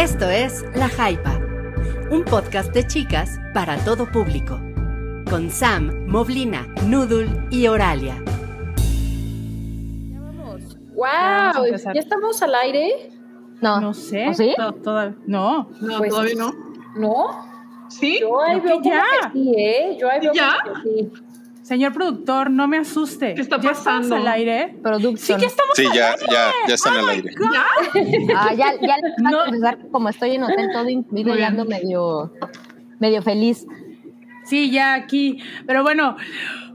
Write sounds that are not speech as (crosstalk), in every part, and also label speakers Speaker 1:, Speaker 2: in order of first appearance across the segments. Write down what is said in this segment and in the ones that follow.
Speaker 1: Esto es La Jaipa, un podcast de chicas para todo público, con Sam, Moblina, Noodle y Oralia.
Speaker 2: ¡Wow! ¿Ya estamos al aire?
Speaker 3: No,
Speaker 4: No sé.
Speaker 3: ¿O sí?
Speaker 4: To- toda- no.
Speaker 5: No,
Speaker 2: Pues-
Speaker 5: todavía no.
Speaker 2: ¿No?
Speaker 5: ¿Sí?
Speaker 2: Yo ahí veo
Speaker 4: que ya.
Speaker 2: que sí, ¿eh? Yo ahí veo
Speaker 5: ¿Ya?
Speaker 2: que sí.
Speaker 4: Señor productor, no me asuste.
Speaker 5: ¿Qué está
Speaker 4: ¿Ya estamos
Speaker 5: pasando?
Speaker 4: al aire? Sí,
Speaker 3: Producción.
Speaker 4: que estamos
Speaker 6: Sí,
Speaker 4: al
Speaker 6: ya,
Speaker 4: aire.
Speaker 6: ya, ya están al aire.
Speaker 3: Ah, ya, ya les voy a
Speaker 4: No.
Speaker 3: como estoy en hotel todo incluido, ya
Speaker 5: bien.
Speaker 3: ando medio, medio feliz.
Speaker 4: Sí, ya aquí. Pero bueno,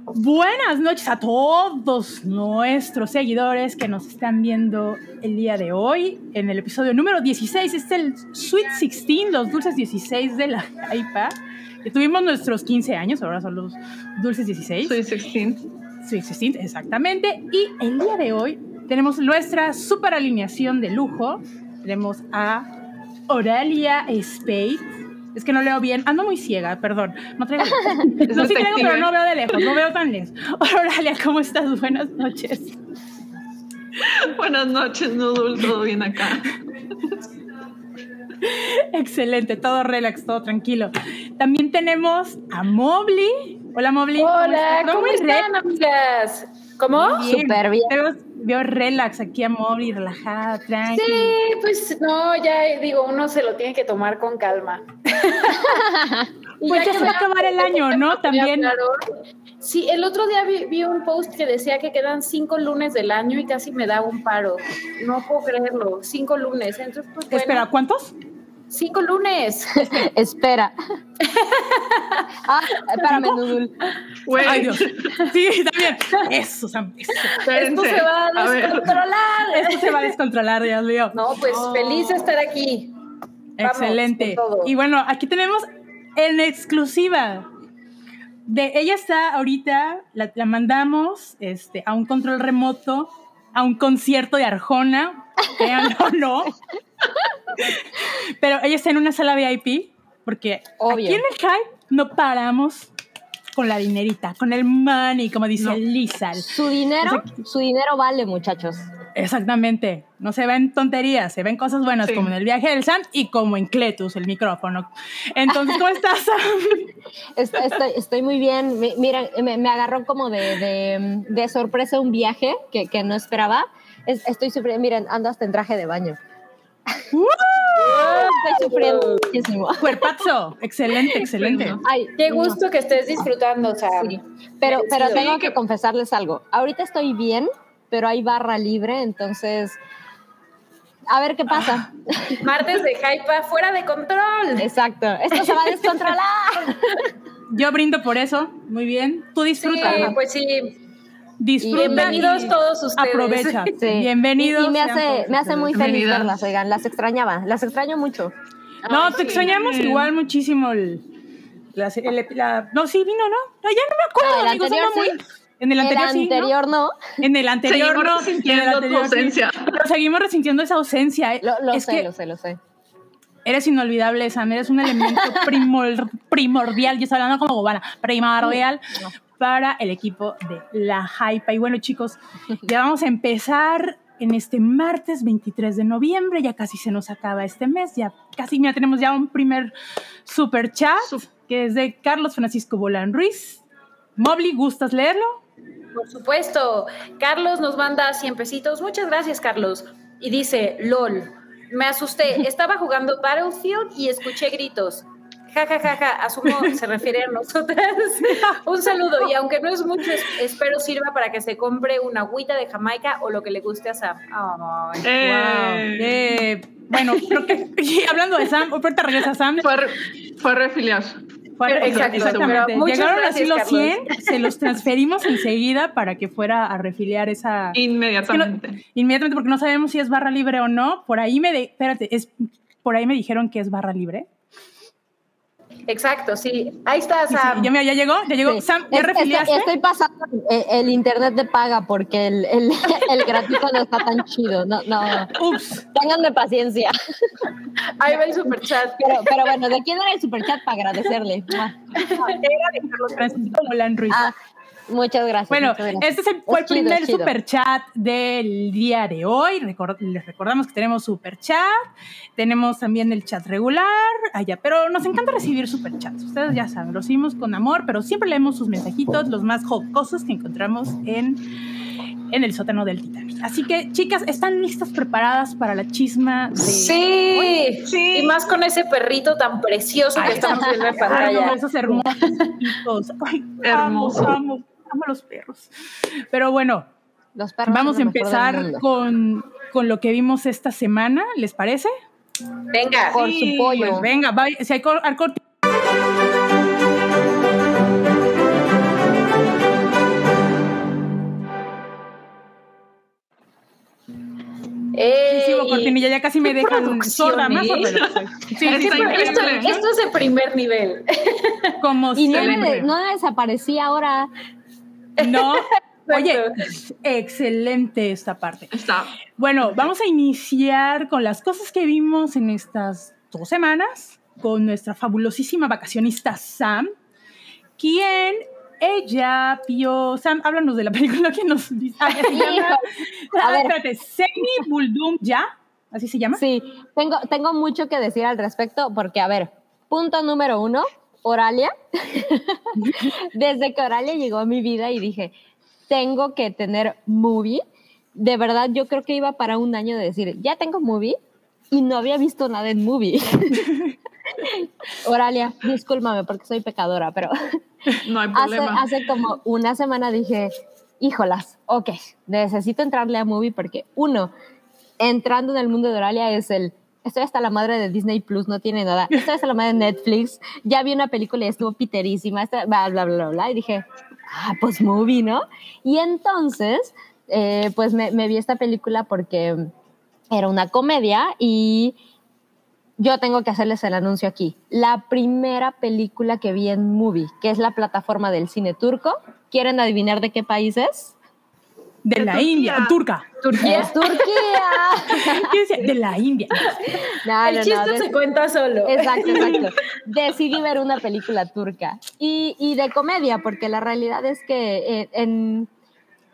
Speaker 4: buenas noches a todos nuestros seguidores que nos están viendo el día de hoy. En el episodio número 16, es el Sweet 16, los dulces 16 de la Jaipa. Tuvimos nuestros 15 años, ahora son los dulces 16.
Speaker 5: Soy 16.
Speaker 4: Sí, sí, sí, exactamente. Y el día de hoy tenemos nuestra super alineación de lujo. Tenemos a Oralia Spade. Es que no leo bien. Ando muy ciega, perdón. No traigo. (laughs) No, sí traigo, pero no veo de lejos. No veo tan lejos. (laughs) Oralia, ¿cómo estás? Buenas noches.
Speaker 5: Buenas noches, Noodle. ¿Todo bien acá? (laughs) (laughs)
Speaker 4: Excelente, todo relax, todo tranquilo. También tenemos a Mobley. Hola, Mobley. ¿cómo
Speaker 2: Hola, ¿cómo
Speaker 4: re-
Speaker 2: están, amigas? ¿Cómo?
Speaker 3: Súper bien.
Speaker 4: Te veo, veo relax aquí a Mobley, relajada, tranquila.
Speaker 2: Sí, pues no, ya digo, uno se lo tiene que tomar con calma. (laughs) (laughs)
Speaker 4: Pues ya
Speaker 2: que
Speaker 4: se va a acabar el año, ¿no? También.
Speaker 2: hablaron. Sí, el otro día vi, vi un post que decía que quedan cinco lunes del año y casi me da un paro. No puedo creerlo, cinco lunes. Entonces, pues, bueno,
Speaker 4: Espera, ¿cuántos?
Speaker 2: cinco lunes. (laughs)
Speaker 3: Espera. (laughs) ah, espérame, Nudul.
Speaker 4: Ay, Dios. Sí, también. Eso, Sam. Eso.
Speaker 2: Esto se va a descontrolar.
Speaker 4: Esto se va a descontrolar, Dios mío.
Speaker 2: No, pues feliz de estar aquí. Vamos,
Speaker 4: Excelente. Y bueno, aquí tenemos en exclusiva. De, ella está ahorita, la, la mandamos este, a un control remoto, a un concierto de Arjona, o no. Pero ella está en una sala VIP, porque
Speaker 3: Obvio.
Speaker 4: aquí en el no paramos con la dinerita, con el money, como dice
Speaker 5: No.
Speaker 4: Lizal.
Speaker 3: Su dinero, su dinero vale, muchachos.
Speaker 4: Exactamente. No se ven tonterías, se ven cosas buenas,
Speaker 5: Sí.
Speaker 4: como en el viaje del Sam y como en Cletus, el micrófono. Entonces, ¿cómo estás, Sam? (laughs)
Speaker 3: Est- Estoy, estoy muy bien. Mi- Mira, me, me agarró como de, de- de sorpresa un viaje que, que no esperaba. Es- estoy sufriendo, miren, ando hasta en traje de baño. (laughs) Estoy sufriendo muchísimo.
Speaker 4: Cuerpazo. Excelente, excelente.
Speaker 3: Ay,
Speaker 2: Qué
Speaker 3: no.
Speaker 2: gusto que estés disfrutando, Sam.
Speaker 3: Sí. Pero, pero tengo
Speaker 5: que
Speaker 3: confesarles algo. Ahorita estoy bien, pero hay barra libre, entonces a ver qué pasa.
Speaker 2: Martes de Hypa fuera de control.
Speaker 3: Exacto. Esto se va a descontrolar. (laughs)
Speaker 4: Yo brindo por eso. Muy bien. Tú
Speaker 2: Sí,
Speaker 4: disfruta.
Speaker 2: pues sí.
Speaker 4: Disfruta.
Speaker 2: Bienvenidos
Speaker 4: y
Speaker 2: todos ustedes.
Speaker 4: Aprovecha. (laughs)
Speaker 3: Sí.
Speaker 4: Bienvenidos.
Speaker 3: Y, y me hace, me hace muy feliz verlas, oigan, las extrañaba, las extraño mucho.
Speaker 4: No,
Speaker 2: Ay,
Speaker 4: te
Speaker 2: sí.
Speaker 4: extrañamos igual muchísimo. El, la- el- la- no, sí, vino, ¿no? No, ya no me acuerdo, amigos, ando muy-
Speaker 3: sí.
Speaker 4: En el anterior,
Speaker 3: el
Speaker 4: sí, ¿no? En el anterior
Speaker 5: Seguimos
Speaker 4: no. en el
Speaker 5: resintiendo tu
Speaker 4: anterior, sí.
Speaker 5: ausencia.
Speaker 4: Pero seguimos resintiendo esa ausencia.
Speaker 3: Lo, lo
Speaker 4: es
Speaker 3: sé,
Speaker 4: que
Speaker 3: lo sé, lo sé.
Speaker 4: eres inolvidable, Sam. Eres un elemento (laughs) primor- primordial. Yo estoy hablando como cubana. Primordial para el equipo de la Hype. Y bueno, chicos, ya vamos a empezar en este martes 23 de noviembre. Ya casi se nos acaba este mes. Ya casi, mira, tenemos ya un primer super chat
Speaker 5: Sup-
Speaker 4: que es de Carlos Francisco Bolán Ruiz. Mobley, ¿gustas leerlo?
Speaker 2: Por supuesto. Carlos nos manda 100 pesitos. Muchas gracias, Carlos. Y dice, LOL, me asusté. (laughs) Estaba jugando Battlefield y escuché gritos. Ja, ja, ja, ja. Asumo se refiere a nosotras. (laughs) Un saludo. Y aunque no es mucho, es- espero sirva para que se compre una agüita de Jamaica o lo que le guste a Sam. Ay.
Speaker 5: Eh,
Speaker 4: Eh, bueno, creo que (laughs) hablando de Sam, ahorita regresa Sam.
Speaker 5: Fue, fue refiliar.
Speaker 2: Exacto,
Speaker 4: exactamente.
Speaker 2: pero muchas
Speaker 4: Llegaron
Speaker 2: gracias,
Speaker 4: así los
Speaker 2: Carlos.
Speaker 4: 100, se los transferimos enseguida para que fuera a refiliar esa.
Speaker 5: Inmediatamente.
Speaker 4: Inmediatamente, porque no sabemos si es barra libre o no. Por ahí me. De, espérate, es, por ahí me dijeron que es barra libre.
Speaker 2: Exacto, sí. Ahí está,
Speaker 4: Sí, sí,
Speaker 2: Sam.
Speaker 4: ya, me- ya llegó, ya llegó.
Speaker 3: Sí.
Speaker 4: Sam, ¿ya
Speaker 3: Es-
Speaker 4: refiliaste?
Speaker 3: Estoy, estoy pasando el, el internet de paga porque el, el, (laughs) el gratuito no está tan chido. No, no.
Speaker 4: Ups.
Speaker 3: Ténganme paciencia.
Speaker 2: Ahí va el superchat.
Speaker 3: Pero, pero bueno, ¿de quién era el superchat para agradecerle? Mua.
Speaker 4: Era de Carlos Francisco Molán Ruiz.
Speaker 3: Ah, Muchas gracias.
Speaker 4: Bueno,
Speaker 3: muchas gracias.
Speaker 4: este es el, fue el
Speaker 3: chido,
Speaker 4: primer super chat del día de hoy. Les recordamos que tenemos super chat, tenemos también el chat regular, allá, pero nos encanta recibir super chats. Ustedes ya saben, lo recibimos con amor, pero siempre leemos sus mensajitos, los más jocosos que encontramos en, en el sótano del Titanic. Así que, chicas, ¿están listas, preparadas para la chisma de
Speaker 2: Sí.
Speaker 5: Sí.
Speaker 2: Y más con ese perrito tan precioso que estamos (laughs) viendo en
Speaker 4: Ay,
Speaker 2: pantalla.
Speaker 4: no, esos hermosos. Ay,
Speaker 5: Hermoso.
Speaker 4: Amo, amo, amo los perros. Pero bueno,
Speaker 3: Los perros
Speaker 4: Vamos a empezar con, con lo que vimos esta semana, ¿les parece?
Speaker 2: Venga.
Speaker 3: Por
Speaker 5: Sí,
Speaker 3: su pollo.
Speaker 4: Pues venga, va- si hay cor- al corte-
Speaker 2: Ey.
Speaker 4: sí, hubo cortinilla, ya casi me dejan sorda, más
Speaker 2: ¿eh?
Speaker 4: Sí, sí.
Speaker 2: Esto, esto es de primer nivel.
Speaker 4: como
Speaker 3: Y no, me- no desaparecí ahora.
Speaker 4: No, (laughs) oye, excelente esta parte.
Speaker 5: Está.
Speaker 4: Bueno, vamos a iniciar con las cosas que vimos en estas dos semanas con nuestra fabulosísima vacacionista Sam, quien ella vio. Sam, háblanos de la película que nos dice. Ah, ya se llama.
Speaker 3: A ver.
Speaker 4: espérate, Semi Buldum Ya, así se llama.
Speaker 3: Sí, tengo, tengo mucho que decir al respecto porque, a ver, punto número uno, Oralia. (laughs) Desde que Oralia llegó a mi vida y dije, tengo que tener movie. De verdad, yo creo que iba para un año de decir, ya tengo movie y no había visto nada en movie. (laughs) Oralia, discúlpame porque soy pecadora, pero (laughs)
Speaker 5: No hay
Speaker 3: hace,
Speaker 5: problema.
Speaker 3: hace como una semana dije, híjolas, ok, necesito entrarle a Movie porque uno, entrando en el mundo de Oralia es el, estoy hasta la madre de Disney Plus, no tiene nada, estoy hasta la madre de Netflix, ya vi una película y estuvo piterísima, bla, bla, bla, bla, y dije, ah, pues Movie, ¿no? Y entonces, eh, pues me vi esta película porque era una comedia y yo tengo que hacerles el anuncio aquí. La primera película que vi en Movie, que es la plataforma del cine turco. ¿Quieren adivinar de qué país es?
Speaker 4: De
Speaker 5: De
Speaker 4: la
Speaker 5: Turquía.
Speaker 4: India, turca.
Speaker 2: Turquía.
Speaker 3: Es Turquía. (laughs)
Speaker 4: ¿Qué decía? De la India.
Speaker 3: No,
Speaker 2: El
Speaker 3: no,
Speaker 2: chiste
Speaker 3: no,
Speaker 2: se cuenta solo.
Speaker 3: Exacto, exacto. (laughs) Decidí ver una película turca y, y de comedia, porque la realidad es que eh, en,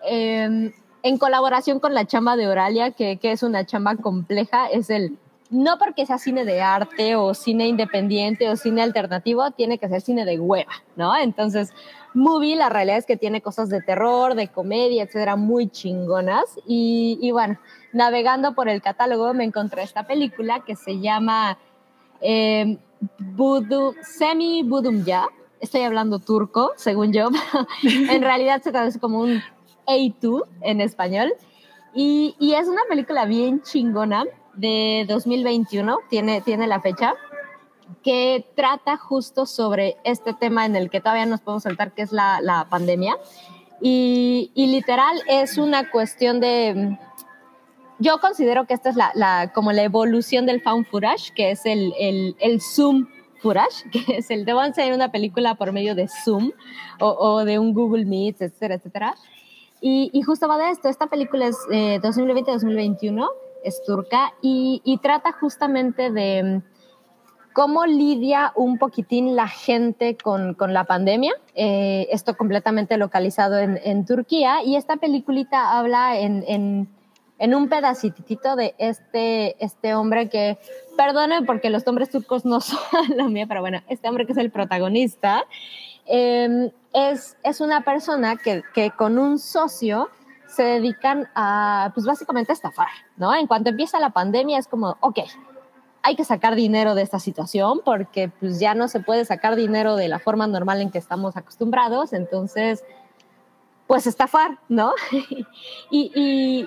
Speaker 3: en, en colaboración con la chamba de Oralia, que, que es una chamba compleja, es el, no porque sea cine de arte o cine independiente o cine alternativo, tiene que ser cine de hueva, ¿no? Entonces, Movie, la realidad es que tiene cosas de terror, de comedia, etcétera, muy chingonas. Y, y bueno, navegando por el catálogo me encontré esta película que se llama eh, Budu- Semi Budumya. Estoy hablando turco, según yo. (laughs) en realidad se traduce como un A2 en español. Y, y es una película bien chingona de 2021, tiene, tiene la fecha, que trata justo sobre este tema en el que todavía nos podemos saltar, que es la, la pandemia. Y, y literal es una cuestión de... Yo considero que esta es la, la- como la evolución del found footage, que es el, el, Zoom footage, (laughs) que es el de enseñar una película por medio de Zoom o, o de un Google Meet, etcétera, etcétera. Y, y justo va de esto. Esta película es eh, 2020-2021, es turca y, y trata justamente de cómo lidia un poquitín la gente con, con la pandemia. Eh, esto completamente localizado en, en Turquía. Y esta peliculita habla en, en, en un pedacitito de este, este hombre que, perdone porque los nombres turcos no (laughs) son lo mío, pero bueno, este hombre que es el protagonista, eh, es, es una persona que, que con un socio se dedican a, pues básicamente a estafar, ¿no? En cuanto empieza la pandemia es como, ok, hay que sacar dinero de esta situación porque pues ya no se puede sacar dinero de la forma normal en que estamos acostumbrados, entonces, pues estafar, ¿no? (laughs) y,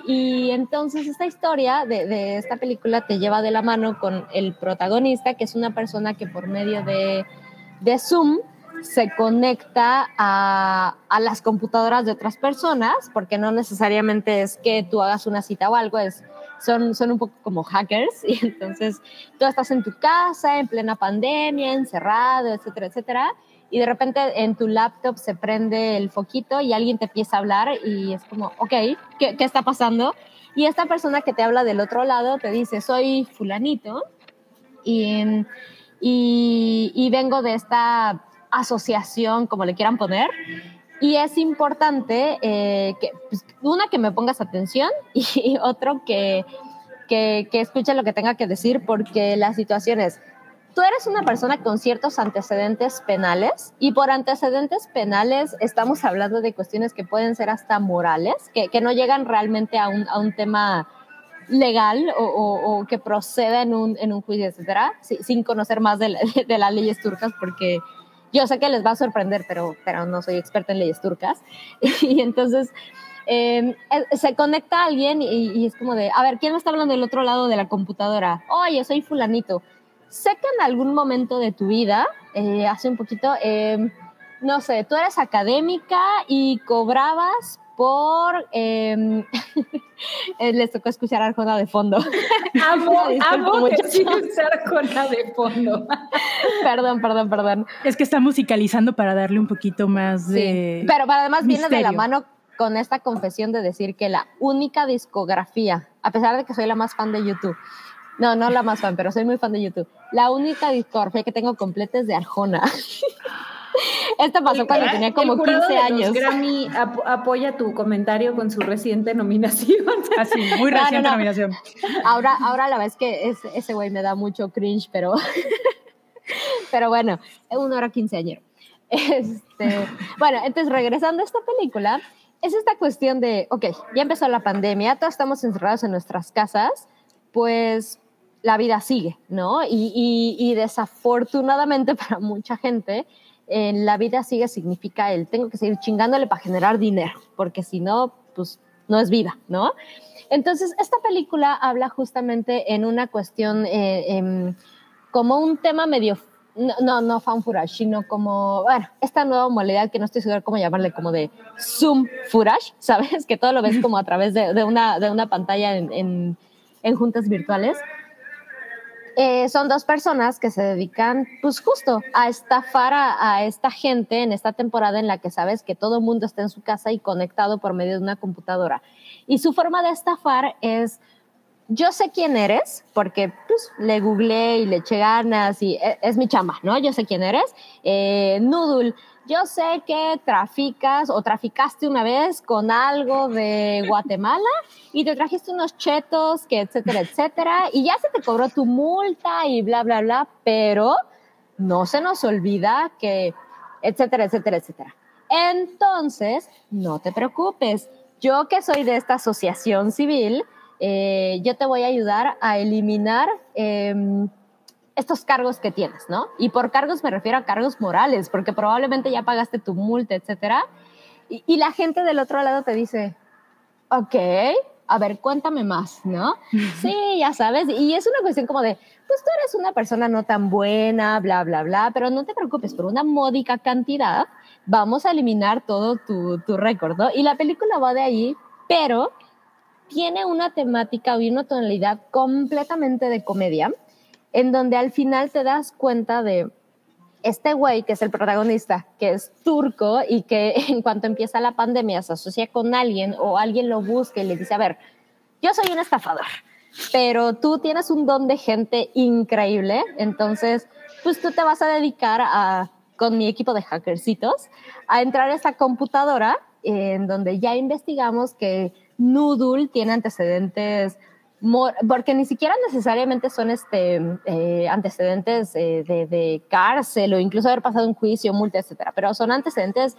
Speaker 3: y- entonces esta historia de, de esta película te lleva de la mano con el protagonista, que es una persona que por medio de, de Zoom se conecta a, a las computadoras de otras personas, porque no necesariamente es que tú hagas una cita o algo, es, son, son un poco como hackers, (laughs) y entonces tú estás en tu casa, en plena pandemia, encerrado, etcétera, etcétera, y de repente en tu laptop se prende el foquito y alguien te empieza a hablar y es como, ok, ¿qué, qué está pasando? Y esta persona que te habla del otro lado te dice, soy fulanito y, y, y vengo de esta asociación, como le quieran poner, Y es importante eh, que, pues, una, que me pongas atención (laughs) y otro, que, que, que escuche lo que tenga que decir, porque la situación es, tú eres una persona con ciertos antecedentes penales y por antecedentes penales estamos hablando de cuestiones que pueden ser hasta morales, que, que no llegan realmente a un, a un tema legal o, o, o que proceda en un, en un juicio, etcétera, si- sin conocer más de, la- (laughs) de las leyes turcas, porque yo sé que les va a sorprender, pero, pero no soy experta en leyes turcas. (laughs) Y entonces eh, eh, se conecta alguien y, y es como de, a ver, ¿quién me está hablando del otro lado de la computadora? Oye, soy fulanito. Sé que en algún momento de tu vida, eh, hace un poquito, eh, no sé, tú eres académica y cobrabas por... eh, (laughs) eh, les tocó escuchar a Arjona de fondo. (laughs)
Speaker 2: Amo, (laughs) amo
Speaker 3: mucho.
Speaker 2: que con la de fondo.
Speaker 3: perdón, perdón, perdón.
Speaker 4: Es que está musicalizando para darle un poquito más de.
Speaker 3: Sí, pero, pero además viene de la
Speaker 4: misterio.
Speaker 3: mano con esta confesión de decir que la única discografía, a pesar de que soy la más fan de YouTube, no, no la más fan, pero soy muy fan de YouTube, la única discografía que tengo completa es de Arjona. (laughs) Esto pasó cuando tenía como
Speaker 2: El jurado
Speaker 3: 15
Speaker 2: de los
Speaker 3: años.
Speaker 2: Grammy ap- apoya tu comentario con su reciente nominación.
Speaker 4: Así, muy
Speaker 3: No, no,
Speaker 4: reciente
Speaker 3: no.
Speaker 4: nominación.
Speaker 3: Ahora, ahora la verdad es que ese, ese güey me da mucho cringe, pero, (laughs) pero bueno, uno era quinceañero. Este, bueno, entonces regresando a esta película, es esta cuestión de, ok, ya empezó la pandemia, todos estamos encerrados en nuestras casas, pues la vida sigue, ¿no? Y, desafortunadamente (laughs) para mucha gente, la vida sigue significa el tengo que seguir chingándole para generar dinero, porque si no, pues no es vida, ¿no? Entonces, esta película habla justamente en una cuestión eh, em, como un tema medio, no, no, no fan footage, sino como, bueno, esta nueva modalidad que no estoy segura cómo llamarle, como de zoom footage, (laughs) ¿sabes? Que todo lo ves como a través de, una, de una pantalla en- en juntas virtuales. Eh, son dos personas que se dedican, pues justo, a estafar a, a esta gente en esta temporada en la que sabes que todo el mundo está en su casa y conectado por medio de una computadora. Y su forma de estafar es, yo sé quién eres, porque pues, le googleé y le eché ganas y e- es, mi chamba, ¿no? Yo sé quién eres. Eh, Noodle, yo sé que traficas o traficaste una vez con algo de Guatemala y te trajiste unos chetos, que etcétera, etcétera, y ya se te cobró tu multa y bla, bla, bla, pero no se nos olvida que, etcétera, etcétera, etcétera. Entonces, no te preocupes. Yo que soy de esta asociación civil, eh, yo te voy a ayudar a eliminar em, estos cargos que tienes, ¿no? Y por cargos me refiero a cargos morales, porque probablemente ya pagaste tu multa, etcétera. Y, y la gente del otro lado te dice, ok, a ver, cuéntame más, ¿no? (laughs) Sí, ya sabes. Y es una cuestión como de, pues tú eres una persona no tan buena, bla, bla, bla, pero no te preocupes, por una módica cantidad vamos a eliminar todo tu, tu récord, ¿no? Y la película va de ahí, pero tiene una temática y una tonalidad completamente de comedia, en donde al final te das cuenta de este güey que es el protagonista, que es turco y que (laughs) en cuanto empieza la pandemia se asocia con alguien o alguien lo busca y le dice, a ver, yo soy un estafador, pero tú tienes un don de gente increíble, entonces pues tú te vas a dedicar a, con mi equipo de hackercitos, a entrar a esta computadora en donde ya investigamos que Noodle tiene antecedentes porque ni siquiera necesariamente son este, eh, antecedentes eh, de, de cárcel o incluso haber pasado un juicio, multa, etcétera, pero son antecedentes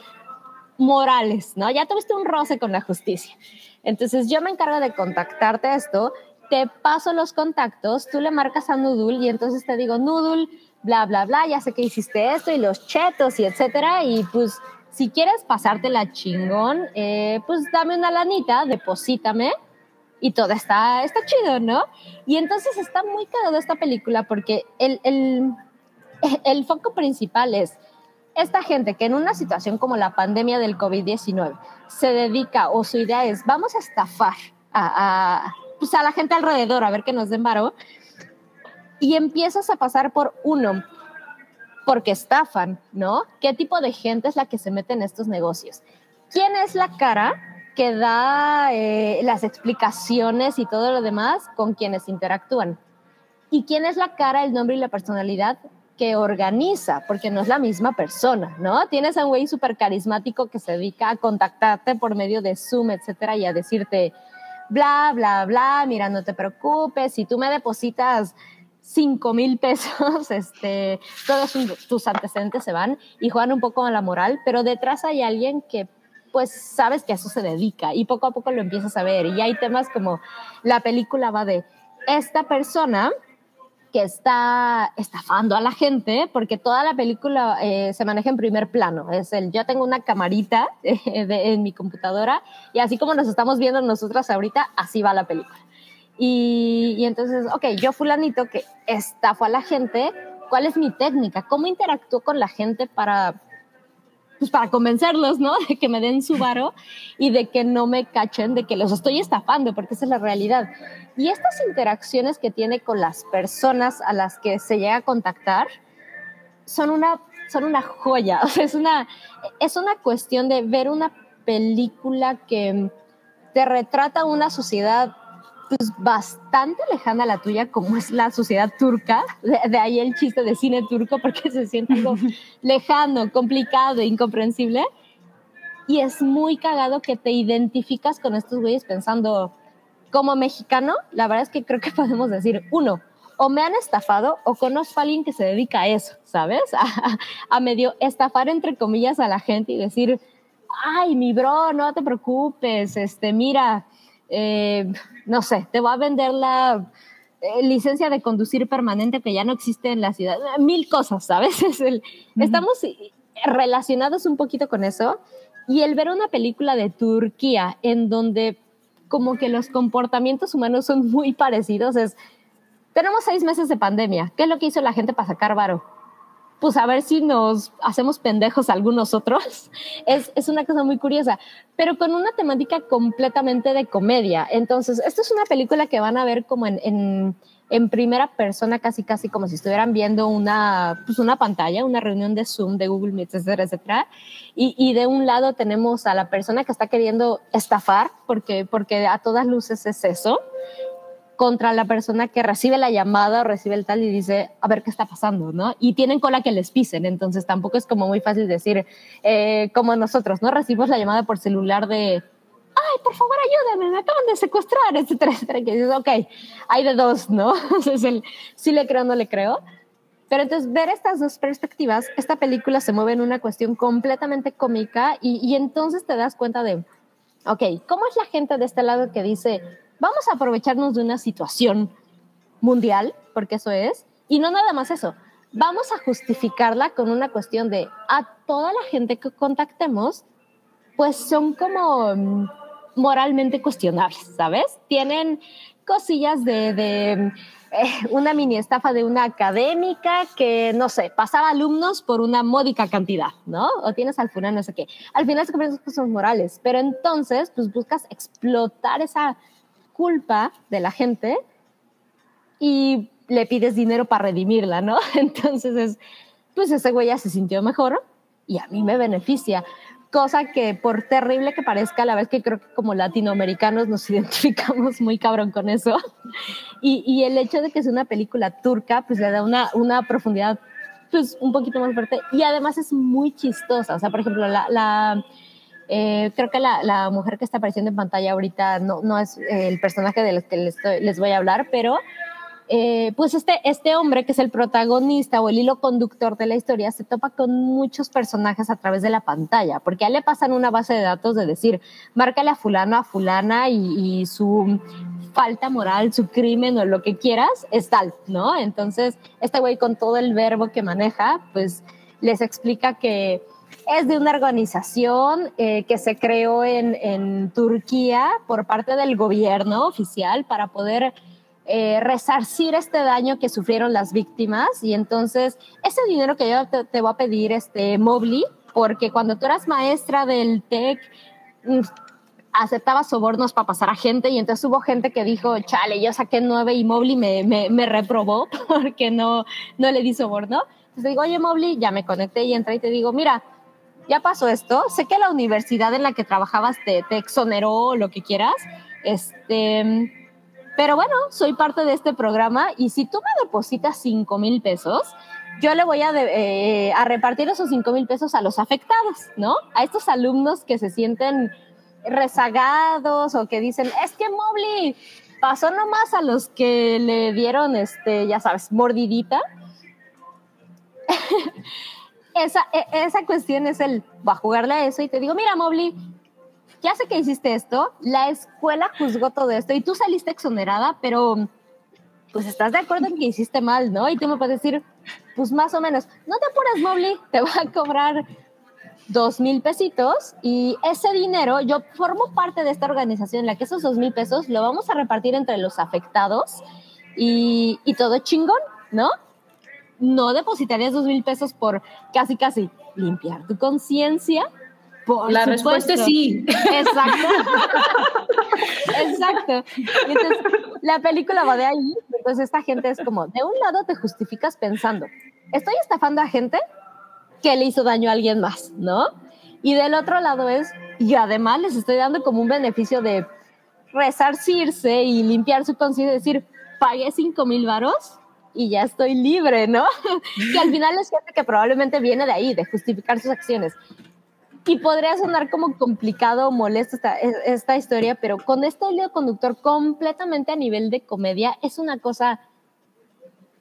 Speaker 3: morales, ¿no? Ya tuviste un roce con la justicia. Entonces yo me encargo de contactarte esto, te paso los contactos, tú le marcas a Noodle y entonces te digo, Noodle, bla, bla, bla, ya sé que hiciste esto y los chetos y etcétera, y pues si quieres pasártela chingón, eh, pues dame una lanita, deposítame y todo está, está chido, ¿no? Y entonces está muy cagado esta película porque el, el, (laughs) el foco principal es esta gente que en una situación como la pandemia del COVID-19 se dedica o su idea es vamos a estafar a, a, pues a la gente alrededor a ver que nos den varo y empiezas a pasar por uno porque estafan, ¿no? ¿Qué tipo de gente es la que se mete en estos negocios? ¿Quién es la cara que da eh, las explicaciones y todo lo demás con quienes interactúan? ¿Y quién es la cara, el nombre y la personalidad que organiza, porque no es la misma persona, ¿no? Tienes a un güey súper carismático que se dedica a contactarte por medio de Zoom, etcétera, y a decirte, bla, bla, bla, mira, no te preocupes, si tú me depositas cinco mil pesos, (laughs) este, todos tus antecedentes se van y juegan un poco a la moral, pero detrás hay alguien que pues sabes que a eso se dedica y poco a poco lo empiezas a ver y hay temas como la película va de esta persona que está estafando a la gente, porque toda la película eh, se maneja en primer plano. Es el, yo tengo una camarita (laughs) en mi computadora y así como nos estamos viendo nosotras ahorita, así va la película. Y, y entonces, ok, yo fulanito que estafo a la gente, ¿cuál es mi técnica? ¿Cómo interactúo con la gente para, pues para convencerlos, ¿no? (laughs) De que me den su varo y de que no me cachen, de que los estoy estafando, porque esa es la realidad. Y estas interacciones que tiene con las personas a las que se llega a contactar son una, son una joya. (laughs) O sea, es una, es una cuestión de ver una película que te retrata una sociedad pues, bastante lejana a la tuya, como es la sociedad turca. De, de, ahí el chiste de cine turco, porque se siente algo lejano, complicado, incomprensible. Y es muy cagado que te identificas con estos güeyes pensando, como mexicano, la verdad es que creo que (laughs) podemos decir, uno, o me han estafado o conozco a alguien que se dedica a eso, ¿sabes? (laughs) A, a, medio estafar entre comillas a la gente y decir, ay, mi bro, no te preocupes, este, mira, eh, no sé, te voy a vender la eh, licencia de conducir permanente que ya no existe en la ciudad, mil cosas, ¿sabes? (laughs) Es el, uh -huh. Estamos relacionados un poquito con eso y el ver una película de Turquía en donde como que los comportamientos humanos son muy parecidos. Es, tenemos seis meses de pandemia. ¿Qué es lo que hizo la gente para sacar varo? Pues a ver si nos hacemos pendejos algunos otros. (laughs) Es, es una cosa muy curiosa, pero con una temática completamente de comedia. Entonces, esto es una película que van a ver como en, en, en primera persona, casi, casi como si estuvieran viendo una, pues una pantalla, una reunión de Zoom, de Google Meet, etcétera, etcétera. Y, y, de un lado tenemos a la persona que está queriendo estafar, porque, porque a todas luces es eso, contra la persona que recibe la llamada o recibe el tal y dice, a ver qué está pasando, ¿no? Y tienen cola que les pisen, entonces tampoco es como muy fácil decir, eh, como nosotros, ¿no? Recibimos la llamada por celular de, ay, por favor, ayúdame, me acaban de secuestrar, etcétera, etcétera, que dices, ok, hay de dos, ¿no? (laughs) es el, sí le creo, no le creo. Pero entonces ver estas dos perspectivas, esta película se mueve en una cuestión completamente cómica y, y entonces te das cuenta de, ok, ¿cómo es la gente de este lado que dice, vamos a aprovecharnos de una situación mundial, porque eso es, y no nada más eso, vamos a justificarla con una cuestión de a toda la gente que contactemos, pues son como mm, moralmente cuestionables, ¿sabes? Tienen cosillas de, eh, una mini estafa de una académica que, no sé, pasaba alumnos por una módica cantidad, ¿no? O tienes al final no sé qué. Al final son cosas morales, pero entonces, pues buscas explotar esa culpa de la gente y le pides dinero para redimirla, ¿no? (laughs) Entonces, es, pues ese güey ya se sintió mejor y a mí me beneficia cosa que por terrible que parezca, a la vez que creo que como latinoamericanos nos (laughs) identificamos muy cabrón con eso. Y, y el hecho de que es una película turca, pues le da una, una profundidad pues un poquito más fuerte y además es muy chistosa. O sea, por ejemplo, la... la eh, creo que la, mujer que está apareciendo en pantalla ahorita no, no es el personaje del que les, les voy a hablar, pero eh, pues este, este hombre que es el protagonista o el hilo conductor de la historia se topa con muchos personajes a través de la pantalla, porque a él le pasan una base de datos de decir, márcale a fulano, a fulana y, y su falta moral, su crimen o lo que quieras es tal, ¿no? Entonces, este güey con todo el verbo que maneja, pues les explica que es de una organización eh, que se creó en, en Turquía por parte del gobierno oficial para poder eh, resarcir este daño que sufrieron las víctimas y entonces ese dinero que yo te, voy a pedir, este Mobley, porque cuando tú eras maestra del TEC mm, aceptaba sobornos para pasar a gente y entonces hubo gente que dijo, chale, yo saqué nueve y Mobley me, me, reprobó (laughs) porque no, no le di soborno. Entonces digo, oye Mobley, ya me conecté y entré y te digo, mira, ya pasó esto, sé que la universidad en la que trabajabas te, te exoneró lo que quieras, este pero bueno, soy parte de este programa y si tú me depositas 5 mil pesos, yo le voy a, eh, repartir esos 5 mil pesos a los afectados, ¿no? A estos alumnos que se sienten rezagados o que dicen, es que Mobley pasó nomás a los que le dieron, este, ya sabes, mordidita. (laughs) esa, e- esa cuestión es el, va a jugarle a eso y te digo, mira, Mobley, ya sé que hiciste esto, la escuela juzgó todo esto y tú saliste exonerada, pero pues estás de acuerdo en que hiciste mal, ¿no? Y tú me puedes decir, pues más o menos, no te apures, Mobley, te va a cobrar dos mil pesitos y ese dinero, yo formo parte de esta organización en la que esos dos mil pesos lo vamos a repartir entre los afectados y, y todo chingón, ¿no? No depositarías dos mil pesos por casi, casi limpiar tu conciencia. Por
Speaker 2: La respuesta es
Speaker 3: supuesto.
Speaker 2: sí.
Speaker 3: Exacto. (laughs) Exacto. Y entonces, la película va de ahí. Entonces, esta gente es como, de un lado te justificas pensando, estoy estafando a gente que le hizo daño a alguien más, ¿no? Y del otro lado es, y además les estoy dando como un beneficio de resarcirse y limpiar su conciencia, decir, pagué cinco mil varos y ya estoy libre, ¿no? (laughs) que al final es gente que probablemente viene de ahí, de justificar sus acciones. Y podría sonar como complicado o molesto esta, esta historia, pero con este hilo conductor completamente a nivel de comedia, es una cosa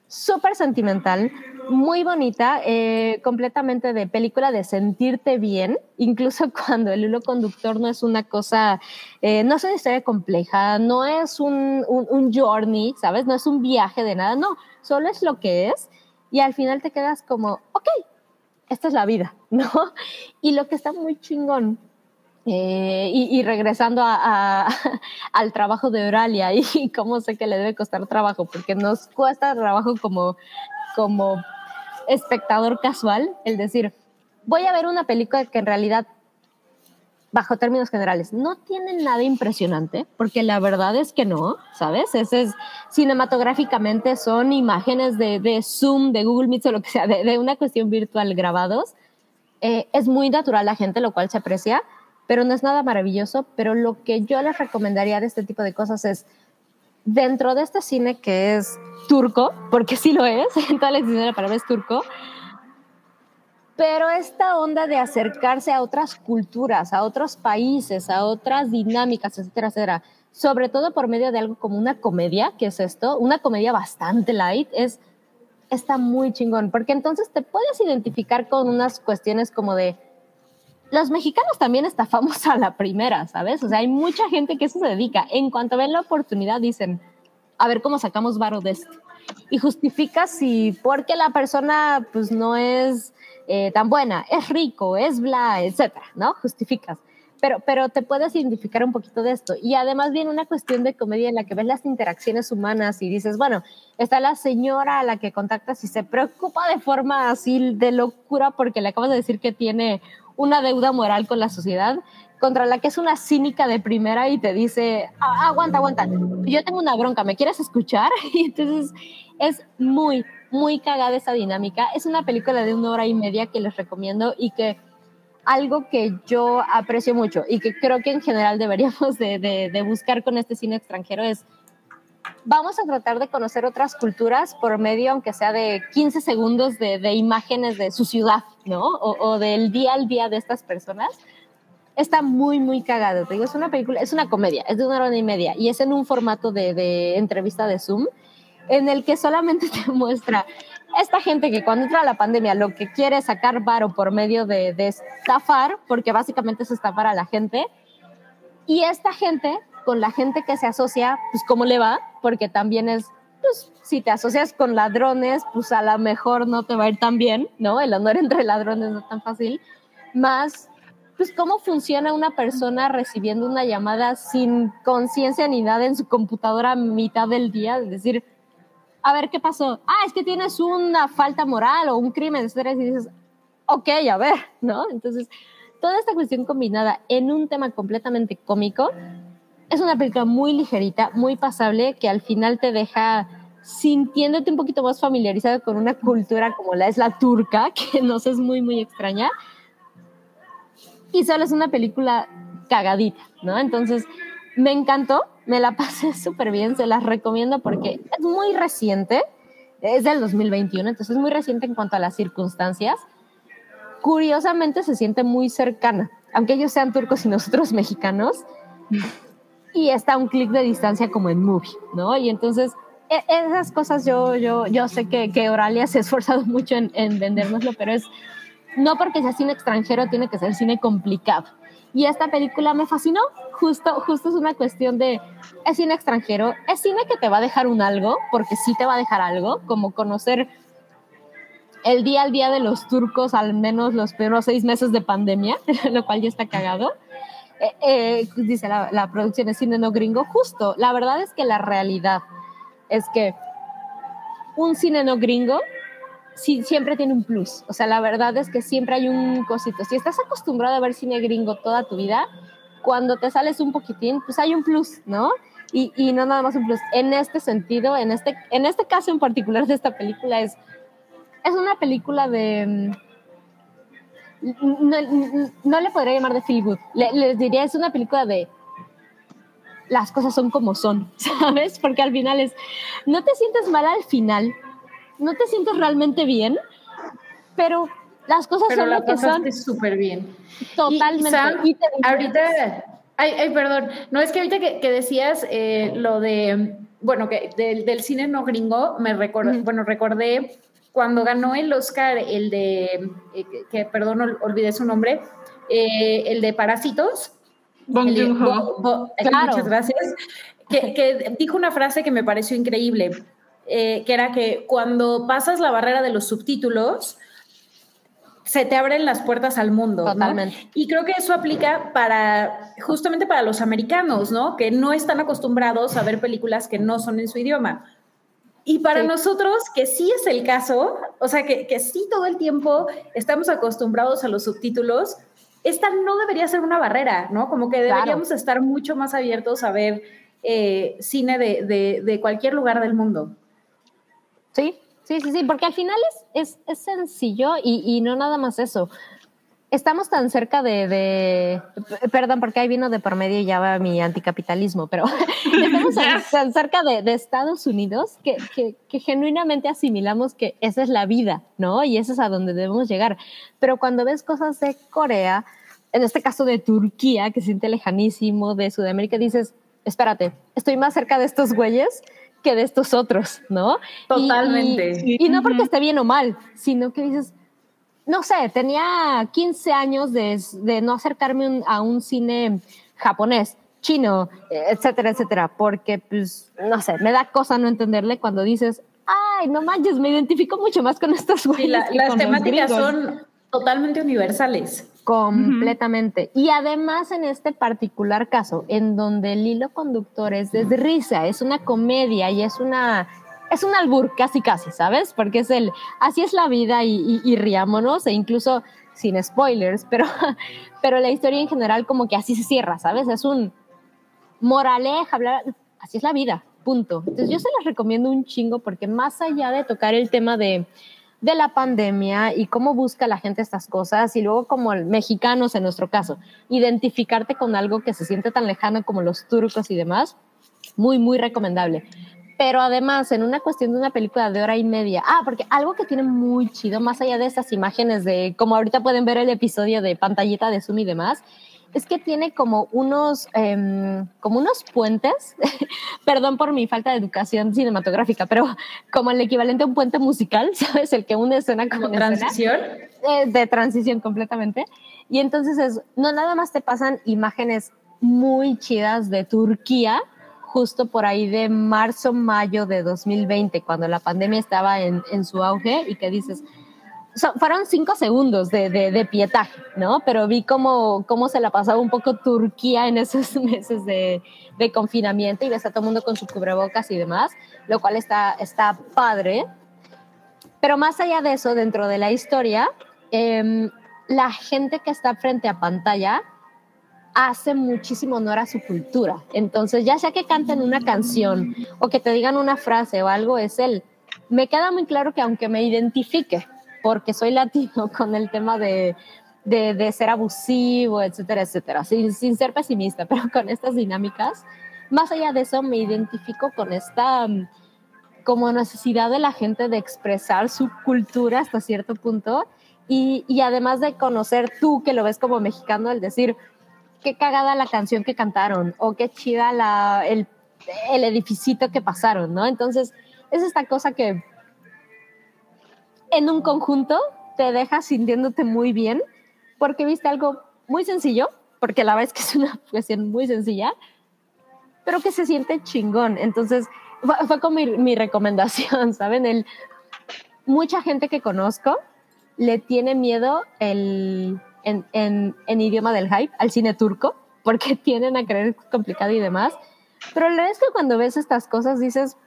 Speaker 3: súper sentimental, muy bonita, eh, completamente de película de sentirte bien, incluso (laughs) cuando el hilo conductor no es una cosa, eh, no es una historia compleja, no es un, un, un journey, ¿sabes? No es un viaje de nada, no, solo es lo que es y al final te quedas como, ok, esta es la vida, (laughs) ¿no? Y lo que está muy chingón eh, y, y, regresando (laughs) al trabajo de Euralia y cómo sé que le debe costar trabajo, porque nos cuesta trabajo como, como espectador casual el decir, voy a ver una película que en realidad, bajo términos generales, no tiene nada impresionante, porque la verdad es que no, ¿sabes? Ese es, cinematográficamente son imágenes de, de Zoom, de Google Meet o lo que sea, de, de una cuestión virtual grabados. Eh, es muy natural la gente, lo cual se aprecia pero no es nada maravilloso. Pero lo que yo les recomendaría de este tipo de cosas es, dentro de este cine que es turco, porque sí lo es, (laughs) en toda la extensión de la palabra es turco, pero esta onda de acercarse a otras culturas, a otros países, a otras dinámicas, etcétera, etcétera, sobre todo por medio de algo como una comedia, que es esto, una comedia bastante light, es está muy chingón, porque entonces te puedes identificar con unas cuestiones como de los mexicanos también estafamos a la primera, ¿sabes? O sea, hay mucha gente que eso se dedica. En cuanto ven la oportunidad, dicen, a ver cómo sacamos varo de esto. Y justifica si porque la persona pues no es eh, tan buena, es rico, es bla, etcétera, ¿no? Justificas. Pero, pero te puedes identificar un poquito de esto. Y además viene una cuestión de comedia en la que ves las interacciones humanas y dices, bueno, está la señora a la que contactas y se preocupa de forma así de locura porque le acabas de decir que tiene una deuda moral con la sociedad, contra la que es una cínica de primera y te dice, ah, aguanta, aguanta, yo tengo una bronca, ¿me quieres escuchar? (laughs) Y entonces es muy, muy cagada esa dinámica. Es una película de una hora y media que les recomiendo y que algo que yo aprecio mucho y que creo que en general deberíamos de, de, de buscar con este cine extranjero es vamos a tratar de conocer otras culturas por medio, aunque sea de 15 segundos de, imágenes de su ciudad, ¿no? O, del día al día de estas personas. Está muy, muy cagado. Te digo, es una película, es una comedia, es de una hora y media y es en un formato de, de entrevista de Zoom en el que solamente (laughs) te muestra esta gente que cuando entra la pandemia lo que quiere es sacar varo por medio de, de estafar, porque básicamente es estafar a la gente, y esta gente con la gente que se asocia, pues cómo le va, porque también es, pues si te asocias con ladrones, pues a lo mejor no te va a ir tan bien, ¿no? El honor entre ladrones no es tan fácil, más, pues cómo funciona una persona recibiendo una llamada sin conciencia ni nada en su computadora a mitad del día, es decir, a ver qué pasó, ah, es que tienes una falta moral o un crimen, etcétera, y dices, ok, a ver, ¿no? Entonces, toda esta cuestión combinada en un tema completamente cómico, es una película muy ligerita, muy pasable, que al final te deja sintiéndote un poquito más familiarizado con una cultura como la es la turca, (laughs) que nos es muy, muy extraña. Y solo es una película cagadita, ¿no? Entonces, me encantó, me la (laughs) pasé súper bien, se las recomiendo porque es muy reciente. es del 2021, entonces es muy reciente en cuanto a las circunstancias. Curiosamente se siente muy cercana, aunque ellos sean turcos y nosotros mexicanos, (laughs) y está un clic de distancia como en movie, ¿no? Y entonces e- esas cosas yo, yo, yo sé que, que Oralia se ha esforzado (laughs) mucho en, en vendérnoslo, pero es no porque sea cine extranjero tiene que ser cine complicado. Y esta película me fascinó, justo, justo es una cuestión de, es cine extranjero, es cine que te va a dejar un algo, porque sí te va a dejar algo, como conocer el día al día de los turcos, al menos los primeros seis meses de pandemia, (laughs) lo cual ya está cagado. Eh, eh, dice la, la producción es cine no gringo, justo, la verdad es que la realidad es que un cine no gringo sí, siempre tiene un plus. O sea, la verdad es que siempre hay un cosito. Si estás acostumbrado a ver cine gringo toda tu vida, cuando te sales un poquitín, pues hay un plus, ¿no? Y, y no nada más un plus. En este sentido, en este, en este caso en particular de esta película, es, es una película de... mm, No, no- no le podría llamar de feel good. Le- les diría, es una película de las cosas son como son, (laughs) ¿sabes? Porque al final es, no te sientes mal al final, no te sientes realmente bien, pero las cosas
Speaker 2: Pero
Speaker 3: son
Speaker 2: la
Speaker 3: lo que son
Speaker 2: súper bien.
Speaker 3: totalmente.
Speaker 2: Y, Sam,
Speaker 3: Y te-
Speaker 2: ahorita, ay, ay, perdón, no es que ahorita que, que decías eh, lo de, bueno, que del, del cine no gringo, me recordé,
Speaker 3: Ujú.
Speaker 2: bueno, recordé cuando ganó el Oscar, el de, eh, que, perdón, ol- olvidé su nombre, eh, el de Parásitos.
Speaker 5: Bong
Speaker 2: el de-
Speaker 5: Joon-ho.
Speaker 2: Bo- Bo-
Speaker 3: Claro.
Speaker 2: Muchas gracias. Que, que dijo una frase que me pareció increíble, eh, que era que cuando pasas la barrera de los subtítulos, se te abren las puertas al mundo. ¿no?
Speaker 3: Totalmente.
Speaker 2: Y creo que eso aplica para, justamente para los americanos, ¿no? Que no están acostumbrados a ver películas que no son en su idioma. Y para
Speaker 3: Sí.
Speaker 2: nosotros, que sí es el caso, o sea, que, que sí todo el tiempo estamos acostumbrados a los subtítulos, esta no debería ser una barrera, ¿no? Como que
Speaker 3: Claro.
Speaker 2: deberíamos estar mucho más abiertos a ver eh, cine de, de- de cualquier lugar del mundo.
Speaker 3: Sí, sí, sí, sí, porque al final es, es, es sencillo y, y no nada más eso. Estamos tan cerca de, de- perdón, porque ahí vino de por medio y ya va mi anticapitalismo, pero (laughs) estamos (laughs) tan, tan cerca de, de Estados Unidos que, que, que genuinamente asimilamos que esa es la vida, ¿no? Y eso es a donde debemos llegar. Pero cuando ves cosas de Corea, en este caso de Turquía, que se siente lejanísimo, de Sudamérica, dices, espérate, estoy más cerca de estos güeyes que de estos otros, ¿no? Y-
Speaker 2: Totalmente.
Speaker 3: Y, y no porque esté bien o mal, sino que dices, no sé, tenía 15 años de, de no acercarme un- a un cine japonés, chino, etcétera, etcétera, porque, pues, no sé, me da cosa no entenderle cuando dices, ay, no manches, me identifico mucho más con estos güeyes.
Speaker 2: La-
Speaker 3: que
Speaker 2: las
Speaker 3: con
Speaker 2: temáticas
Speaker 3: gringos".
Speaker 2: son totalmente universales.
Speaker 3: Completamente. Y además en este particular caso, en donde el hilo conductor es de risa, es una comedia y es una es un albur casi casi, ¿sabes? Porque es el así es la vida y, y- riámonos e incluso sin spoilers, pero (laughs) pero la historia en general como que así se cierra, ¿sabes? Es un moraleja, hablar, así es la vida, punto. Entonces yo se las recomiendo un chingo porque más allá de tocar el tema de, de la pandemia y cómo busca la gente estas cosas y luego como mexicanos en nuestro caso, identificarte con algo que se siente tan lejano como los turcos y demás, muy, muy recomendable. Pero además, en una cuestión de una película de hora y media, ah, porque algo que tiene muy chido, más allá de estas imágenes de, como ahorita pueden ver el episodio de pantallita de Zoom y demás, es que tiene como unos, em, como unos puentes, (laughs) perdón por mi falta de educación cinematográfica, pero como el equivalente a un puente musical, (laughs) ¿sabes? El que une escena con
Speaker 2: Como
Speaker 3: escena
Speaker 2: transición.
Speaker 3: eh, de transición completamente. Y entonces es, no nada más te pasan imágenes muy chidas de Turquía, justo por ahí de marzo, mayo de 2020, cuando la pandemia estaba en, en su auge y que dices, fueron cinco segundos de, de, de pietaje, ¿no? Pero vi cómo, cómo se la pasaba un poco Turquía en esos (laughs) meses de, de confinamiento y ves a todo el mundo con su cubrebocas y demás, lo cual está, está padre. Pero más allá de eso, dentro de la historia, em, la gente que está frente a pantalla hace muchísimo honor a su cultura. Entonces, ya sea que canten una canción o que te digan una frase o algo, es él. Me queda muy claro que aunque me identifique, porque soy latino (laughs) con el tema de, de, de ser abusivo, etcétera, etcétera, sin, sin ser pesimista, (laughs) pero con estas dinámicas, más allá de eso me identifico con esta... mm, como necesidad de la gente de expresar su cultura hasta cierto punto y, y además de conocer tú que lo ves como mexicano, el decir, qué cagada la canción que cantaron o qué chida el, el edificito que pasaron, ¿no? Entonces, es esta cosa que en un conjunto te deja sintiéndote muy bien porque viste algo muy sencillo, porque la verdad es que es una (laughs) cuestión muy sencilla, pero que se siente chingón. Entonces, fue, fue como mi, mi recomendación, (laughs) ¿saben? El, mucha gente que conozco le tiene miedo el, en, en, en idioma del hype al cine turco, porque (laughs) tienden a creer complicado y demás. Pero la verdad es que cuando ves estas cosas dices,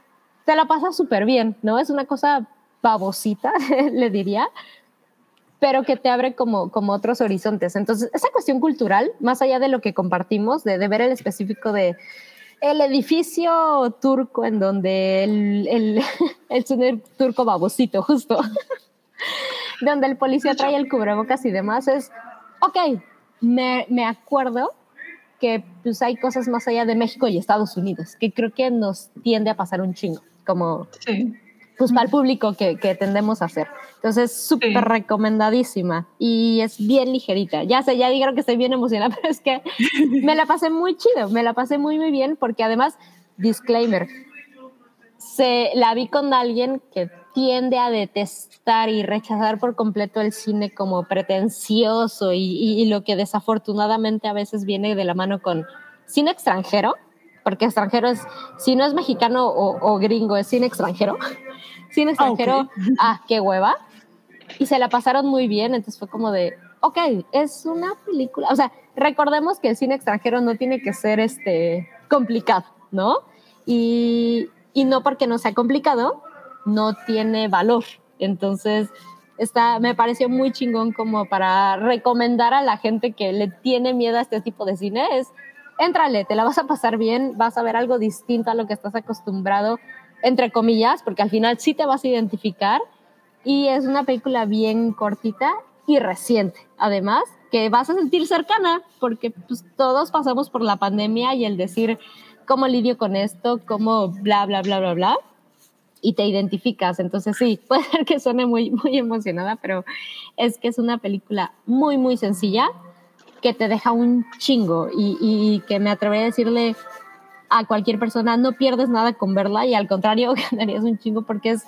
Speaker 3: te la pasas súper bien, ¿no? Es una cosa babosita, (laughs) le diría, pero que te abre como, como otros horizontes. Entonces, esa cuestión cultural, más allá de lo que compartimos, de, de ver el específico de el edificio turco en donde el, el, (laughs) el cine turco babosito, justo, donde el policía trae el cubrebocas y demás, es, ok, me, me acuerdo que pues hay cosas más allá de México y Estados Unidos, que creo que nos tiende a pasar un chingo, como
Speaker 5: Sí.
Speaker 3: pues para el público que, que tendemos a hacer. Entonces, súper
Speaker 5: Sí.
Speaker 3: recomendadísima y es bien ligerita. Ya sé, ya dijeron que estoy bien emocionada, (laughs) pero es que me la pasé muy chido, me la pasé muy, muy bien porque además, disclaimer, se la vi con alguien que tiende a detestar y rechazar por completo el cine como pretencioso y, y- y lo que desafortunadamente a veces viene de la mano con cine extranjero, porque extranjero es, si no es mexicano o, o gringo, es cine extranjero. (laughs) Cine extranjero,
Speaker 4: ok.
Speaker 3: ah, qué hueva. Y se la pasaron muy bien, entonces fue como de, ok, es una película, o sea, recordemos que el cine extranjero no tiene que ser este complicado, ¿no? Y, y no porque no sea complicado, no tiene valor. Entonces, está, me pareció muy chingón como para recomendar a la gente que le tiene miedo a este tipo de cine. Es, éntrale, te la vas a pasar bien, vas a ver algo distinto a lo que estás acostumbrado, entre comillas, porque al final sí te vas a identificar. Y es una película bien cortita y reciente, además, que vas a sentir cercana, porque pues, todos pasamos por la pandemia y el decir cómo lidio con esto, cómo bla, bla, bla, bla, bla, y te identificas. Entonces sí, (laughs) puede ser que suene muy, muy emocionada, pero es que es una película muy, muy sencilla que te deja un chingo y, y que me atrevería a decirle a cualquier persona, no pierdes nada con verla y al contrario, (laughs) ganarías un chingo porque es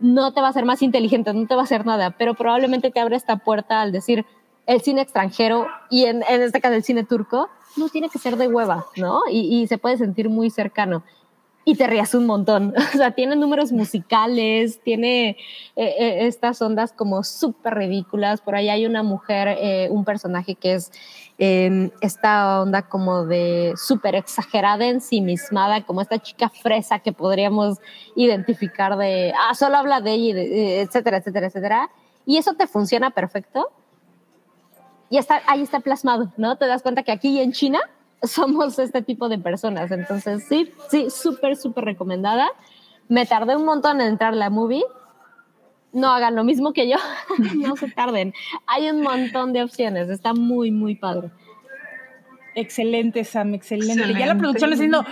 Speaker 3: no te va a hacer más inteligente, no te va a hacer nada, pero probablemente te abre esta puerta al decir el cine extranjero y en, en este caso el cine turco, no tiene que ser de hueva, ¿no? Y, y se puede sentir muy cercano. Y te rías un montón. (laughs) O sea, tiene números musicales, tiene eh, eh, estas ondas como súper ridículas. Por ahí hay una mujer, eh, un personaje que es eh, esta onda como de súper exagerada, ensimismada, como esta chica fresa que podríamos identificar de, ah, solo habla de ella, eh, etcétera, etcétera, etcétera. Y eso te funciona perfecto. Y está, ahí está plasmado, ¿no? Te das cuenta que aquí en China (laughs) somos este tipo de personas. Entonces, sí, sí, súper, súper recomendada. Me tardé un montón en entrar a la movie. No hagan lo mismo que yo, (laughs) no se tarden. Hay un montón de opciones, está muy, muy padre.
Speaker 4: Excelente, Sam, excelente. Ya la
Speaker 5: Excelente.
Speaker 4: producción le está diciendo.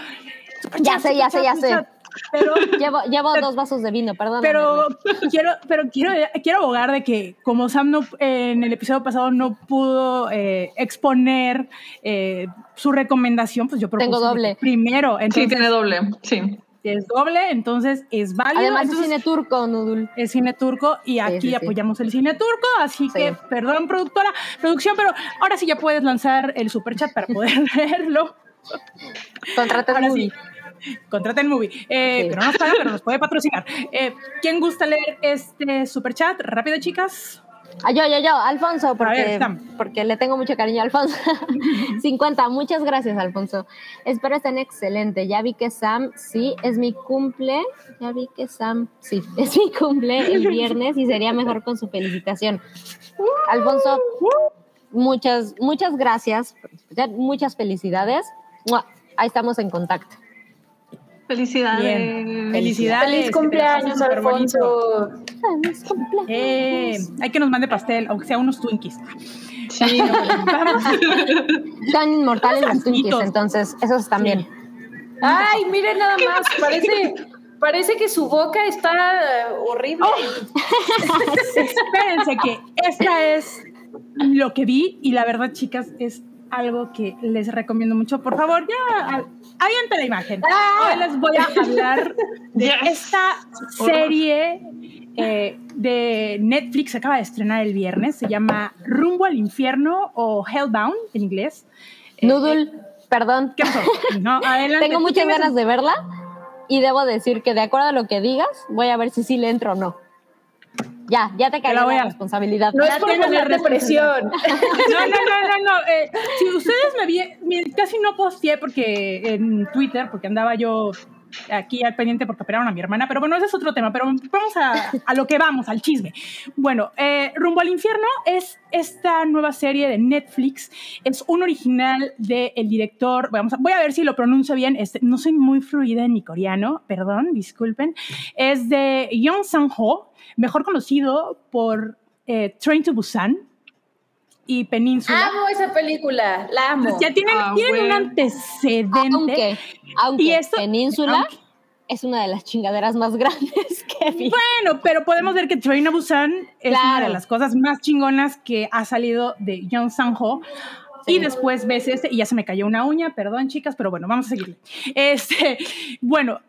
Speaker 3: Ya sé, ya sé, ya sé.
Speaker 4: Pero, (laughs)
Speaker 3: Llevo, llevo dos vasos de vino, perdón.
Speaker 4: pero (laughs) quiero, pero quiero, quiero abogar de que como Sam no, eh, en el episodio pasado no pudo eh, exponer eh, su recomendación, pues yo propuse
Speaker 3: Tengo doble.
Speaker 4: primero,
Speaker 5: Sí,
Speaker 4: entonces
Speaker 5: tiene doble. Sí.
Speaker 4: es doble, entonces es válido.
Speaker 3: Además, es
Speaker 4: entonces,
Speaker 3: cine turco, Nudul.
Speaker 4: es cine turco y aquí
Speaker 3: sí, sí.
Speaker 4: apoyamos el cine turco, así
Speaker 3: Sí.
Speaker 4: que perdón productora, producción, pero ahora sí ya puedes lanzar el super chat para poder (laughs) verlo.
Speaker 3: Contrata
Speaker 4: Ahora sí. Contrata el movie. Eh,
Speaker 3: Sí.
Speaker 4: Pero no nos paga, pero nos puede patrocinar. Eh, ¿Quién gusta leer este super chat? Rápido, chicas.
Speaker 3: Ah, yo, yo, yo, Alfonso, porque,
Speaker 4: ver,
Speaker 3: porque le tengo mucho cariño a Alfonso. (laughs) 50, muchas gracias, Alfonso. Espero estén excelente. Ya vi que Sam, sí, es mi cumple. Ya vi que Sam, sí, (laughs) es mi cumple el viernes y sería mejor con su felicitación. Alfonso, muchas, muchas gracias. Muchas felicidades. Ahí estamos en contacto.
Speaker 5: Felicidades.
Speaker 4: Bien. Felicidades.
Speaker 2: Feliz cumpleaños, Alfonso.
Speaker 3: Feliz cumpleaños.
Speaker 4: Eh, hay que nos mande pastel, aunque sea unos Twinkies.
Speaker 5: Sí. (laughs)
Speaker 4: Vamos.
Speaker 3: Son inmortales los. Twinkies, entonces esos también.
Speaker 2: Ay, miren nada más, parece, Parece que su boca está eh, horrible. (laughs)
Speaker 4: Espérense que esta es lo que vi y la verdad, chicas, es algo que les recomiendo mucho. Por favor, ya a- avienta la imagen. Hoy les voy a hablar de
Speaker 5: Yes.
Speaker 4: esta serie eh, de Netflix, se acaba de estrenar el viernes, se llama Rumbo al Infierno o Hellbound en inglés. Eh,
Speaker 3: Noodle, perdón.
Speaker 4: ¿Qué pasó? No, (laughs) adelante.
Speaker 3: Tengo muchas ganas de verla y debo decir que de acuerdo a lo que digas, voy a ver si sí le entro o no. Ya, ya te cae
Speaker 4: la
Speaker 3: la,
Speaker 4: voy a-
Speaker 3: responsabilidad.
Speaker 2: No es por poner depresión.
Speaker 4: No, no, no, no, no. eh, si ustedes me vieron, casi no posteé porque en Twitter, porque andaba yo aquí al pendiente porque operaron a mi hermana, pero bueno, ese es otro tema, pero vamos a, a lo que vamos, al chisme. Bueno, eh, Rumbo al Infierno es esta nueva serie de Netflix, es un original del director, vamos a- voy a ver si lo pronuncio bien, este, no soy muy fluida en mi coreano, perdón, disculpen, es de Young Sang-ho, mejor conocido por eh, Train to Busan y Península.
Speaker 2: Amo esa película, la amo.
Speaker 4: Entonces, ya tienen,
Speaker 5: Ah,
Speaker 4: tienen un
Speaker 5: bueno.
Speaker 4: Antecedente.
Speaker 3: aunque
Speaker 4: Y esto-
Speaker 3: Península
Speaker 4: aunque-
Speaker 3: es una de las chingaderas más (laughs) grandes que vi.
Speaker 4: Bueno, pero podemos ver que Train to Busan es una de las cosas más chingonas que ha salido de Young Sang-ho. Y después ves este, y ya se me cayó una uña, perdón chicas, pero bueno, vamos a seguirle. Este, (laughs) bueno,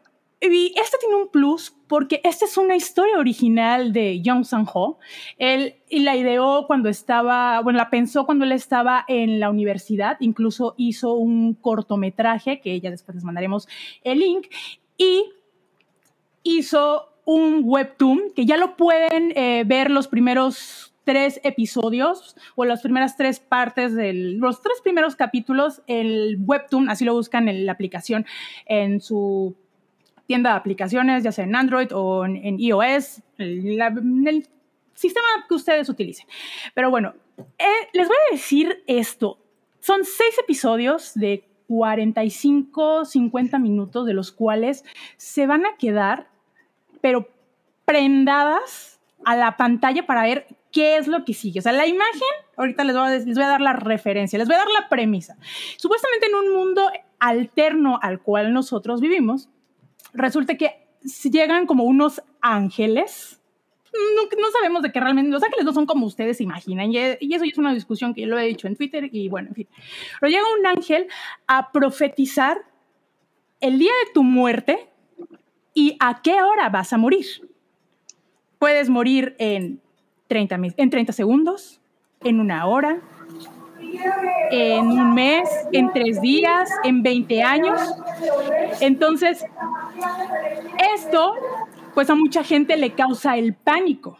Speaker 4: y este tiene un plus porque esta es una historia original de Young Sang-ho. Él la ideó cuando estaba, bueno, la pensó cuando él estaba en la universidad, incluso hizo un cortometraje que ya después les mandaremos el link y hizo un webtoon que ya lo pueden eh, ver los primeros tres episodios o las primeras tres partes de los tres primeros capítulos el webtoon así lo buscan en la aplicación en su tienda de aplicaciones ya sea en Android o en, iOS el, sistema que ustedes utilicen pero bueno eh, les voy a decir esto son seis episodios de 45 50 minutos de los cuales se van a quedar pero prendadas a la pantalla para ver qué es lo que sigue. O sea, la imagen, ahorita les voy, les voy a dar la referencia, les voy a dar la premisa. Supuestamente en un mundo alterno al cual nosotros vivimos, resulta que llegan como unos ángeles. No, no sabemos de qué realmente, los ángeles no son como ustedes se imaginan, y, y eso es una discusión que yo lo he dicho en Twitter, y bueno, en fin. Pero llega un ángel a profetizar el día de tu muerte y a qué hora vas a morir. Puedes morir en 30, mi- en 30 segundos, en una hora, en un mes, en tres días, en 20 años. Entonces, esto, pues a mucha gente le causa el pánico.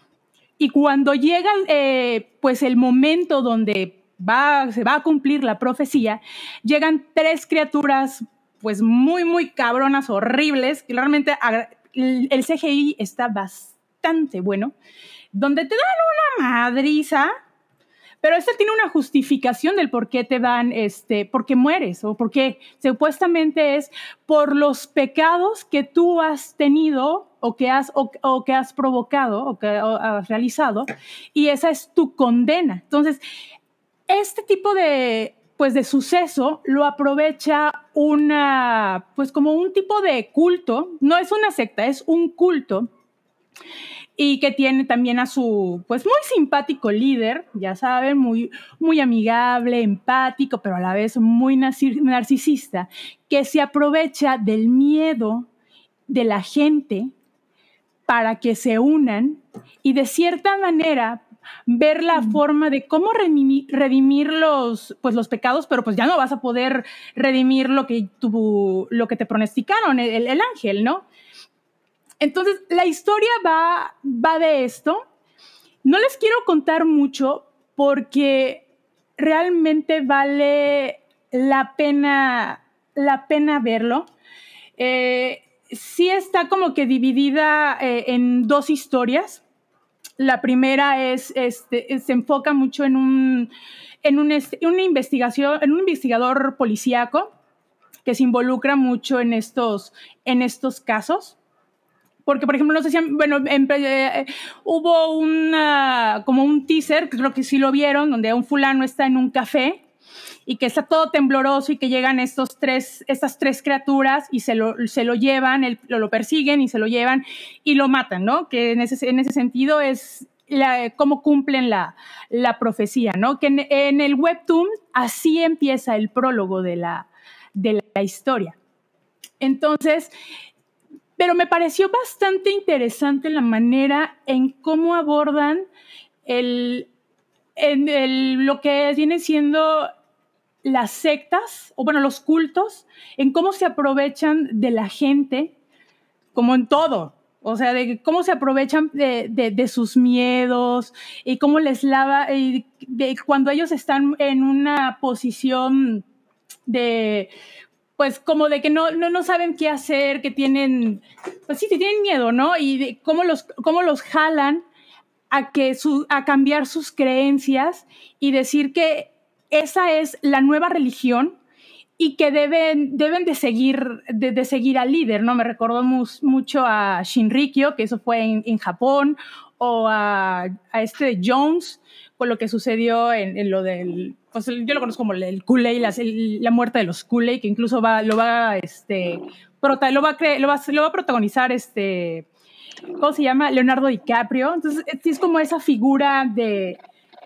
Speaker 4: Y cuando llega eh, pues el momento donde va, se va a cumplir la profecía, llegan tres criaturas pues muy, muy cabronas, horribles, que realmente el CGI está bastante bueno, donde te dan una madriza, pero este tiene una justificación del por qué te dan, este, por qué mueres o por qué supuestamente es por los pecados que tú has tenido o que has, o, que has provocado o que has realizado y esa es tu condena. Entonces, este tipo de, pues, de suceso lo aprovecha una, pues como un tipo de culto, no es una secta, es un culto y que tiene también a su, pues muy simpático líder, ya saben, muy, muy amigable, empático, pero a la vez muy narci- narcisista, que se aprovecha del miedo de la gente para que se unan y de cierta manera ver la forma de cómo redimir, redimir los, pues los pecados, pero pues ya no vas a poder redimir lo que, tu, lo que te pronosticaron, el, el ángel, ¿no? Entonces, la historia va, de esto. No les quiero contar mucho porque realmente vale la pena, verlo. Eh, sí está como que dividida eh, en dos historias. La primera es, este, se enfoca mucho en un, una investigación, en un investigador policíaco que se involucra mucho en estos casos porque por ejemplo no sé si bueno en- eh, hubo una como un teaser creo que sí lo vieron donde un fulano está en un café y que está todo tembloroso y que llegan estos tres, estas tres criaturas y se lo, se lo llevan, lo, persiguen y se lo llevan y lo matan, ¿no? Que en ese, en ese sentido es cómo cumplen la, la, profecía, ¿no? Que en, el webtoon así empieza el prólogo de la, de la historia. Entonces, pero me pareció bastante interesante la manera en cómo abordan el, lo que viene siendo las sectas, o bueno, los cultos, en cómo se aprovechan de la gente, como en todo, o sea, de cómo se aprovechan de, sus miedos y cómo les lava, y de cuando ellos están en una posición de, pues como de que no, no, no saben qué hacer, que tienen, pues sí, tienen miedo, ¿no? Y de cómo los, cómo los jalan a, que su, a cambiar sus creencias y decir que esa es la nueva religión y que deben, deben de, seguir, de, seguir al líder, ¿no? Me recordó mucho a Shinrikyo, que eso fue en, Japón, o a, a, este Jones, con lo que sucedió en, lo del, pues yo lo conozco como el Kool-Aid, la, muerte de los Kool-Aid, que incluso va, lo va, este, lo va, lo va, lo va a protagonizar este ¿cómo se llama? Leonardo DiCaprio. Entonces, es como esa figura de,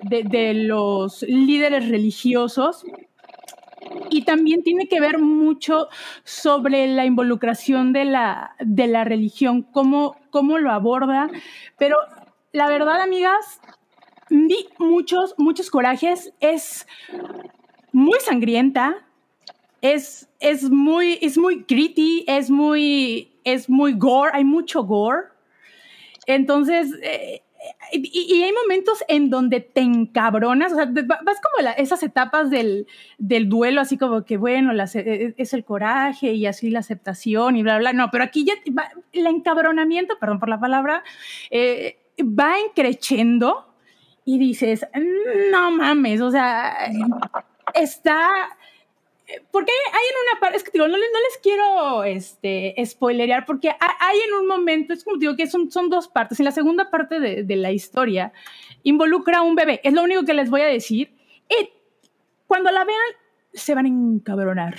Speaker 4: de, los líderes religiosos. Y también tiene que ver mucho sobre la involucración de la, de la religión, cómo, cómo lo aborda. Pero la verdad, amigas, muchos, muchos corajes. Es muy sangrienta, es, es, muy, es muy gritty, es muy, es muy gore, hay mucho gore. Entonces, eh, y, hay momentos en donde te encabronas, o sea, vas como esas etapas del, duelo, así como que, bueno, e, e, es el coraje y así la aceptación y bla, bla, no, pero aquí ya el encabronamiento, perdón por la palabra, eh, va encrechendo y dices, no mames, o sea, está porque hay en una parte, es que digo, no les, no les quiero este, spoilerear, porque hay en un momento, es como digo, que son, son dos partes. En la segunda parte de, de, la historia involucra a un bebé, es lo único que les voy a decir. Y cuando la vean, se van a encabronar.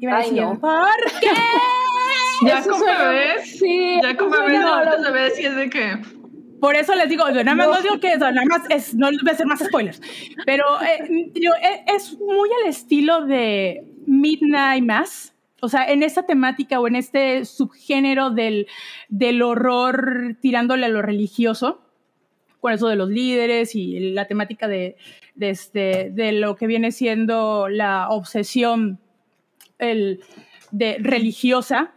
Speaker 4: Y van a decir, ¿por qué? (laughs)
Speaker 5: ya como bebés, sí, ya como bebés, no, no, bebés, y es de que
Speaker 4: por eso les digo, nada más no, digo que eso, nada más es, no voy a hacer más spoilers, pero eh, e, es muy al estilo de Midnight Mass, o sea, en esta temática o en este subgénero del, del horror tirándole a lo religioso, con eso de los líderes y la temática de, de, este, de lo que viene siendo la obsesión el, de, religiosa,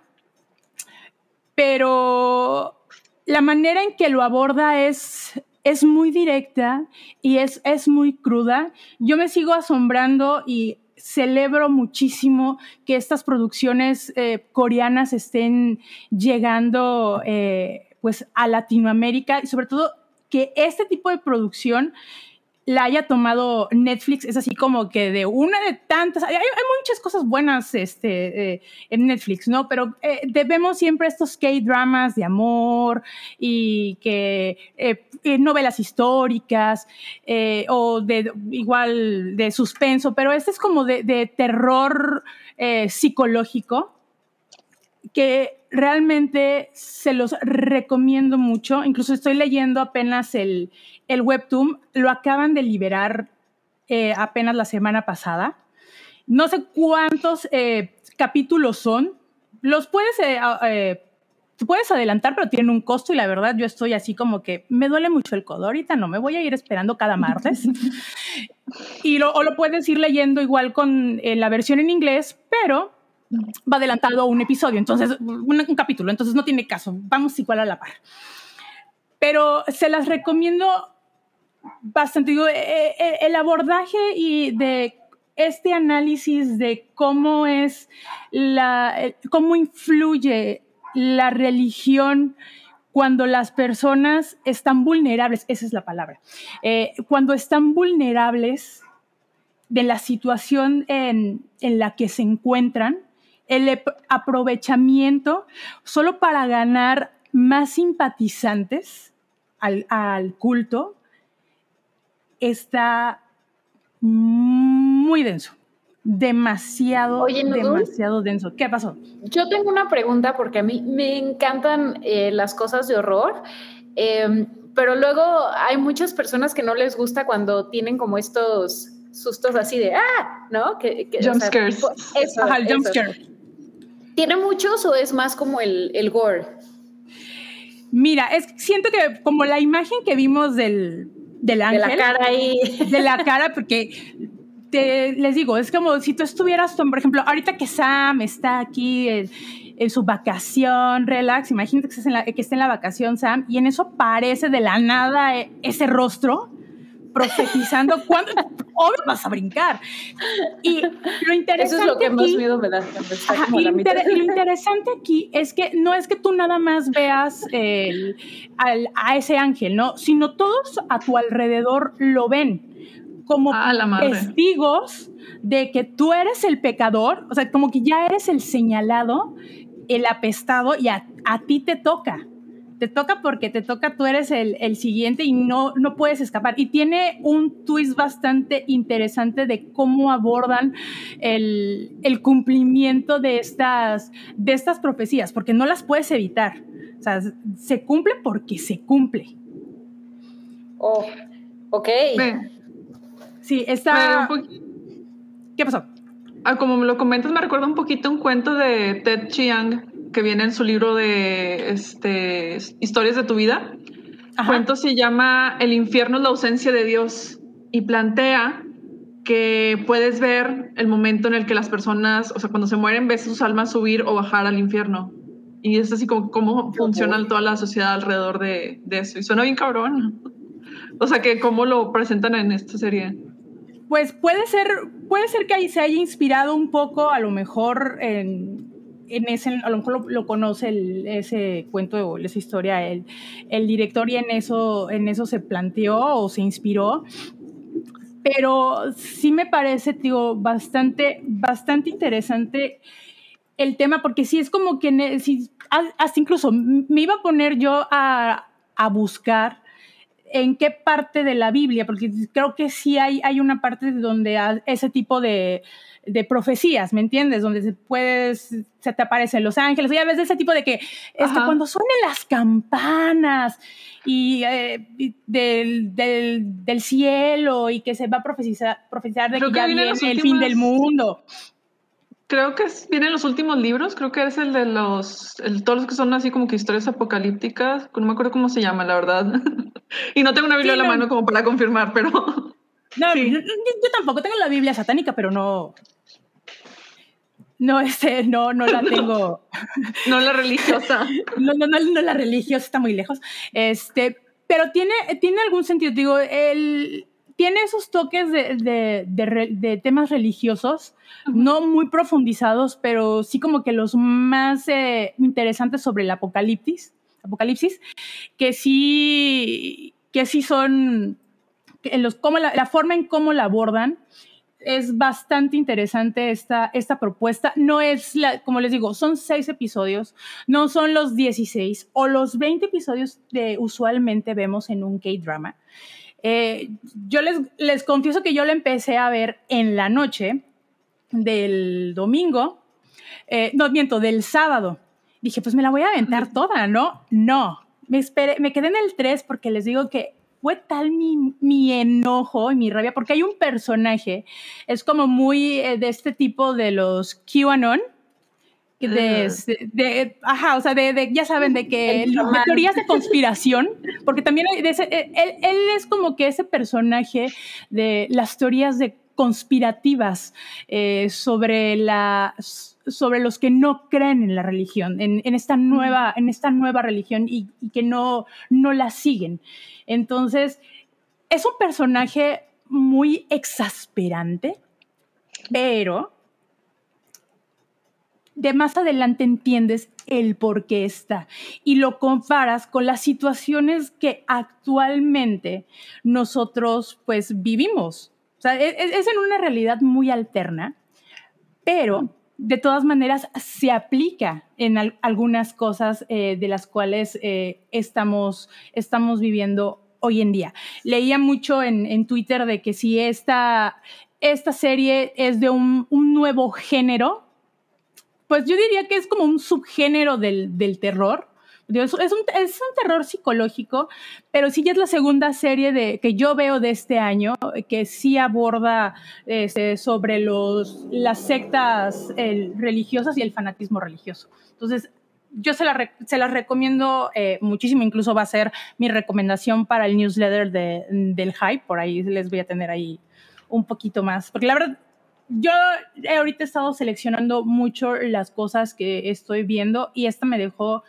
Speaker 4: pero la manera en que lo aborda es, es muy directa y es, es muy cruda. Yo me sigo asombrando y celebro muchísimo que estas producciones eh, coreanas estén llegando eh, pues a Latinoamérica y sobre todo que este tipo de producción la haya tomado Netflix es así como que de una de tantas, hay, muchas cosas buenas este, eh, en Netflix, ¿no? Pero eh, debemos siempre estos K-dramas de amor y que eh, novelas históricas o de igual de suspenso, pero este es como de, de terror psicológico que realmente se los recomiendo mucho. Incluso estoy leyendo apenas el, el webtoon, lo acaban de liberar eh, apenas la semana pasada. No sé cuántos eh, capítulos son. Los puedes, eh, puedes adelantar, pero tienen un costo y la verdad yo estoy así como que me duele mucho el codo. Ahorita no me voy a ir esperando cada martes. (laughs) y lo, o lo puedes ir leyendo igual con la versión en inglés, pero va adelantado a un episodio, entonces, un, capítulo, entonces no tiene caso, vamos igual a la par. Pero se las recomiendo bastante, digo, eh, eh, el abordaje y de este análisis de cómo es la, cómo influye la religión cuando las personas están vulnerables, esa es la palabra, eh, cuando están vulnerables de la situación en la que se encuentran, el aprovechamiento solo para ganar más simpatizantes al, culto está muy denso. Demasiado, demasiado denso. ¿Qué pasó?
Speaker 2: Yo tengo una pregunta porque a mí me encantan eh, las cosas de horror. Em, pero luego hay muchas personas que no les gusta cuando tienen como estos sustos así de ¡ah! ¿no?
Speaker 5: Que, jump scares.
Speaker 2: Eso, el jump scare. ¿Tiene muchos o es más como el, el gore?
Speaker 4: Mira, es siento que como la imagen que vimos del, del ángel.
Speaker 2: De la cara ahí.
Speaker 4: De la cara, porque te, les digo, es como si tú estuvieras, por ejemplo, ahorita que Sam está aquí en, su vacación, relax, imagínate que, en la, que esté en la vacación Sam, y en eso aparece de la nada eh, ese rostro profetizando cuándo obvio vas a brincar. Y lo interesante
Speaker 2: Eso es lo que más miedo me da.
Speaker 4: y, lo interesante aquí es que no es que tú nada más veas a ese ángel, ¿no? Sino todos a tu alrededor lo ven como
Speaker 5: ah,
Speaker 4: testigos de que tú eres el pecador, o sea, como que ya eres el señalado, el apestado y a ti te toca te toca porque te toca, tú eres el, el, siguiente y no, no puedes escapar. Y tiene un twist bastante interesante de cómo abordan el, el cumplimiento de estas, de estas profecías, porque no las puedes evitar. O sea, se cumple porque se cumple.
Speaker 2: Oh, ok.
Speaker 4: Sí, está... ¿Qué pasó?
Speaker 5: Ah, como me lo comentas, me recuerda un poquito un cuento de Ted Chiang que viene en su libro de este, Historias de tu vida. El cuento se llama El infierno es la ausencia de Dios y plantea que puedes ver el momento en el que las personas, o sea, cuando se mueren, ves sus almas subir o bajar al infierno. Y es así como cómo funciona toda la sociedad alrededor de, de eso. Y suena bien cabrón. O sea, que cómo lo presentan en esta serie.
Speaker 4: Pues puede ser, puede ser que ahí se haya inspirado un poco, a lo mejor en en ese, a lo mejor lo, conoce ese cuento o esa historia el, el, director y en eso, en eso se planteó o se inspiró. Pero sí me parece, digo, bastante, bastante interesante el tema, porque sí es como que, si, hasta incluso me iba a poner yo a, a buscar en qué parte de la Biblia, porque creo que sí hay, hay una parte donde ese tipo de, de profecías, ¿me entiendes? Donde se puedes, se te aparecen los ángeles, ya ves de ese tipo de que, es que cuando suenen las campanas y, eh, del, del, del, cielo y que se va a profetizar, profetizar de que, ya viene el fin del mundo.
Speaker 5: Creo que vienen los últimos libros, creo que es el de los, todos los que son así como que historias apocalípticas, no me acuerdo cómo se llama, la verdad. (laughs) y no tengo una Biblia en la mano como para confirmar, pero... (laughs)
Speaker 4: No, yo, tampoco tengo la Biblia satánica, pero no, no, este, no, no la (laughs) tengo.
Speaker 5: no la religiosa. (laughs)
Speaker 4: no, no, no, no, la religiosa, está muy lejos. Este, pero tiene, tiene algún sentido. Digo, él tiene esos toques de, de, de, temas religiosos, no muy profundizados, pero sí como que los más eh, interesantes sobre el apocalipsis, apocalipsis, que sí, que sí son, en los, como la, la forma en cómo la abordan es bastante interesante esta, esta propuesta. No es, la, como les digo, son seis episodios, no son los 16 o los 20 episodios que usualmente vemos en un K-drama. Eh, yo les, les confieso que yo la empecé a ver en la noche del domingo, eh, no miento, del sábado. Dije, pues me la voy a aventar toda, ¿no? No, me, esperé, me quedé en el 3 porque les digo que fue tal mi, mi, enojo y mi rabia, porque hay un personaje, es como muy eh, de este tipo de los QAnon, de, de, ajá, o sea, de, ya saben, de que de teorías de conspiración, porque también de eh, él, él, es como que ese personaje de las teorías de conspirativas eh, sobre la sobre los que no creen en la religión, en, en esta, nueva, en esta nueva religión y, y, que no, no la siguen. Entonces, es un personaje muy exasperante, pero de más adelante entiendes el por qué está y lo comparas con las situaciones que actualmente nosotros pues vivimos. O sea, es, es en una realidad muy alterna, pero de todas maneras se aplica en algunas cosas eh, de las cuales eh, estamos, estamos viviendo hoy en día. Leía mucho en, Twitter de que si esta, esta serie es de un, nuevo género, pues yo diría que es como un subgénero del, del terror. Es, es, un, es, un, terror psicológico, pero sí ya es la segunda serie de, que yo veo de este año que sí aborda este, sobre los, las sectas religiosas y el fanatismo religioso. Entonces, yo se, la, se las recomiendo eh, muchísimo, incluso va a ser mi recomendación para el newsletter de, del Hype, por ahí les voy a tener ahí un poquito más, porque la verdad, yo ahorita he estado seleccionando mucho las cosas que estoy viendo y esta me dejó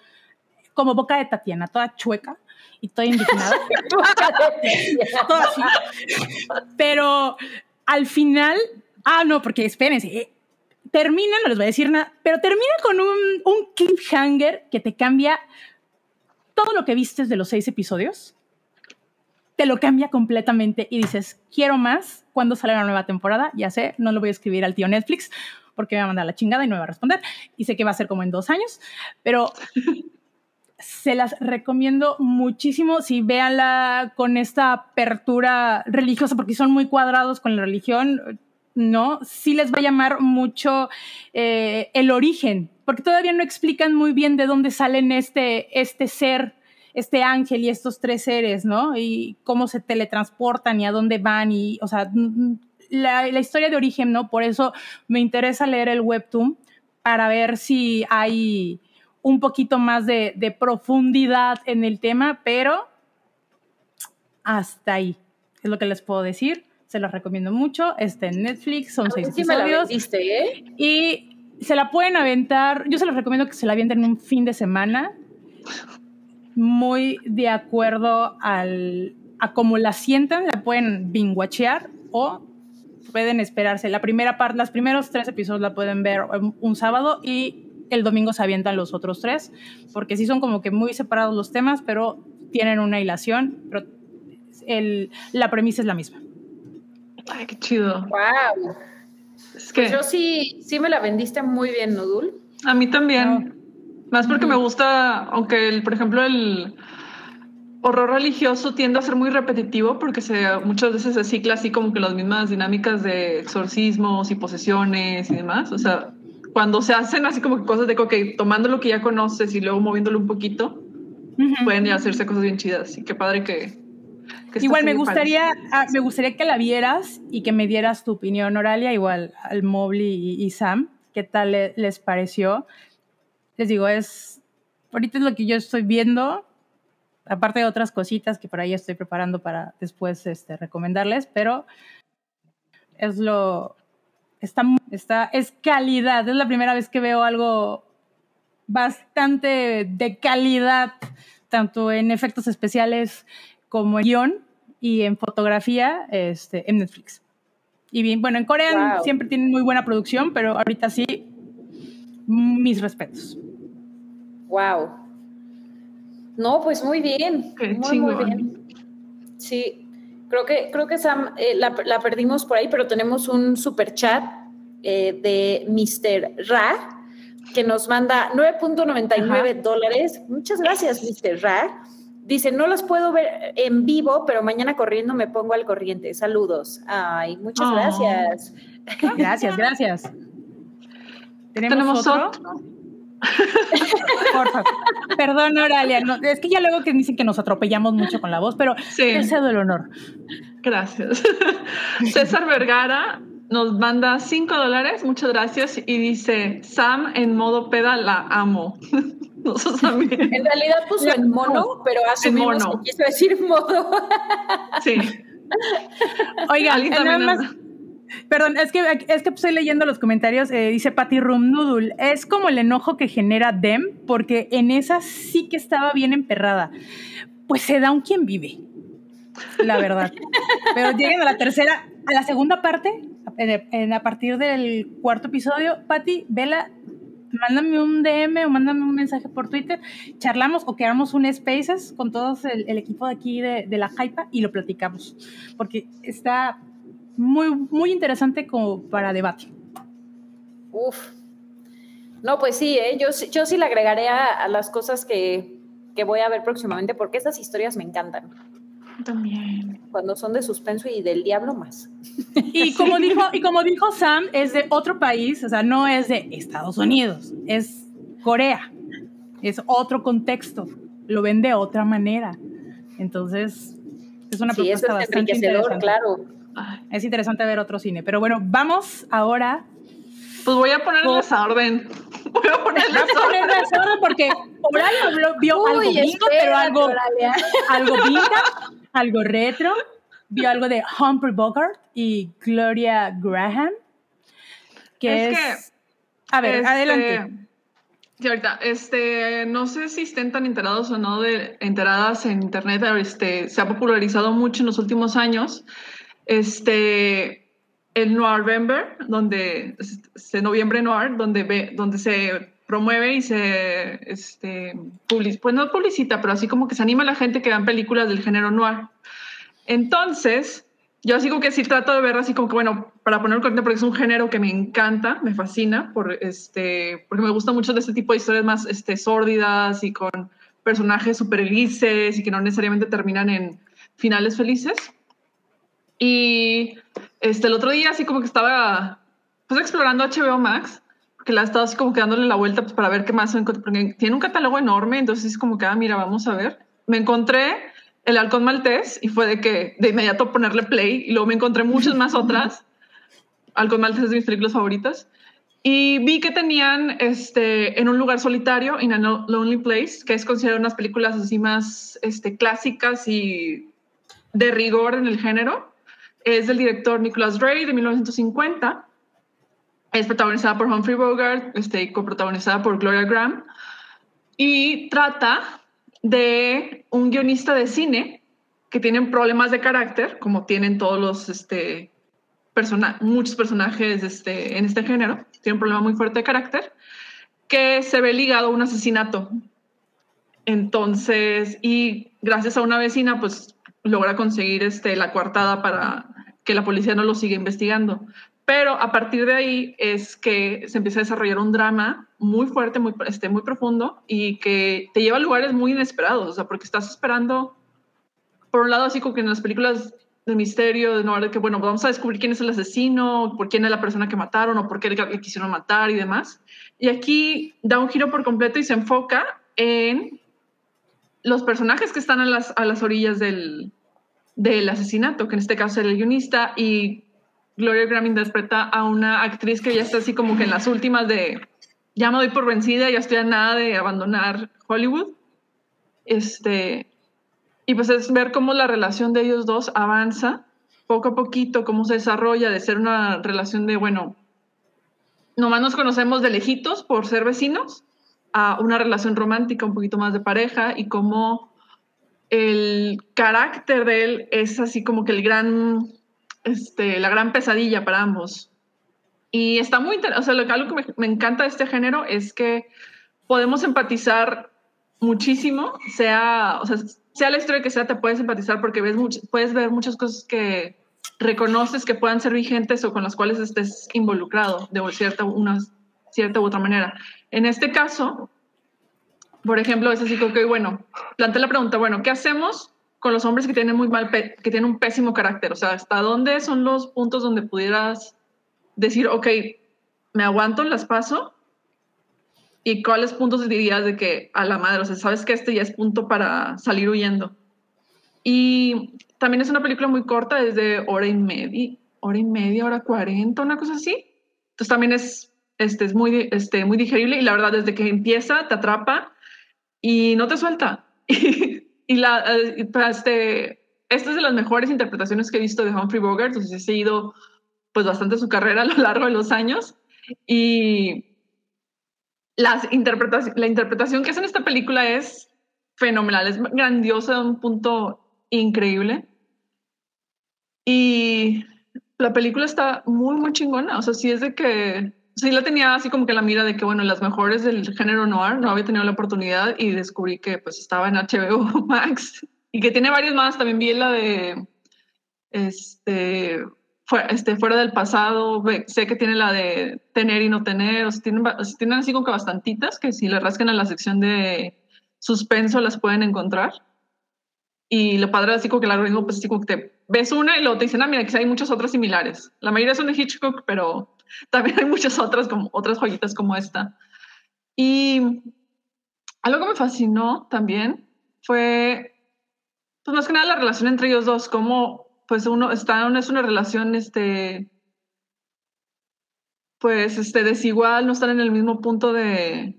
Speaker 4: como boca de Tatiana, toda chueca y toda indignada. (laughs) Pero al final, ah, no, porque espérense, eh, termina, no les voy a decir nada, pero termina con un, un cliffhanger que te cambia todo lo que vistes de los seis episodios. Te lo cambia completamente y dices, quiero más. cuando sale la nueva temporada? Ya sé, no lo voy a escribir al tío Netflix porque me va a mandar la chingada y no me va a responder. Y sé que va a ser como en dos años, pero se las recomiendo muchísimo si véanla con esta apertura religiosa, porque son muy cuadrados con la religión. ¿no? Sí les va a llamar mucho eh, el origen, porque todavía no explican muy bien de dónde salen este, este ser, este ángel y estos tres seres, ¿no? Y cómo se teletransportan y a dónde van y, o sea, la, la historia de origen, ¿no? Por eso me interesa leer el webtoon para ver si hay un poquito más de, de profundidad en el tema, pero hasta ahí es lo que les puedo decir se los recomiendo mucho. Está en Netflix, son seis episodios. ¿eh? Y se la pueden aventar, yo se los recomiendo que se la avienten un fin de semana, muy de acuerdo al, a cómo la sientan, la pueden binguachear o pueden esperarse. La primera parte, los primeros tres episodios la pueden ver un, sábado y el domingo se avientan los otros tres, porque sí son como que muy separados los temas, pero tienen una hilación, pero el, la premisa es la misma.
Speaker 5: Ay, qué chido.
Speaker 2: Wow. Es que... Pues yo sí, sí me la vendiste muy bien, Nudul.
Speaker 5: A mí también. Más porque me gusta, aunque el, por ejemplo, el horror religioso tiende a ser muy repetitivo porque se, muchas veces se cicla así como que las mismas dinámicas de exorcismos y posesiones y demás. O sea, cuando se hacen así como que cosas de, ok, tomando lo que ya conoces y luego moviéndolo un poquito, pueden ya hacerse cosas bien chidas. Y qué padre que,
Speaker 4: Igual me gustaría, ah, me gustaría que la vieras y que me dieras tu opinión, Oralia, igual al Mobley y, Sam, qué tal les pareció. Les digo, es, ahorita es lo que yo estoy viendo, aparte de otras cositas que por ahí estoy preparando para después este, recomendarles, pero es lo, está, está, es calidad, es la primera vez que veo algo bastante de calidad, tanto en efectos especiales como en guion y en fotografía este, en Netflix. Y bien, bueno, en Corea siempre tienen muy buena producción, pero ahorita sí, mis respetos.
Speaker 2: Wow. No, pues muy bien. muy, muy bien. Sí, creo que, creo que Sam eh, la, la, perdimos por ahí, pero tenemos un super chat eh, de Mr. Ra que nos manda 9.99 dólares. Muchas gracias, Mr. Ra. Dice, no los puedo ver en vivo, pero mañana corriendo me pongo al corriente. Saludos. Ay, muchas oh. gracias.
Speaker 4: Gracias, gracias. (laughs)
Speaker 5: ¿Tenemos, otro? (laughs)
Speaker 4: Por favor. Perdón, Oralia. es que ya luego que dicen que nos atropellamos mucho con la voz, pero sí. cedo el honor.
Speaker 5: Gracias. (laughs) César Vergara nos manda cinco dólares, muchas gracias, y dice, Sam en modo peda la amo. (laughs)
Speaker 2: En realidad puso en mono, pero asumimos mono. que quiso decir modo.
Speaker 5: Sí.
Speaker 4: Oiga, nada más, Perdón, es que, es que estoy leyendo los comentarios. Eh, dice Patty Room Noodle. Es como el enojo que genera Dem, porque en esa sí que estaba bien emperrada. Pues se da un quien vive, la verdad. (laughs) Pero lleguen a la tercera, a la segunda parte, a partir del cuarto episodio, Patty, vela mándame un DM o mándame un mensaje por Twitter, charlamos o creamos un Spaces con todo el, equipo de aquí de, la Hypa y lo platicamos, porque está muy, muy interesante como para debate.
Speaker 2: Uf. No, pues sí, ¿eh? yo, yo sí le agregaré a, las cosas que, que voy a ver próximamente, porque esas historias me encantan.
Speaker 5: También.
Speaker 2: Cuando son de suspenso y del diablo más.
Speaker 4: Y (laughs) como dijo, y como dijo Sam, es de otro país, o sea, no es de Estados Unidos, es Corea. Es otro contexto. Lo ven de otra manera. Entonces, es una
Speaker 2: Sí,
Speaker 4: propuesta
Speaker 2: eso es
Speaker 4: bastante interesante.
Speaker 2: claro.
Speaker 4: Es interesante ver otro cine. Pero bueno, vamos ahora
Speaker 5: Pues voy a poner desorden. (laughs) Voy a poner
Speaker 4: Voy a
Speaker 5: desorden.
Speaker 4: poner desorden porque Oralia vio algo bingo, pero algo,
Speaker 2: Oralia.
Speaker 4: algo vintage, algo retro. Vio algo de Humphrey Bogart y Gloria Graham. Que es.
Speaker 5: Es
Speaker 4: a ver,
Speaker 5: Este,
Speaker 4: adelante.
Speaker 5: Sí, ahorita, este, no sé si estén tan enterados o no de enteradas en internet, pero, este, se ha popularizado mucho en los últimos años, este, el Noirvember, donde, este, noviembre noir, donde donde se promueve y se, este, pues no publicita, pero así como que se anima a la gente que vean películas del género noir. Entonces, yo así como que sí trato de ver así como que, bueno, para poner corte, porque es un género que me encanta, me fascina, por, este, porque me gusta mucho de este tipo de historias más este, sórdidas y con personajes súper grises y que no necesariamente terminan en finales felices. Y este, el otro día así como que estaba pues explorando HBO Max, que la he estado así como que dándole la vuelta pues, para ver qué más encontré, porque tiene un catálogo enorme, entonces es como que, ah, mira, vamos a ver. Me encontré el halcón maltés y fue de que de inmediato ponerle play y luego me encontré muchas más otras. (laughs) Halcón maltés es de mis películas favoritas. Y vi que tenían este, en un lugar solitario, In a Lonely Place, que es considerada unas películas así más este, clásicas y de rigor en el género. Es del director Nicholas Ray de 1950. Es protagonizada por Humphrey Bogart este, coprotagonizada por Gloria Graham. Y trata de un guionista de cine que tiene problemas de carácter, como tienen todos los, este, persona muchos personajes este, en este género, tiene un problema muy fuerte de carácter, que se ve ligado a un asesinato. Entonces, y gracias a una vecina, pues logra conseguir este, la coartada para que la policía no lo siga investigando. Pero a partir de ahí es que se empieza a desarrollar un drama muy fuerte, muy, este, muy profundo y que te lleva a lugares muy inesperados, o sea, porque estás esperando, por un lado, así como que en las películas de misterio, de no de que, bueno, vamos a descubrir quién es el asesino, por quién es la persona que mataron o por qué le quisieron matar y demás. Y aquí da un giro por completo y se enfoca en los personajes que están a las, a las orillas del, del asesinato, que en este caso era el guionista, y Gloria Graham interpreta a una actriz que ya está así como que en las últimas de, ya me doy por vencida, ya estoy a nada de abandonar Hollywood. Este, y pues es ver cómo la relación de ellos dos avanza poco a poquito, cómo se desarrolla de ser una relación de, bueno, nomás nos conocemos de lejitos por ser vecinos, a una relación romántica, un poquito más de pareja, y cómo el carácter de él es así como que el gran, este, la gran pesadilla para ambos. Y está muy interesante, o sea, lo que, algo que me, me encanta de este género es que podemos empatizar muchísimo, sea, o sea, sea la historia que sea, te puedes empatizar porque ves much puedes ver muchas cosas que reconoces que puedan ser vigentes o con las cuales estés involucrado de cierta, una cierta u otra manera. En este caso, por ejemplo, es así como que, bueno, plantea la pregunta, bueno, ¿qué hacemos con los hombres que tienen muy mal, que tienen un pésimo carácter? O sea, ¿hasta dónde son los puntos donde pudieras decir, ok, me aguanto, las paso? ¿Y cuáles puntos dirías de que a la madre, o sea, sabes que este ya es punto para salir huyendo? Y también es una película muy corta, es de hora y media, hora y media, hora cuarenta, una cosa así. Entonces también es, este, es muy, este, muy digerible y la verdad, desde que empieza, te atrapa y no te suelta. (laughs) y la, este, esta es de las mejores interpretaciones que he visto de Humphrey Bogart, entonces he seguido pues bastante su carrera a lo largo de los años y las la interpretación que hace en esta película es fenomenal, es grandiosa, un punto increíble. Y la película está muy, muy chingona. O sea, sí es de que, sí la tenía así como que la mira de que, bueno, las mejores del género noir, no había tenido la oportunidad y descubrí que pues estaba en HBO (laughs) Max y que tiene varias más. También vi la de, este, fuera, este, fuera del pasado, sé que tiene la de tener y no tener, o sea, tienen, o tienen así como que bastantitas que si le rascan a la sección de suspenso las pueden encontrar. Y lo padre así como que el algoritmo, pues así como que te ves una y luego te dicen, ah, mira, que hay muchas otras similares. La mayoría son de Hitchcock, pero también hay muchas otras, como otras joyitas como esta. Y algo que me fascinó también fue, pues más que nada la relación entre ellos dos, como pues uno está, es una relación, este, pues, este, desigual, no están en el mismo punto de,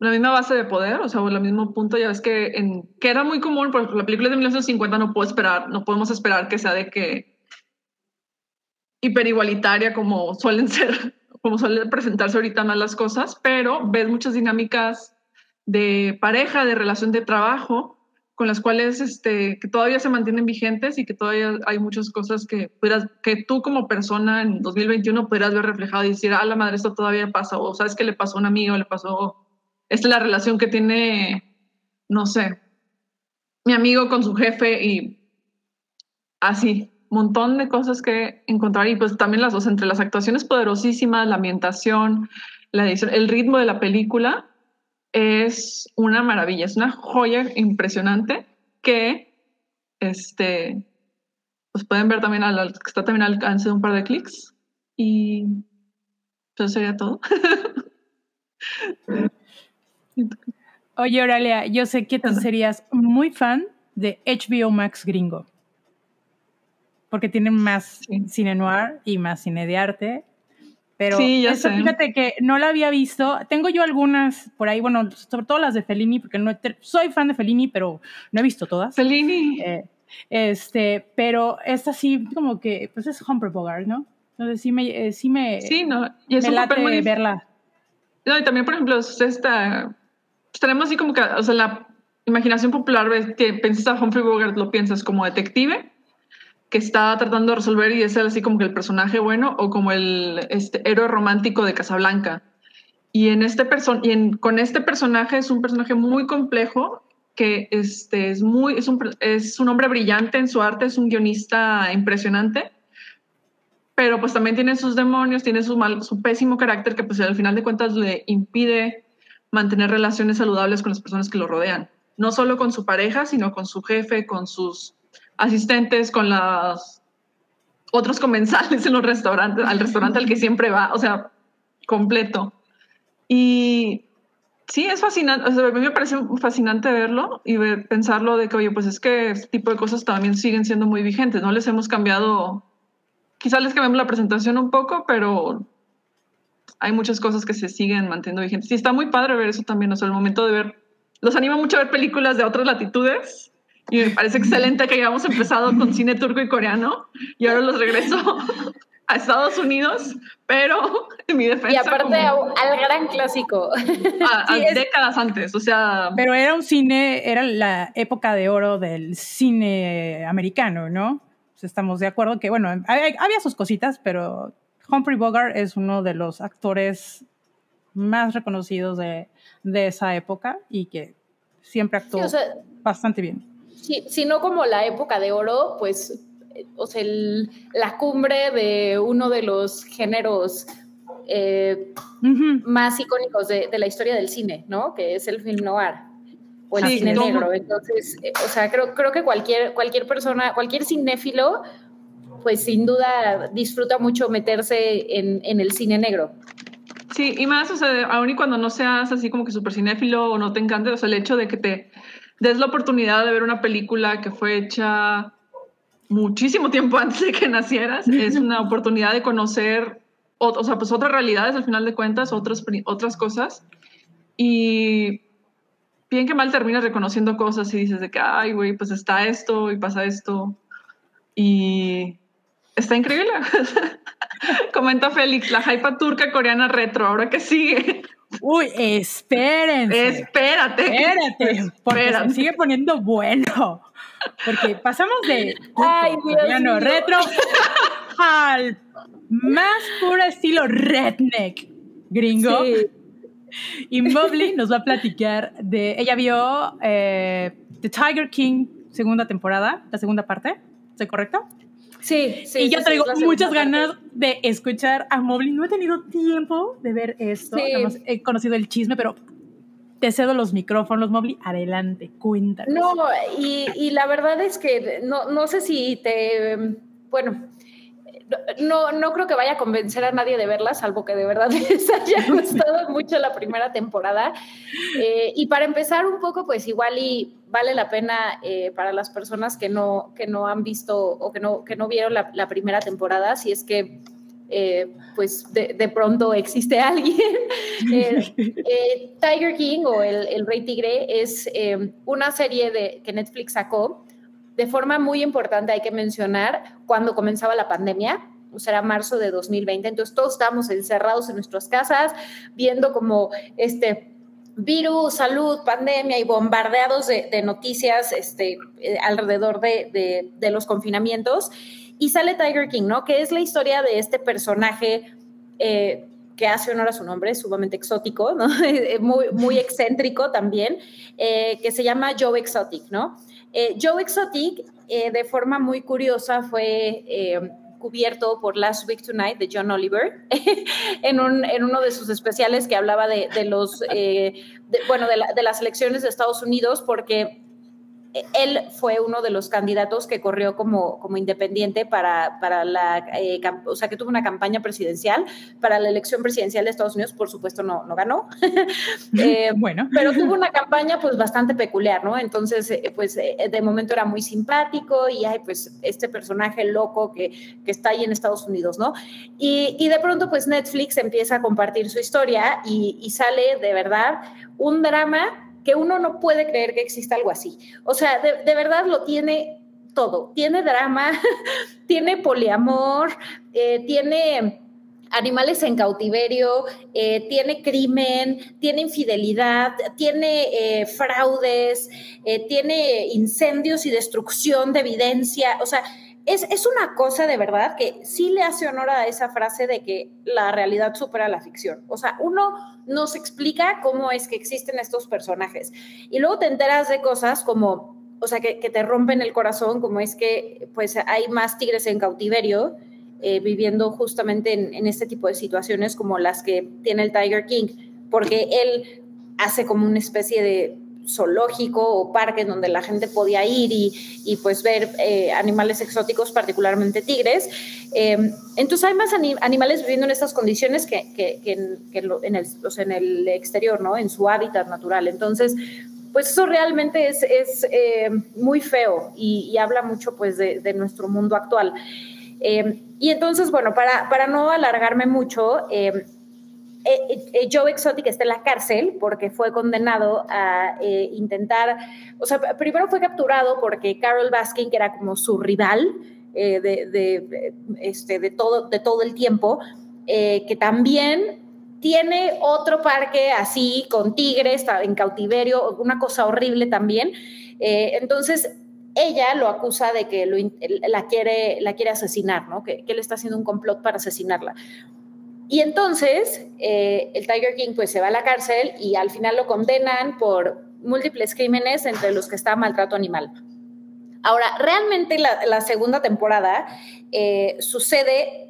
Speaker 5: la misma base de poder, o sea, o el mismo punto, ya ves que, en, que era muy común, por la película de 1950 no puedo esperar, no podemos esperar que sea de que hiperigualitaria como suelen ser, como suelen presentarse ahorita más las cosas, pero ves muchas dinámicas de pareja, de relación de trabajo, con las cuales este, que todavía se mantienen vigentes y que todavía hay muchas cosas que, que tú como persona en 2021 podrías ver reflejado y decir, ah, la madre, esto todavía pasa, o sabes que le pasó a un amigo, le pasó, esta es la relación que tiene, no sé, mi amigo con su jefe y así, montón de cosas que encontrar y pues también las dos, entre las actuaciones poderosísimas, la ambientación, la edición, el ritmo de la película, es una maravilla, es una joya impresionante que este, pues pueden ver también, al, está también al alcance de un par de clics y eso sería todo. (laughs)
Speaker 4: Oye, Oralia, yo sé que tú serías muy fan de HBO Max gringo, porque tienen más cine noir y más cine de arte pero sí, fíjate que no la había visto. Tengo yo algunas por ahí, bueno, sobre todo las de Fellini, porque no soy fan de Fellini, pero no he visto todas.
Speaker 5: Fellini.
Speaker 4: Eh, este, pero esta sí, como que, pues es Humphrey Bogart, ¿no? Entonces sí me, eh, sí me,
Speaker 5: sí, no, y es
Speaker 4: me late muy... verla.
Speaker 5: No, y también, por ejemplo, esta, pues tenemos así como que, o sea, la imaginación popular, que piensas a Humphrey Bogart, lo piensas como detective, que está tratando de resolver y es así como que el personaje bueno o como el este, héroe romántico de Casablanca. Y, en este person y en, con este personaje es un personaje muy complejo que este, es, muy, es, un, es un hombre brillante en su arte, es un guionista impresionante, pero pues también tiene sus demonios, tiene su, mal, su pésimo carácter que pues al final de cuentas le impide mantener relaciones saludables con las personas que lo rodean, no solo con su pareja, sino con su jefe, con sus asistentes, con los otros comensales en los restaurantes, al restaurante al que siempre va, o sea, completo. Y sí, es fascinante, o sea, a mí me parece fascinante verlo y pensarlo de que, oye, pues es que este tipo de cosas también siguen siendo muy vigentes, no les hemos cambiado, quizás les cambiamos la presentación un poco, pero hay muchas cosas que se siguen manteniendo vigentes. Y está muy padre ver eso también, o sea, el momento de ver, los anima mucho a ver películas de otras latitudes y me parece excelente que hayamos empezado con cine turco y coreano y ahora los regreso a Estados Unidos, pero en mi defensa.
Speaker 2: Y aparte al gran clásico.
Speaker 5: A, (laughs) décadas antes, o sea.
Speaker 4: Pero era un cine, era la época de oro del cine americano, ¿no? Estamos de acuerdo que, bueno, había sus cositas, pero Humphrey Bogart es uno de los actores más reconocidos de, de esa época y que siempre actuó bastante bien
Speaker 2: sí, sino como la época de oro, pues, o sea, la cumbre de uno de los géneros eh, más icónicos de, la historia del cine, ¿no? Que es el film noir o el cine negro. Entonces, eh, o sea, creo, creo que cualquier, cualquier persona, cualquier cinéfilo, pues sin duda disfruta mucho meterse en, en el cine negro.
Speaker 5: Sí, y más, o sea, aún y cuando no seas así como que súper cinéfilo o no te encante, o sea, el hecho de que te des la oportunidad de ver una película que fue hecha muchísimo tiempo antes de que nacieras, (laughs) es una oportunidad de conocer, o, sea, pues otras realidades al final de cuentas, otras, otras cosas. Y bien que mal terminas reconociendo cosas y dices de que, ay, güey, pues está esto y pasa esto. Y está increíble. (laughs) Comenta Félix, la hypa turca coreana retro, ahora que sigue.
Speaker 4: Uy, espérense.
Speaker 5: Espérate.
Speaker 4: Espérate, porque se sigue poniendo bueno. Porque pasamos de Ay, retro al más puro estilo redneck gringo. Y Mobley nos va a platicar de. Ella vio eh, The Tiger King, segunda temporada, la segunda parte. ¿Estoy correcto?
Speaker 2: Sí, sí.
Speaker 4: Y yo traigo muchas ganas de escuchar a Mobley. No he tenido tiempo de ver esto. he conocido el chisme, pero te cedo los micrófonos, Mobley. Adelante, cuéntanos.
Speaker 2: No, y, y la verdad es que no, no sé si te. Bueno, no, no creo que vaya a convencer a nadie de verla, salvo que de verdad (laughs) les haya gustado mucho la primera temporada. Eh, y para empezar un poco, pues igual y vale la pena eh, para las personas que no, que no han visto o que no, que no vieron la, primera temporada, si es que eh, pues de, pronto existe (laughs) alguien. Tiger King o el, el Rey Tigre es una serie de, que Netflix sacó de forma muy importante hay que mencionar cuando comenzaba la pandemia, o sea, era marzo de 2020, entonces todos estábamos encerrados en nuestras casas, viendo como este virus, salud, pandemia y bombardeados de, noticias este, eh, alrededor de, los confinamientos. Y sale Tiger King, ¿no? Que es la historia de este personaje eh, que hace honor a su nombre, sumamente exótico, ¿no? (laughs) muy, muy excéntrico también, eh, que se llama Joe Exotic, ¿no? Eh, Joe Exotic, eh, de forma muy curiosa, fue eh, cubierto por Last Week Tonight de John Oliver (laughs) en, uno de sus especiales que hablaba de, los, bueno, de, las elecciones de Estados Unidos, porque él fue uno de los candidatos que corrió como, como independiente para, para la, eh, o sea, que tuvo una campaña presidencial para la elección presidencial de Estados Unidos, por supuesto no, no ganó, (laughs) eh, bueno. pero tuvo una campaña pues bastante peculiar, ¿no? Entonces, eh, pues de momento era muy simpático y hay pues este personaje loco que, que está ahí en Estados Unidos, ¿no? Y, y, de pronto pues Netflix empieza a compartir su historia y, y sale de verdad un drama que uno no puede creer que exista algo así. O sea, de, verdad lo tiene todo. Tiene drama, (laughs) tiene poliamor, eh, tiene animales en cautiverio, eh, tiene crimen, tiene infidelidad, tiene eh, fraudes, tiene incendios y destrucción de evidencia. O sea, es, una cosa de verdad que sí le hace honor a esa frase de que la realidad supera la ficción. O sea, uno nos explica cómo es que existen estos personajes y luego te enteras de cosas como, o sea, que, te rompen el corazón, como es que pues hay más tigres en cautiverio. Eh, viviendo justamente en, en este tipo de situaciones como las que tiene el Tiger King, porque él hace como una especie de zoológico o parque donde la gente podía ir y, pues ver eh, animales exóticos, particularmente tigres. Em, entonces hay más animales viviendo en estas condiciones que, en, el, en, el, exterior, ¿no? En su hábitat natural. Entonces, pues eso realmente es, eh, muy feo y, habla mucho pues de, nuestro mundo actual. Em, y entonces, bueno, para, para no alargarme mucho, em, Joe Exotic está en la cárcel porque fue condenado a eh, intentar, o sea, primero fue capturado porque Carol Baskin, que era como su rival de, este, de, todo, de todo el tiempo, que también tiene otro parque así con tigres en cautiverio, una cosa horrible también. entonces, ella lo acusa de que la, quiere, la quiere asesinar, ¿no? Que, que él está haciendo un complot para asesinarla. Y entonces eh, el Tiger King pues se va a la cárcel y al final lo condenan por múltiples crímenes entre los que está maltrato animal. Ahora, realmente la, segunda temporada eh, sucede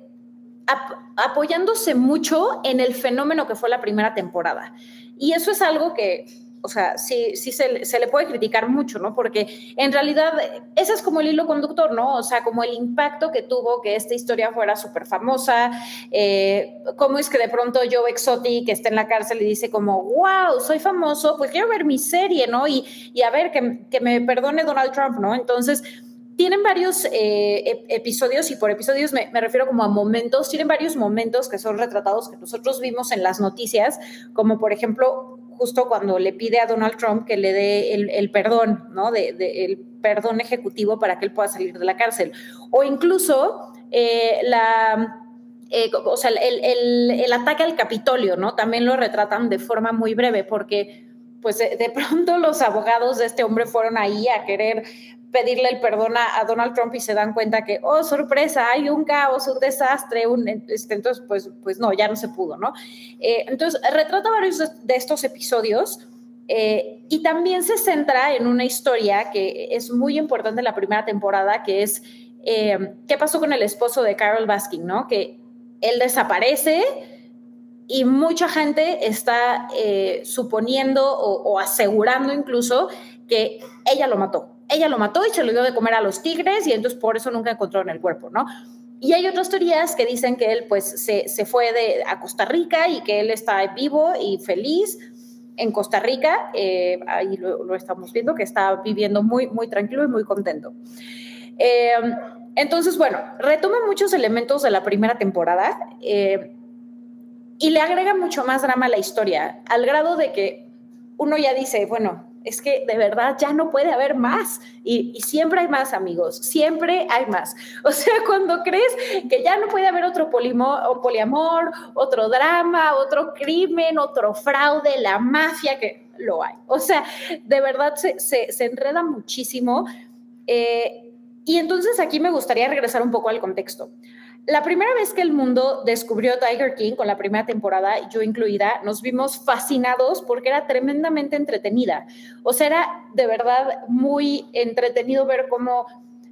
Speaker 2: apoyándose mucho en el fenómeno que fue la primera temporada. Y eso es algo que o sea, sí, sí se, le puede criticar mucho, ¿no? Porque en realidad ese es como el hilo conductor, ¿no? O sea, como el impacto que tuvo que esta historia fuera súper famosa, eh, cómo es que de pronto Joe Exotic que está en la cárcel y dice como, wow, soy famoso, pues quiero ver mi serie, ¿no? Y, y a ver, que, que me perdone Donald Trump, ¿no? Entonces, tienen varios eh, episodios, y por episodios me, me, refiero como a momentos, tienen varios momentos que son retratados que nosotros vimos en las noticias, como por ejemplo justo cuando le pide a Donald Trump que le dé el, perdón, ¿no? De, el perdón ejecutivo para que él pueda salir de la cárcel. O incluso eh, la... Eh, o sea, el, el, ataque al Capitolio, ¿no? También lo retratan de forma muy breve porque pues de, pronto los abogados de este hombre fueron ahí a querer pedirle el perdón a, Donald Trump y se dan cuenta que, oh, sorpresa, hay un caos, un desastre, un, este, entonces, pues, pues no, ya no se pudo, ¿no? Eh, entonces, retrata varios de estos episodios eh, y también se centra en una historia que es muy importante en la primera temporada, que es eh, qué pasó con el esposo de Carol Baskin, ¿no? Que él desaparece y mucha gente está eh, suponiendo o, asegurando incluso que ella lo mató. Ella lo mató y se lo dio de comer a los tigres y entonces por eso nunca encontraron el cuerpo, ¿no? Y hay otras teorías que dicen que él pues se, se fue de, a Costa Rica y que él está vivo y feliz en Costa Rica. Eh, ahí lo, estamos viendo, que está viviendo muy, muy tranquilo y muy contento. Eh, entonces, bueno, retoma muchos elementos de la primera temporada eh, y le agrega mucho más drama a la historia, al grado de que uno ya dice, bueno, es que de verdad ya no puede haber más. Y, siempre hay más, amigos, siempre hay más. (laughs) O sea, cuando crees que ya no puede haber otro o poliamor, otro drama, otro crimen, otro fraude, la mafia, que lo hay. O sea, de verdad se, se, enreda muchísimo. Eh, y entonces aquí me gustaría regresar un poco al contexto. La primera vez que el mundo descubrió Tiger King, con la primera temporada, yo incluida, nos vimos fascinados porque era tremendamente entretenida. O sea, era de verdad muy entretenido ver cómo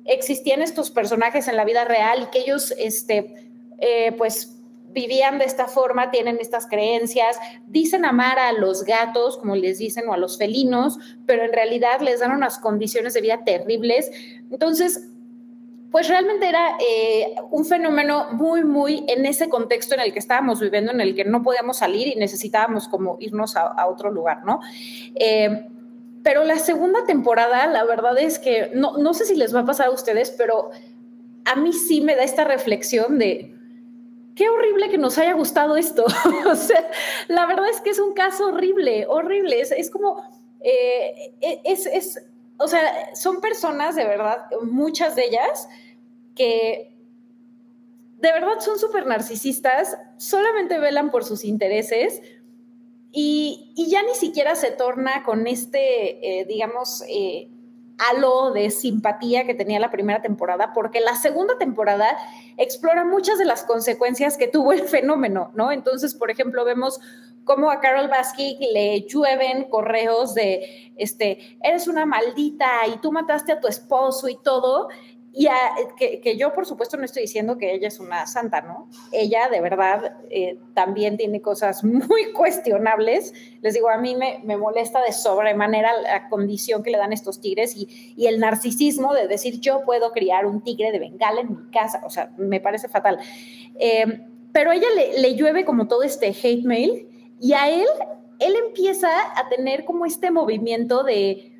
Speaker 2: existían estos personajes en la vida real y que ellos, este, eh, pues, vivían de esta forma, tienen estas creencias, dicen amar a los gatos, como les dicen, o a los felinos, pero en realidad les dan unas condiciones de vida terribles. Entonces, pues realmente era eh, un fenómeno muy, muy en ese contexto en el que estábamos viviendo, en el que no podíamos salir y necesitábamos como irnos a, otro lugar, ¿no? Eh, pero la segunda temporada, la verdad es que no, no sé si les va a pasar a ustedes, pero a mí sí me da esta reflexión de, qué horrible que nos haya gustado esto. (laughs) o sea, la verdad es que es un caso horrible, horrible. Es, como, eh, es, es, o sea, son personas de verdad, muchas de ellas, que de verdad son súper narcisistas, solamente velan por sus intereses y, ya ni siquiera se torna con este, eh, digamos, eh, halo de simpatía que tenía la primera temporada, porque la segunda temporada explora muchas de las consecuencias que tuvo el fenómeno, ¿no? Entonces, por ejemplo, vemos cómo a Carol Baskin le llueven correos de, este, eres una maldita y tú mataste a tu esposo y todo, y que, yo, por supuesto, no estoy diciendo que ella es una santa, ¿no? Ella, de verdad, eh, también tiene cosas (laughs) muy cuestionables. Les digo, a mí me, me, molesta de sobremanera la condición que le dan estos tigres y, y, el narcisismo de decir, yo puedo criar un tigre de bengala en mi casa. O sea, me parece fatal. Eh, pero ella le, le llueve como todo este hate mail y a él, él empieza a tener como este movimiento de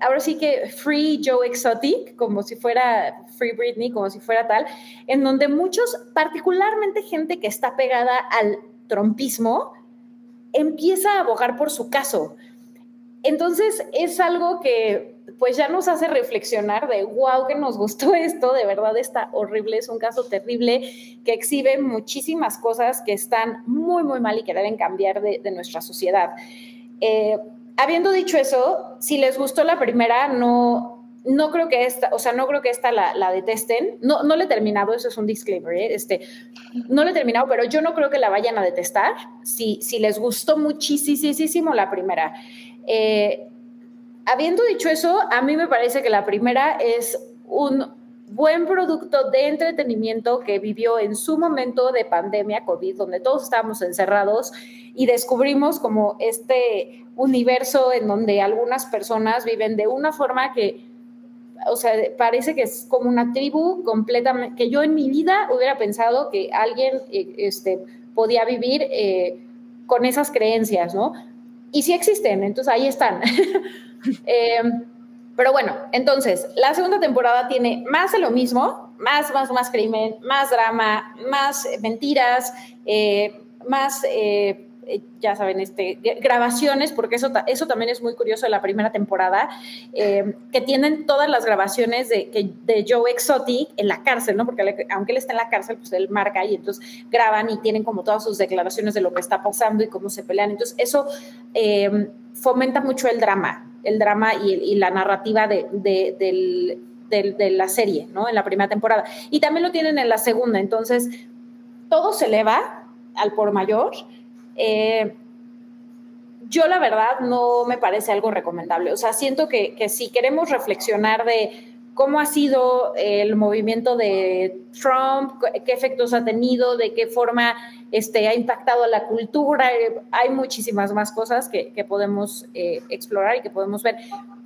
Speaker 2: ahora sí que Free Joe Exotic, como si fuera Free Britney, como si fuera tal, en donde muchos, particularmente gente que está pegada al trompismo, empieza a abogar por su caso. Entonces es algo que pues ya nos hace reflexionar de, wow, que nos gustó (laughs) esto, de verdad está horrible, es un caso terrible que exhibe muchísimas cosas que están muy, muy mal y que deben cambiar de, nuestra sociedad. Eh, habiendo dicho eso, si les gustó la primera, no, no creo que esta, o sea, no creo que esta la, detesten. No, no le he terminado, eso es un disclaimer, ¿eh? este, no le he terminado, pero yo no creo que la vayan a detestar si, si les gustó muchísimo la primera. Eh, habiendo dicho eso, a mí me parece que la primera es un buen producto de entretenimiento que vivió en su momento de pandemia COVID, donde todos estábamos encerrados y descubrimos como este universo en donde algunas personas viven de una forma que, o sea, parece que es como una tribu completamente, que yo en mi vida hubiera pensado que alguien eh, este, podía vivir eh, con esas creencias, ¿no? Y sí existen, entonces ahí están. (laughs) eh, pero bueno, entonces, la segunda temporada tiene más de lo mismo, más, más, más crimen, más drama, más mentiras, eh, más, eh, eh, ya saben, este, grabaciones, porque eso, eso también es muy curioso de la primera temporada, que tienen todas las grabaciones de, de Joe Exotic en la cárcel, ¿no? Porque aunque él está en la cárcel, pues él marca y entonces graban y tienen como todas sus declaraciones de lo que está pasando y cómo se pelean. Entonces, eso fomenta mucho el drama el drama y, la narrativa de, la serie, ¿no? En la primera temporada. Y también lo tienen en la segunda, entonces todo se eleva al por mayor. Eh, yo la verdad no me parece algo recomendable. O sea, siento que, si queremos reflexionar de cómo ha sido el movimiento de Trump, qué efectos ha tenido, de qué forma este, ha impactado la cultura. Hay muchísimas más cosas que, podemos eh, explorar y que podemos ver.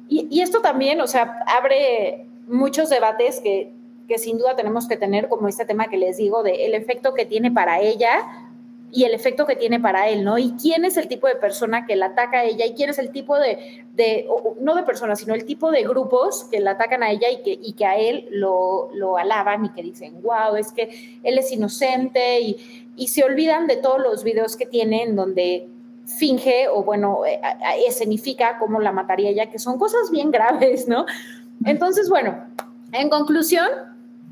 Speaker 2: Y, y, esto también, o sea, abre muchos debates que, que sin duda tenemos que tener, como este tema que les digo, de el efecto que tiene para ella y el efecto que tiene para él, ¿no? Y quién es el tipo de persona que la ataca a ella y quién es el tipo de, de no de personas, sino el tipo de grupos que la atacan a ella y que, y que a él lo, lo alaban y que dicen, wow, es que él es inocente y, y se olvidan de todos los videos que tiene en donde finge o bueno, eh, escenifica cómo la mataría ella, que son cosas bien (laughs) graves, ¿no? Entonces, bueno, en conclusión,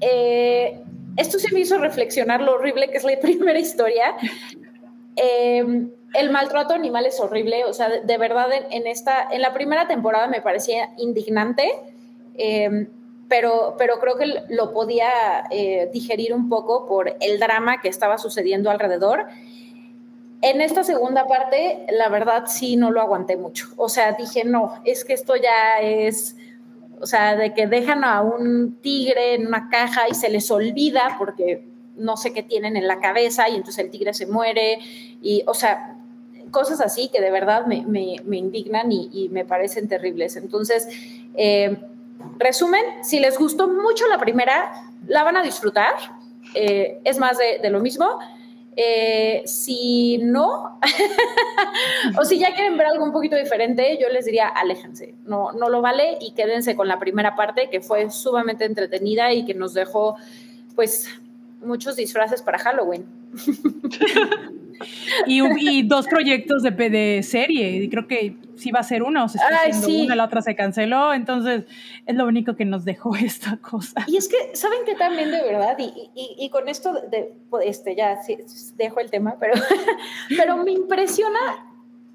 Speaker 2: eh, esto se me hizo reflexionar lo horrible que es la (laughs) primera historia. Eh, el maltrato animal es horrible, o sea, de, verdad en, esta, en la primera temporada me parecía indignante, eh, pero, pero creo que lo podía digerir un poco por el drama que estaba sucediendo alrededor. En esta segunda parte, la verdad sí no lo aguanté mucho. O sea, dije, no, es que esto ya es o sea, de que dejan a un tigre en una caja y se les olvida porque no sé qué tienen en la cabeza y entonces el tigre se muere y, o sea, cosas así que de verdad me, indignan y, me parecen terribles. Entonces, eh, resumen, si les gustó mucho la primera, la van a disfrutar. Eh, es más de lo mismo. Eh, si no, (laughs) o si ya quieren ver algo un poquito diferente, yo les diría aléjense, no, no lo vale y quédense con la primera parte que fue sumamente entretenida y que nos dejó pues muchos disfraces para Halloween. (laughs)
Speaker 4: y, dos proyectos de, de serie, y creo que sí va a ser uno, o se está haciendo una, la otra se canceló, entonces es lo único que nos dejó (laughs) esta cosa.
Speaker 2: Y es que, ¿saben que también de verdad? Y, y, con esto, de, este, ya dejo el tema, pero, (laughs) pero me impresiona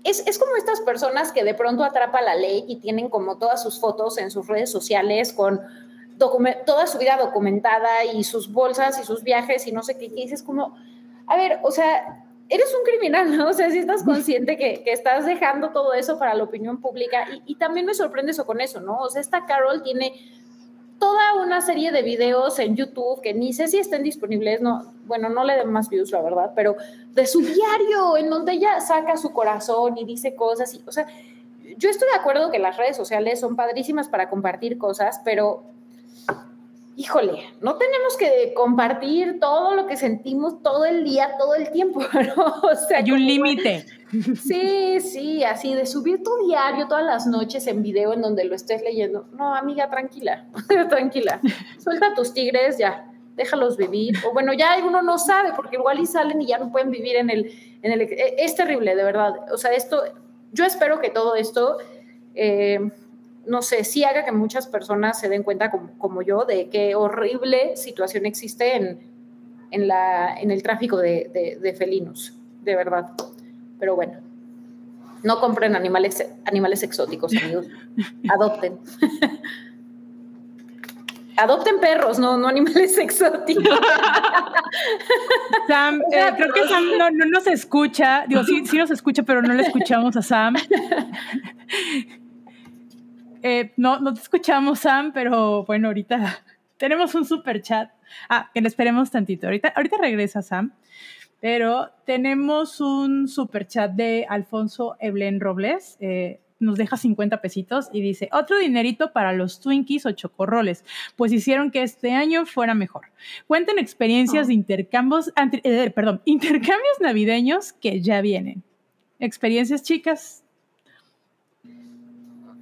Speaker 2: es, es, como estas personas que de pronto atrapa la ley y tienen como todas sus fotos en sus redes sociales con toda su vida documentada y sus bolsas y sus viajes y no sé qué. Y dices como, a ver, o sea, eres un criminal, ¿no? O sea, si estás (laughs) consciente que, que, estás dejando todo eso para la opinión pública y, y, también me sorprende eso con eso, ¿no? O sea, esta Carol tiene toda una serie de videos en YouTube que ni sé si estén disponibles, no, bueno, no le den más views, la verdad, pero de su (laughs) diario, en donde ella saca su corazón y dice cosas y, o sea, yo estoy de acuerdo que las redes sociales son padrísimas para compartir cosas, pero híjole, no tenemos que compartir todo lo que sentimos todo el día, todo el tiempo, (laughs) ¿no?
Speaker 4: O sea, hay un límite.
Speaker 2: Sí, sí, así de subir tu diario todas las noches en video en donde lo estés leyendo. No, amiga, tranquila, (laughs) tranquila. Suelta tus tigres ya, déjalos vivir. O bueno, ya uno no sabe porque igual y salen y ya no pueden vivir en el, en el... Es terrible, de verdad. O sea, esto, yo espero que todo esto... Eh, no sé, sí haga que muchas personas se den cuenta, como, yo, de qué horrible situación existe en, en, la, en el tráfico de, de, felinos, de verdad. Pero bueno, no compren animales, animales exóticos, amigos. (laughs) Adopten. Adopten perros, no, no animales (laughs) exóticos.
Speaker 4: Sam, (laughs) eh, creo que Sam no, no, nos escucha. Digo, sí, sí nos escucha, pero no le escuchamos a Sam. Eh, no, no te escuchamos, Sam, pero bueno, ahorita (laughs) tenemos un super chat. Ah, que le esperemos tantito. Ahorita, ahorita regresa Sam, pero tenemos un super chat de Alfonso Eblen Robles. Eh, nos deja 50 pesitos y dice, otro dinerito para los Twinkies o chocorroles, pues hicieron que este año fuera mejor. Cuenten experiencias de oh. intercambios, eh, perdón, (laughs) intercambios navideños que ya vienen. ¿Experiencias, chicas?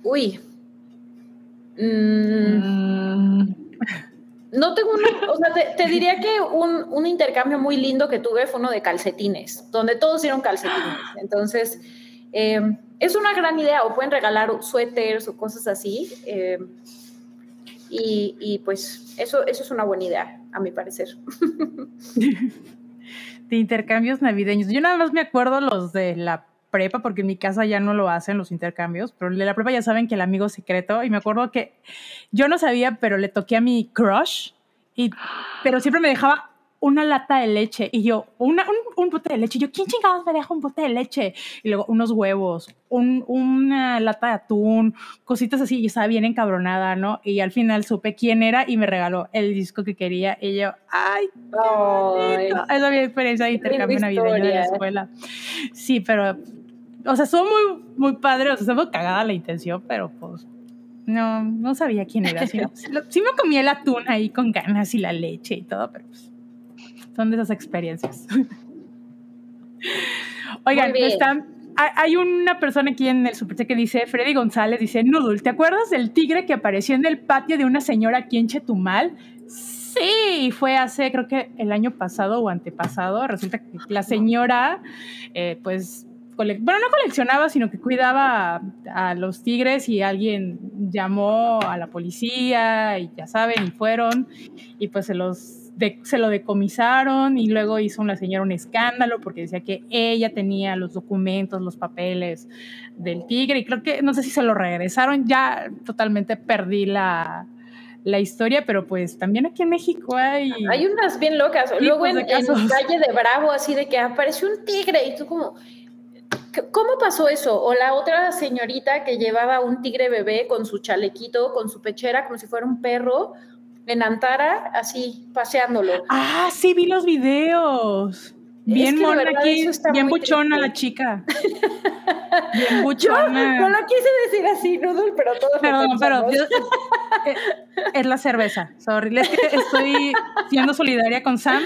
Speaker 2: Uy, Mm. no tengo una, o sea, te, diría que un, intercambio muy lindo que tuve fue uno de calcetines, donde todos dieron calcetines. Entonces, eh, es una gran idea, o pueden regalar suéteres o cosas así. Eh, y, y, pues eso, eso es una buena idea, a mi parecer. (laughs)
Speaker 4: De intercambios navideños. Yo nada más me acuerdo los de la prepa, porque en mi casa ya no lo hacen los intercambios, pero de la prepa ya saben que el amigo secreto, y me acuerdo que yo no sabía, pero le toqué a mi crush, y, pero siempre me dejaba una lata de leche. Y yo, una, un, bote de leche. Y yo, ¿quién chingados me deja un bote de leche? Y luego unos huevos, un, una lata de atún, cositas así. Y estaba bien encabronada, ¿no? Y al final supe quién era y me regaló el disco que quería. Y yo, ¡ay! Qué es la mi experiencia de intercambio navideño de la escuela. Sí, pero, o sea, estuvo muy, muy padre. O sea, estuvo cagada la intención, pero pues no, no sabía quién era. Sí, sí, me comí el atún ahí con ganas y la leche y todo, pero pues son de esas experiencias. (laughs) Oigan, hay una persona aquí en el superchat que dice, Freddy González dice, Noodle, ¿te acuerdas del tigre que apareció en el patio de una señora aquí en Chetumal? Sí, fue hace, creo que el año pasado o antepasado. Resulta que la señora, eh, pues, bueno, no coleccionaba, sino que cuidaba a, los tigres y alguien llamó a la policía y ya saben, y fueron, y pues se los se lo decomisaron y luego hizo una señora un escándalo porque decía que ella tenía los documentos, los papeles del tigre y creo que no sé si se lo regresaron, ya totalmente perdí la, la historia, pero pues también aquí en México hay...
Speaker 2: Hay unas bien locas, luego en, en calle de Bravo así de que apareció un tigre y tú como... ¿Cómo pasó eso? O la otra señorita que llevaba un tigre bebé con su chalequito, con su pechera, como si fuera un perro, en Antara, así, paseándolo.
Speaker 4: Ah, sí, vi los videos. Bien mona aquí, bien buchona la chica. (laughs)
Speaker 2: Bien buchona. no lo quise decir así, Nudul, pero todos Perdón, pero
Speaker 4: eh, es la cerveza, sorry. Es que estoy siendo solidaria con Sam,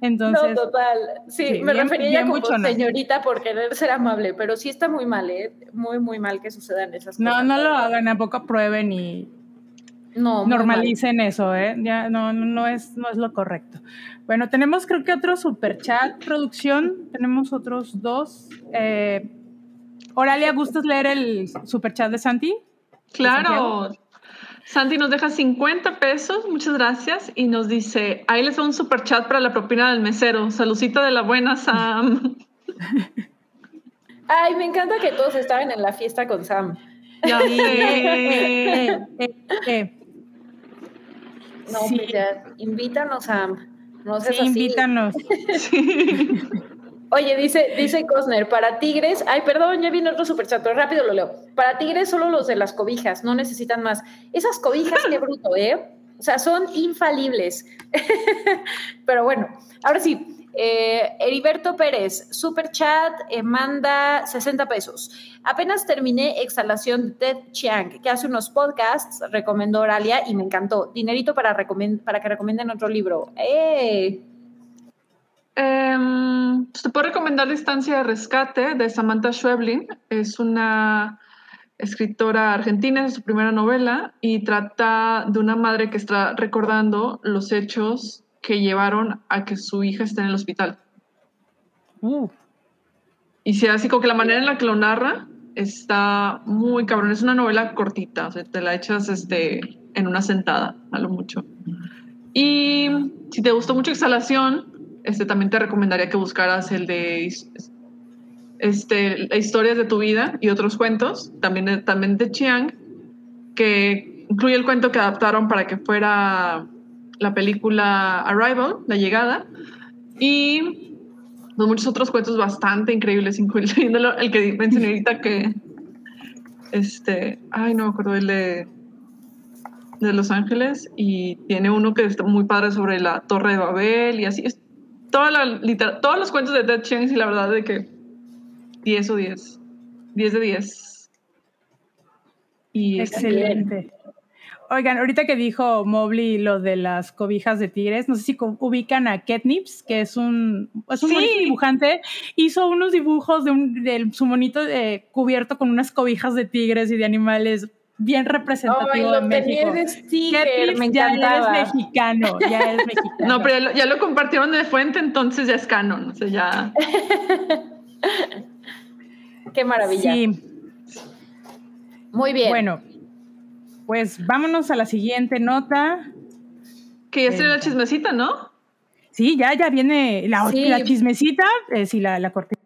Speaker 4: entonces...
Speaker 2: No, total. Sí, me refería ya como señorita por querer ser amable, pero sí está muy mal, ¿eh? Muy, muy mal que sucedan esas cosas.
Speaker 4: No, no lo hagan, tampoco prueben y no, normalicen eso, ¿eh? Ya no, no, es, no es lo correcto. Bueno, tenemos creo que otro super chat, producción. Tenemos otros dos. Eh, Oralia, ¿gustas leer el super chat de Santi?
Speaker 5: Claro. Santi nos deja 50 pesos, muchas gracias, y nos dice, ahí les va un super chat para la propina del mesero. Saludcita de la buena, Sam. (laughs)
Speaker 2: Ay, me encanta que todos estaban en la fiesta con Sam.
Speaker 5: Ya (laughs)
Speaker 2: eh, eh, no, pues ya, invítanos a. No sí,
Speaker 4: invítanos. (laughs)
Speaker 2: Oye, dice, dice Cosner, para tigres, ay, perdón, ya vino otro superchat, pero rápido lo leo. Para tigres solo los de las cobijas, no necesitan más. Esas cobijas, qué (laughs) bruto, ¿eh? O sea, son infalibles. (laughs) pero bueno, ahora sí, eh, Heriberto Pérez, super chat, eh, manda 60 pesos. Apenas terminé Exhalación de Ted Chiang, que hace unos podcasts, recomendó Oralia y me encantó. Dinerito para, para que recomienden otro libro. ¡Eh!
Speaker 5: Pues te puedo recomendar Distancia de Rescate de Samantha Schweblin. Es una escritora argentina, es su primera novela y trata de una madre que está recordando los hechos que llevaron a que su hija esté en el hospital. Uh. Y sea así como que la manera en la que lo narra está muy cabrón. Es una novela cortita, o sea, te la echas este, en una sentada, a lo mucho. Y si te gustó mucho Exhalación, este, también te recomendaría que buscaras el de este, Historias de tu vida y otros cuentos, también también de Chiang, que incluye el cuento que adaptaron para que fuera la película Arrival, La Llegada, y muchos otros cuentos bastante increíbles, (laughs) incluyendo el que mencioné ahorita que, este, ay, no me acuerdo, el de, de Los Ángeles, y tiene uno que está muy padre sobre la Torre de Babel, y así, es toda la, todos los cuentos de Dead Chance, y la verdad de que 10 o 10, 10 de 10.
Speaker 4: Y Excelente. Oigan, ahorita que dijo Mobley lo de las cobijas de tigres, no sé si ubican a Ketnips, que es un, es un dibujante, hizo unos dibujos de, un, de su monito de, cubierto con unas cobijas de tigres y de animales bien representativo de México.
Speaker 2: Ketnips me
Speaker 4: ya es mexicano, ya es (laughs) mexicano.
Speaker 5: No, pero ya lo, compartieron de fuente, entonces ya es canon, o sea, ya... (laughs)
Speaker 2: Qué maravilla. Sí. Muy bien.
Speaker 4: Bueno, pues vámonos a la siguiente nota.
Speaker 5: Que ya tiene la chismecita, ¿no?
Speaker 4: Sí, ya, ya viene la, la chismecita, eh, sí, la, la cortina.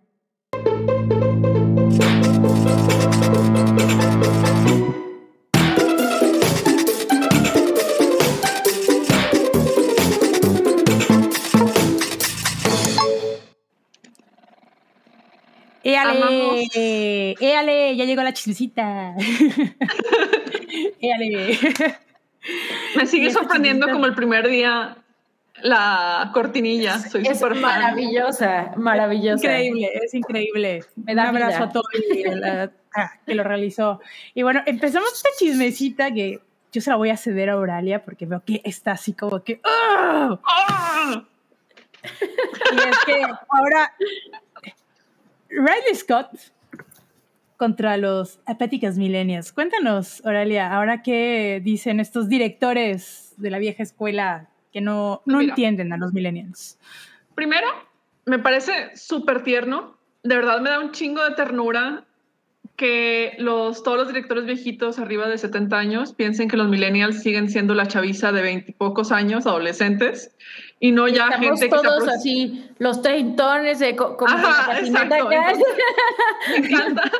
Speaker 4: Éale, éale, ya llegó la chismecita. (laughs) éale.
Speaker 5: Me sigue sorprendiendo como el primer día la cortinilla. Soy
Speaker 2: es maravillosa, maravillosa.
Speaker 4: Increíble, es increíble. Me da un abrazo a todo que lo realizó. Y bueno, empezamos esta chismecita que yo se la voy a ceder a Auralia porque veo que está así como que. ¡ah! ¡Ah! (laughs) y es que ahora Riley Scott contra los apáticas millennials. Cuéntanos, Auralia, ahora qué dicen estos directores de la vieja escuela que no, no entienden a los millennials.
Speaker 5: Primero, me parece súper tierno. De verdad me da un chingo de ternura que los, todos los directores viejitos arriba de 70 años piensen que los millennials siguen siendo la chaviza de 20 y pocos años, adolescentes, y no ya gente
Speaker 2: que todos así, los treintones de como Ajá, exacto.
Speaker 5: me (laughs) encanta,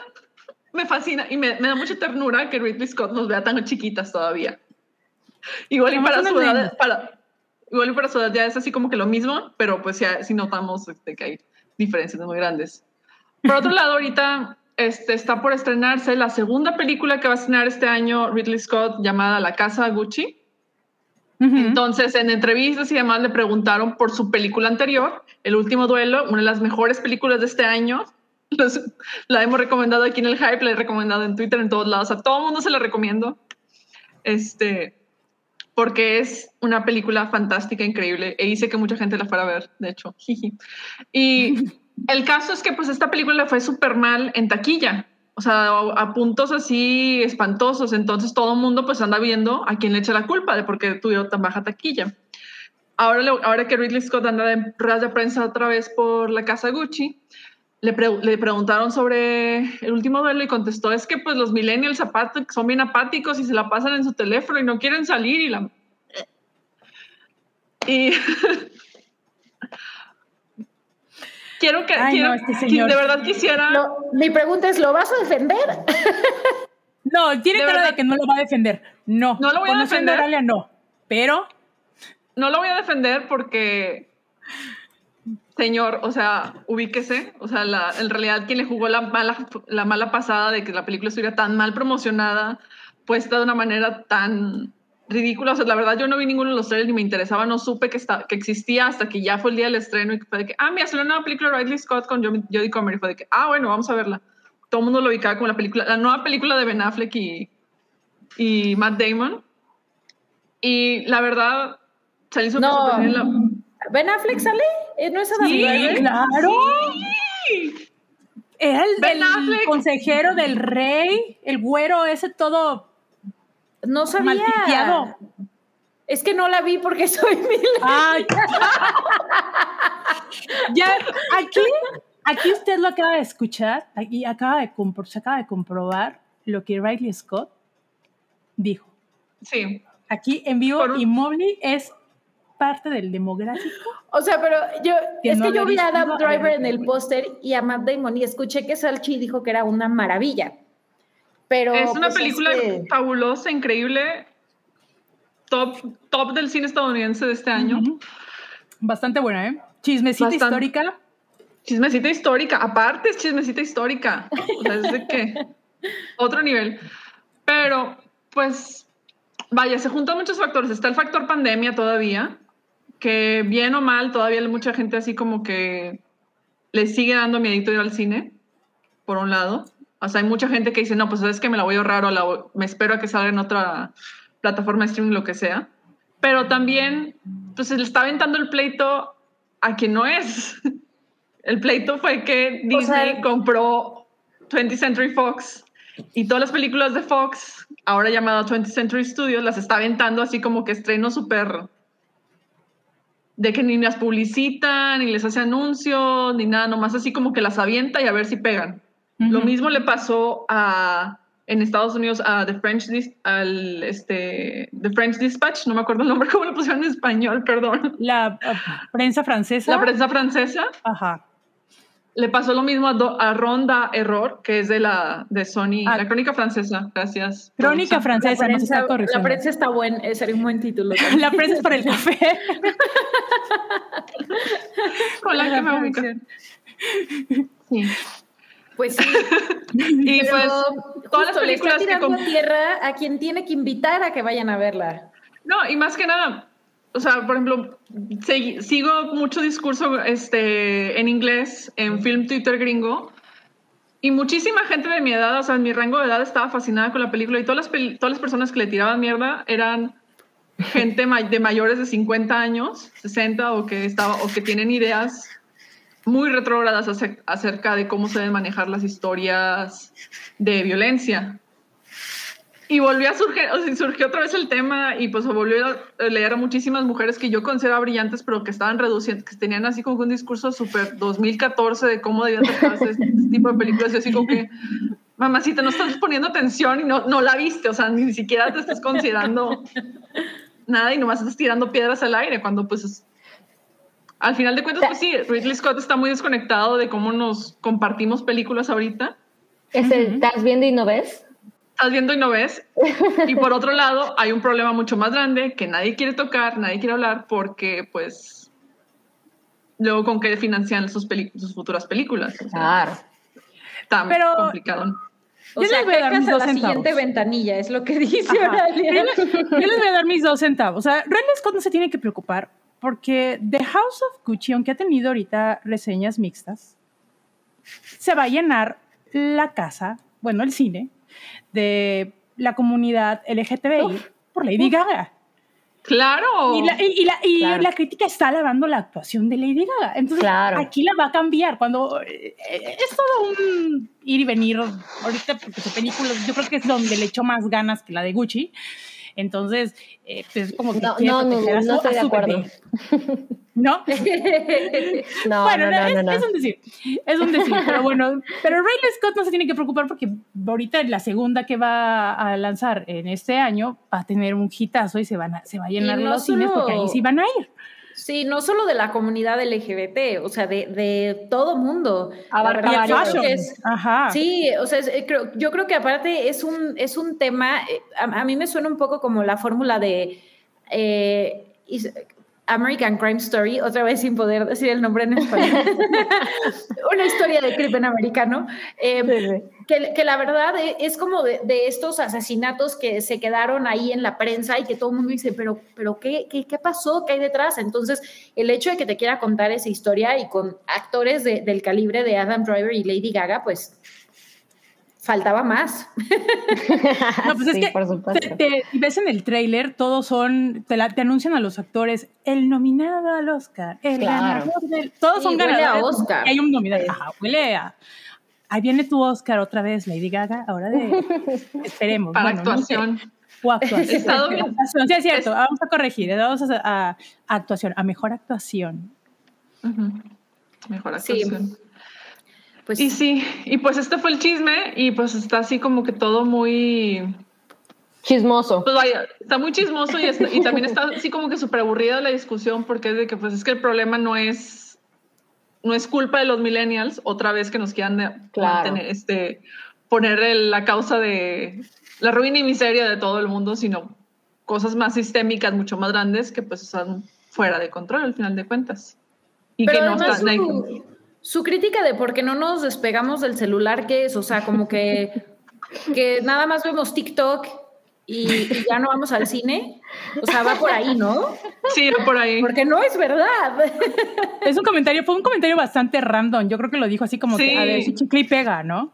Speaker 5: me fascina y me, da mucha ternura que Ridley Scott nos vea tan chiquitas todavía. Igual y para su edad, para, igual y para su edad ya es así como que lo mismo, pero pues ya sí notamos este, que hay diferencias muy grandes. Por otro lado, ahorita este, está por estrenarse la segunda película que va a estrenar este año Ridley Scott llamada La Casa Gucci. Entonces, en entrevistas y demás le preguntaron por su película anterior, El último duelo, una de las mejores películas de este año. (laughs) la hemos recomendado aquí en el Hype, la he recomendado en Twitter, en todos lados. A todo el mundo se la recomiendo. Este, porque es una película fantástica, increíble. E hice que mucha gente la fuera a ver, de hecho. (laughs) y (laughs) el caso es que pues esta película fue súper mal en taquilla o sea, a puntos así espantosos. Entonces todo el mundo pues anda viendo a quién le echa la culpa de por qué tuvieron tan baja taquilla. Ahora, ahora que Ridley Scott anda de ruedas de prensa otra vez por la casa Gucci, le, le, preguntaron sobre el último duelo y contestó, es que pues los millennials son bien apáticos y se la pasan en su teléfono y no quieren salir y la... Y (laughs) quiero que, este de verdad quisiera.
Speaker 2: mi pregunta es: ¿lo vas a defender?
Speaker 4: no, tiene cara de que no lo va a defender. No,
Speaker 5: no lo voy a defender.
Speaker 4: A no, pero.
Speaker 5: No lo voy a defender porque, señor, o sea, ubíquese. O sea, la, en realidad, quien le jugó la mala, la mala pasada de que la película estuviera tan mal promocionada, puesta de una manera tan ridículo. O sea, la verdad, yo no vi ninguno de los trailers ni me interesaba, no supe que, está, que existía hasta que ya fue el día del estreno y fue de que, ah, mira, salió una nueva película de Ridley Scott con Jodie Comer y fue de que, ah, bueno, vamos a verla. Todo el mundo lo ubicaba como la película, la nueva película de Ben Affleck y, y Matt Damon. Y la verdad, salí súper
Speaker 2: no. ¿Ben Affleck sale? ¿Eh, ¿No es
Speaker 4: Sí, claro. Sí. Es el consejero del rey, el güero ese todo
Speaker 2: no sabía. Es que no la vi porque (laughs) soy mil.
Speaker 4: ya, aquí, aquí usted lo acaba de escuchar, aquí acaba de se acaba de comprobar lo que Riley Scott dijo.
Speaker 5: Sí.
Speaker 4: Aquí en vivo y Mobley es parte del demográfico.
Speaker 2: O sea, pero yo, es que yo vi a Adam Driver en el póster y a Matt Damon y escuché que Salchi dijo que era una maravilla es
Speaker 5: una pues, película fabulosa, increíble, top, top del cine estadounidense de este año.
Speaker 4: Bastante buena, ¿eh? Chismecita histórica.
Speaker 5: Chismecita histórica, aparte es chismecita histórica. O sea, es de que (laughs) otro nivel. Pero, pues, vaya, se juntan muchos factores. Está el factor pandemia todavía, que bien o mal, todavía hay mucha gente así como que le sigue dando miedito ir al cine, por un lado. O sea, hay mucha gente que dice, no, pues es que me la voy a ahorrar o me espero a que salga en otra plataforma de streaming, lo que sea. Pero también, pues se le está aventando el pleito a quien no es. (laughs) El pleito fue que Disney compró 20th Century Fox y todas las películas de Fox, ahora llamado 20th Century Studios, las está aventando así como que estreno súper de que ni las publicitan, ni les hace anuncios, ni nada, nomás así como que las avienta y a ver si pegan. Lo mismo le pasó a, en Estados Unidos a The French, al, este, The French Dispatch, no me acuerdo el nombre, (laughs) cómo lo pusieron en español, perdón.
Speaker 4: La prensa francesa.
Speaker 5: La prensa francesa.
Speaker 4: Ajá.
Speaker 5: Le pasó lo mismo a, Ronda Error, que es de la de Sony, ah. la crónica francesa. Gracias.
Speaker 4: Crónica francesa,
Speaker 2: la
Speaker 4: prensa,
Speaker 2: está La prensa está buena, eh, sería un buen título.
Speaker 4: la prensa es para el café. (laughs)
Speaker 5: Con la que me Sí.
Speaker 2: Pues sí. (laughs)
Speaker 5: y pues todas las películas
Speaker 2: le está tirando a tierra a quien tiene que invitar a que vayan a verla.
Speaker 5: No, y más que nada, o sea, por ejemplo, sigo mucho discurso este, en inglés en film Twitter gringo y muchísima gente de mi edad, o sea, en mi rango de edad estaba fascinada con la película y todas las, todas las personas que le tiraban mierda eran gente de mayores de 50 años, 60 o que, estaba, o que tienen ideas muy retrógradas acerca de cómo se deben manejar las historias de violencia. Y volvió a surgir, o sea, surgió otra vez el tema y pues volvió a leer a muchísimas mujeres que yo consideraba brillantes, pero que estaban reduciendo, que tenían así como un discurso súper 2014 de cómo debían tratarse este (laughs) tipo de películas. Y así como que, mamacita, no estás poniendo atención y no, no la viste, o sea, ni siquiera te estás considerando nada y nomás estás tirando piedras al aire cuando pues al final de cuentas, pues sí, Ridley Scott está muy desconectado de cómo nos compartimos películas ahorita.
Speaker 3: ¿Estás viendo y no ves?
Speaker 5: estás viendo y no ves. Y por otro lado, hay un problema mucho más grande que nadie quiere tocar, nadie quiere hablar, porque pues luego con qué financian sus, sus futuras películas.
Speaker 3: claro.
Speaker 5: Está Pero, complicado.
Speaker 2: O yo sea, les voy a dar mis dos la siguiente ventanilla, es lo que dice yo,
Speaker 4: les, voy a dar mis dos centavos. O sea, Ridley Scott no se tiene que preocupar porque The House of Gucci, aunque ha tenido ahorita reseñas mixtas, se va a llenar la casa, bueno, el cine, de la comunidad LGTBI por Lady Gaga.
Speaker 5: Claro.
Speaker 4: Y, la, y, la, crítica está alabando la actuación de Lady Gaga. Entonces, aquí la va a cambiar. Cuando eh, es todo un ir y venir ahorita, porque su película, yo creo que es donde le echó más ganas que la de Gucci. Entonces, eh, pues como que
Speaker 3: no, no, no, no, estoy de acuerdo.
Speaker 4: ¿No? (laughs)
Speaker 3: no,
Speaker 4: bueno,
Speaker 3: no,
Speaker 4: es,
Speaker 3: no,
Speaker 4: es, un decir, es un decir, pero bueno, pero Scott no se tiene que preocupar porque ahorita la segunda que va a lanzar en este año va a tener un hitazo y se, van a, se va a llenar los cines porque ahí sí van a ir.
Speaker 2: Sí, no solo de la comunidad LGBT, o sea, de, de todo mundo.
Speaker 4: Abarca Ajá.
Speaker 2: Sí, o sea, eh, yo creo que aparte es un, es un tema, eh, a, mí me suena un poco como la fórmula de... Eh, American Crime Story, otra vez sin poder decir el nombre en español, (laughs) una historia de crimen americano, em, Que, la verdad e, es como de, estos asesinatos que se quedaron ahí en la prensa y que todo el mundo dice, pero, pero ¿qué, qué, qué pasó? ¿Qué hay detrás? Entonces, el hecho de que te quiera contar esa historia y con actores del calibre de Adam Driver y Lady Gaga, pues faltaba más. (laughs)
Speaker 4: no, pues es que por supuesto. Te, ves en el tráiler, todos son, te, te, anuncian a los actores, el nominado al Oscar, el ganador del, todos son ganadores.
Speaker 2: A Oscar.
Speaker 4: Hay un nominado, ajá, huele a, ahí viene tu Oscar otra vez, Lady Gaga, ahora de, (laughs) esperemos.
Speaker 5: Para actuación.
Speaker 4: o actuación. (laughs) actuación. Sí, es cierto, vamos a corregir, vamos a, actuación, a mejor actuación.
Speaker 5: Mejor actuación. Pues, y sí, y pues este fue el chisme y pues está así como que todo muy...
Speaker 3: Chismoso.
Speaker 5: Pues vaya, está muy chismoso y, y también está así como que súper aburrida la discusión porque es de que pues es que el problema no es, no es culpa de los millennials, otra vez que nos quieran este, poner la causa de la ruina y miseria de todo el mundo, sino cosas más sistémicas, mucho más grandes que pues están fuera de control al final de cuentas.
Speaker 2: Y que no están... Su crítica de por qué no nos despegamos del celular, ¿qué es? O sea, como que, (laughs) que nada más vemos TikTok y, ya no vamos al cine. O sea, va por ahí, ¿no?
Speaker 5: Sí, va por ahí.
Speaker 2: Porque no es verdad.
Speaker 4: Es un comentario, fue un comentario bastante random. Yo creo que lo dijo así como que a ver si chicle y pega, ¿no?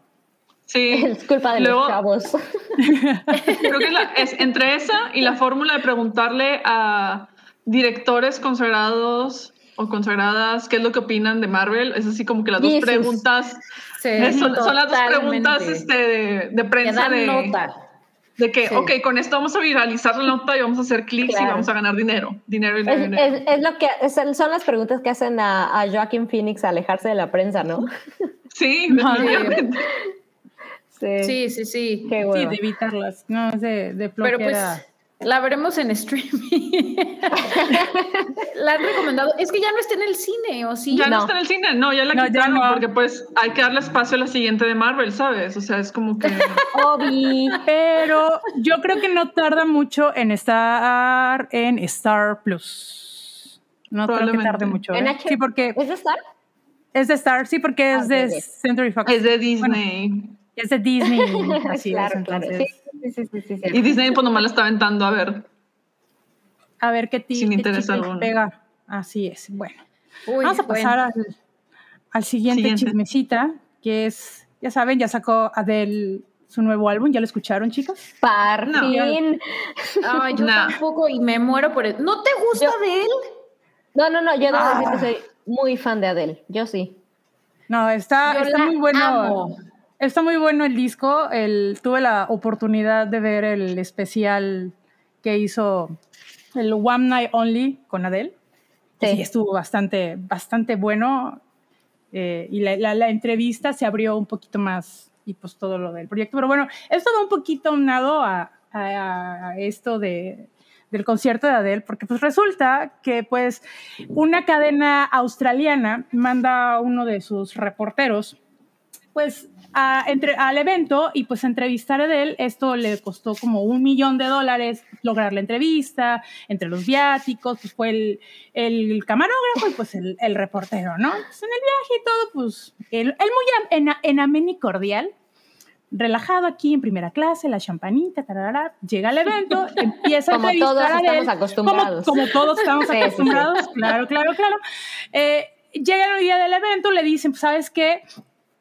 Speaker 5: Sí.
Speaker 3: Es culpa de los chavos. (laughs)
Speaker 5: Creo que es, es entre esa y la fórmula de preguntarle a directores consagrados o consagradas, ¿qué es lo que opinan de Marvel? Es así como que las dos preguntas. son, las dos preguntas este, de, prensa de,
Speaker 2: nota.
Speaker 5: de que, ok, con esto vamos a viralizar la nota y vamos a hacer clics y vamos a ganar dinero. Dinero, dinero,
Speaker 3: es, dinero. Es, lo que son las preguntas que hacen a, a Joaquin Phoenix a alejarse de la prensa, ¿no? (laughs)
Speaker 5: Sí, (laughs) definitivamente.
Speaker 2: Sí, sí, sí. Sí,
Speaker 4: Qué bueno. sí de evitarlas, no, de, de Pero pues
Speaker 2: la veremos en streaming. la han recomendado. Es que ya no está en el cine, ¿o sí?
Speaker 5: Ya no, está en el cine, no, ya la no, quitaron porque pues hay que darle espacio a la siguiente de Marvel, ¿sabes? O sea, es como que... (laughs)
Speaker 3: Obi.
Speaker 4: Pero yo creo que no tarda mucho en estar en Star Plus. No creo que tarde mucho.
Speaker 3: ¿En
Speaker 4: ¿eh? Sí, porque...
Speaker 3: ¿Es de Star?
Speaker 4: Es de Star, sí, porque es
Speaker 3: Ah,
Speaker 4: de. Century Fox.
Speaker 5: Es de Disney.
Speaker 4: Es de Disney. (laughs) Así
Speaker 3: claro,
Speaker 4: es, entonces.
Speaker 3: Sí, sí, sí, sí, sí.
Speaker 5: y Disney pues nomás lo está aventando a ver.
Speaker 4: A ver qué,
Speaker 5: Sin
Speaker 4: qué
Speaker 5: interés alguno.
Speaker 4: pega. Así es. Bueno,
Speaker 2: Uy,
Speaker 4: vamos a
Speaker 2: bueno.
Speaker 4: pasar al, al siguiente,
Speaker 5: Siguiente.
Speaker 4: chismecita, que es, ya saben, ya sacó Adele su nuevo álbum. ¿Ya lo escucharon, chicos?
Speaker 3: Par
Speaker 5: No.
Speaker 3: fin.
Speaker 2: Ay, yo
Speaker 5: Nah.
Speaker 2: tampoco y me muero por él. ¿No te gusta
Speaker 3: Yo-
Speaker 2: de él?
Speaker 3: No, no, no, yo debo
Speaker 4: Ah.
Speaker 3: decir que soy muy fan de Adele. Yo sí.
Speaker 4: No, está,
Speaker 2: Yo
Speaker 4: está
Speaker 2: la
Speaker 4: muy bueno.
Speaker 2: amo.
Speaker 4: Está muy bueno el disco. El, tuve la oportunidad de ver el especial que hizo el One Night Only con Adele.
Speaker 3: Sí.
Speaker 4: Sí, estuvo bastante, bastante bueno. eh, y la, la- la entrevista se abrió un poquito más y pues todo lo del proyecto. Pero bueno, esto va un poquito unado a, a- a esto de, del concierto de Adele, porque pues resulta que pues una cadena australiana manda a uno de sus reporteros pues a- entre, al evento y pues entrevistar a Adele. Esto le costó como un millón de dólares lograr la entrevista, entre los viáticos, pues fue el, el camarógrafo y pues el, el reportero, ¿no? Pues en el viaje y todo, pues él, él muy en, amén y cordial, relajado aquí en primera clase, la champanita, tararara, llega al (laughs) evento, empieza a
Speaker 3: Como
Speaker 4: entrevistar
Speaker 3: todos
Speaker 4: a
Speaker 3: estamos acostumbrados.
Speaker 4: Como, como todos estamos
Speaker 3: Sí, sí, sí.
Speaker 4: acostumbrados, claro, claro, claro. Eh, llega el día del evento, le dicen, pues, ¿sabes qué?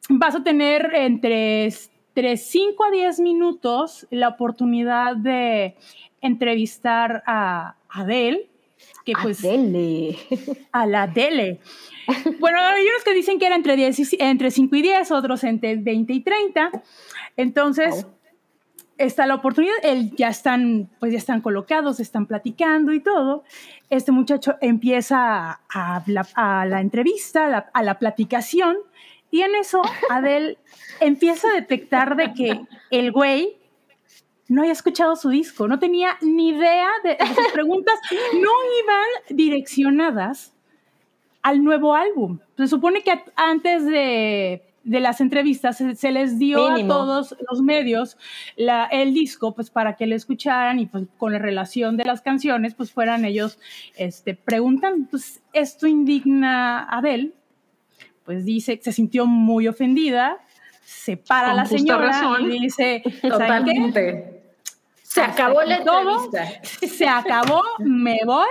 Speaker 4: Vas a tener entre, entre 5 a 10 minutos la oportunidad de entrevistar a Adele, que pues
Speaker 3: Adele.
Speaker 4: a la Adele. Bueno, hay unos que dicen que era entre, 10 y- entre 5 y 10, otros entre 20 y 30. Entonces, está la oportunidad, el, ya están, pues ya están colocados, están platicando y todo. Este muchacho empieza a, la, a la entrevista, a la, a la platicación, y en eso Adele empieza a detectar de que el güey no había escuchado su disco, no tenía ni idea de, de sus preguntas, no iban direccionadas al nuevo álbum. Se supone que antes de, de las entrevistas se, se les dio
Speaker 3: Mínimo.
Speaker 4: a todos los medios la- el disco pues para que lo escucharan y pues con la relación de las canciones pues fueran ellos este, preguntando. Entonces esto indigna a Adele, pues dice, se sintió muy ofendida, se para
Speaker 5: Con
Speaker 4: la señora
Speaker 5: razón.
Speaker 4: y dice.
Speaker 2: Totalmente. Se acabó la
Speaker 4: todo.
Speaker 2: entrevista. (laughs)
Speaker 4: se acabó, me voy.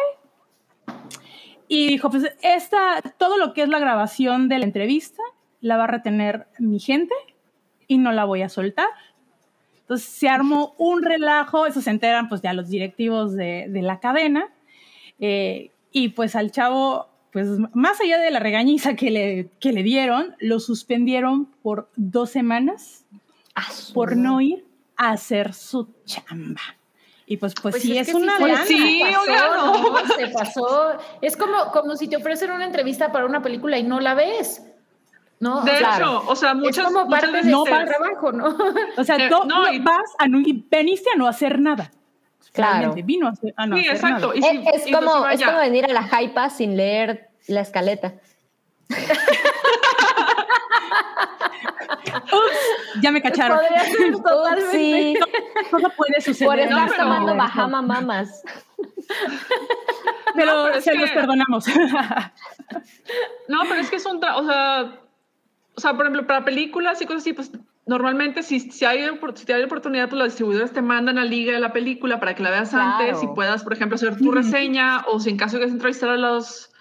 Speaker 4: Y dijo, pues esta, todo lo que es la grabación de la entrevista la va a retener mi gente y no la voy a soltar. Entonces se armó un relajo, eso se enteran pues ya los directivos de, de la cadena. eh, y pues al chavo, pues más allá de la regañiza que le, que le dieron, lo suspendieron por dos semanas
Speaker 3: Ah,
Speaker 4: por no ir a hacer su chamba. Y pues, pues,
Speaker 2: Pues
Speaker 4: sí,
Speaker 2: es
Speaker 4: es,
Speaker 2: que
Speaker 4: una
Speaker 2: sí
Speaker 5: sí,
Speaker 2: se pasó,
Speaker 5: oiga, no.
Speaker 2: ¿no? Se pasó. Es como, como si te ofrecen una entrevista para una película y no la ves. ¿No?
Speaker 5: De
Speaker 2: O sea,
Speaker 5: hecho, o sea, muchas,
Speaker 2: es como
Speaker 5: muchas
Speaker 2: parte
Speaker 5: veces
Speaker 2: de
Speaker 4: no pasa.
Speaker 2: trabajo, ¿no?
Speaker 4: O sea,
Speaker 5: Eh,
Speaker 4: tú
Speaker 5: no,
Speaker 4: no,
Speaker 5: y-
Speaker 4: vas a no, veniste a no hacer nada.
Speaker 3: Claro.
Speaker 4: Realmente, vino a, hacer- a no
Speaker 5: Sí,
Speaker 4: hacer
Speaker 5: exacto.
Speaker 4: nada.
Speaker 5: Y si-
Speaker 3: Es, como, es como venir a la hypa sin leer la escaleta.
Speaker 4: Ups, ya me cacharon.
Speaker 2: Podría ser totalmente.
Speaker 3: Sí,
Speaker 4: Todo puede suceder.
Speaker 3: por estar
Speaker 4: este
Speaker 3: tomando. Bahama Mamas.
Speaker 4: Pero,
Speaker 5: No, pero es
Speaker 4: se
Speaker 5: que-
Speaker 4: los perdonamos.
Speaker 5: No, pero es que es un, tra- o sea, o sea, por ejemplo, para películas y cosas así, pues normalmente si, si, hay, si hay oportunidad, pues los distribuidores te mandan a liga de la película para que la veas
Speaker 3: Claro.
Speaker 5: antes y puedas, por ejemplo, hacer tu reseña o si en caso de que entrevistar a los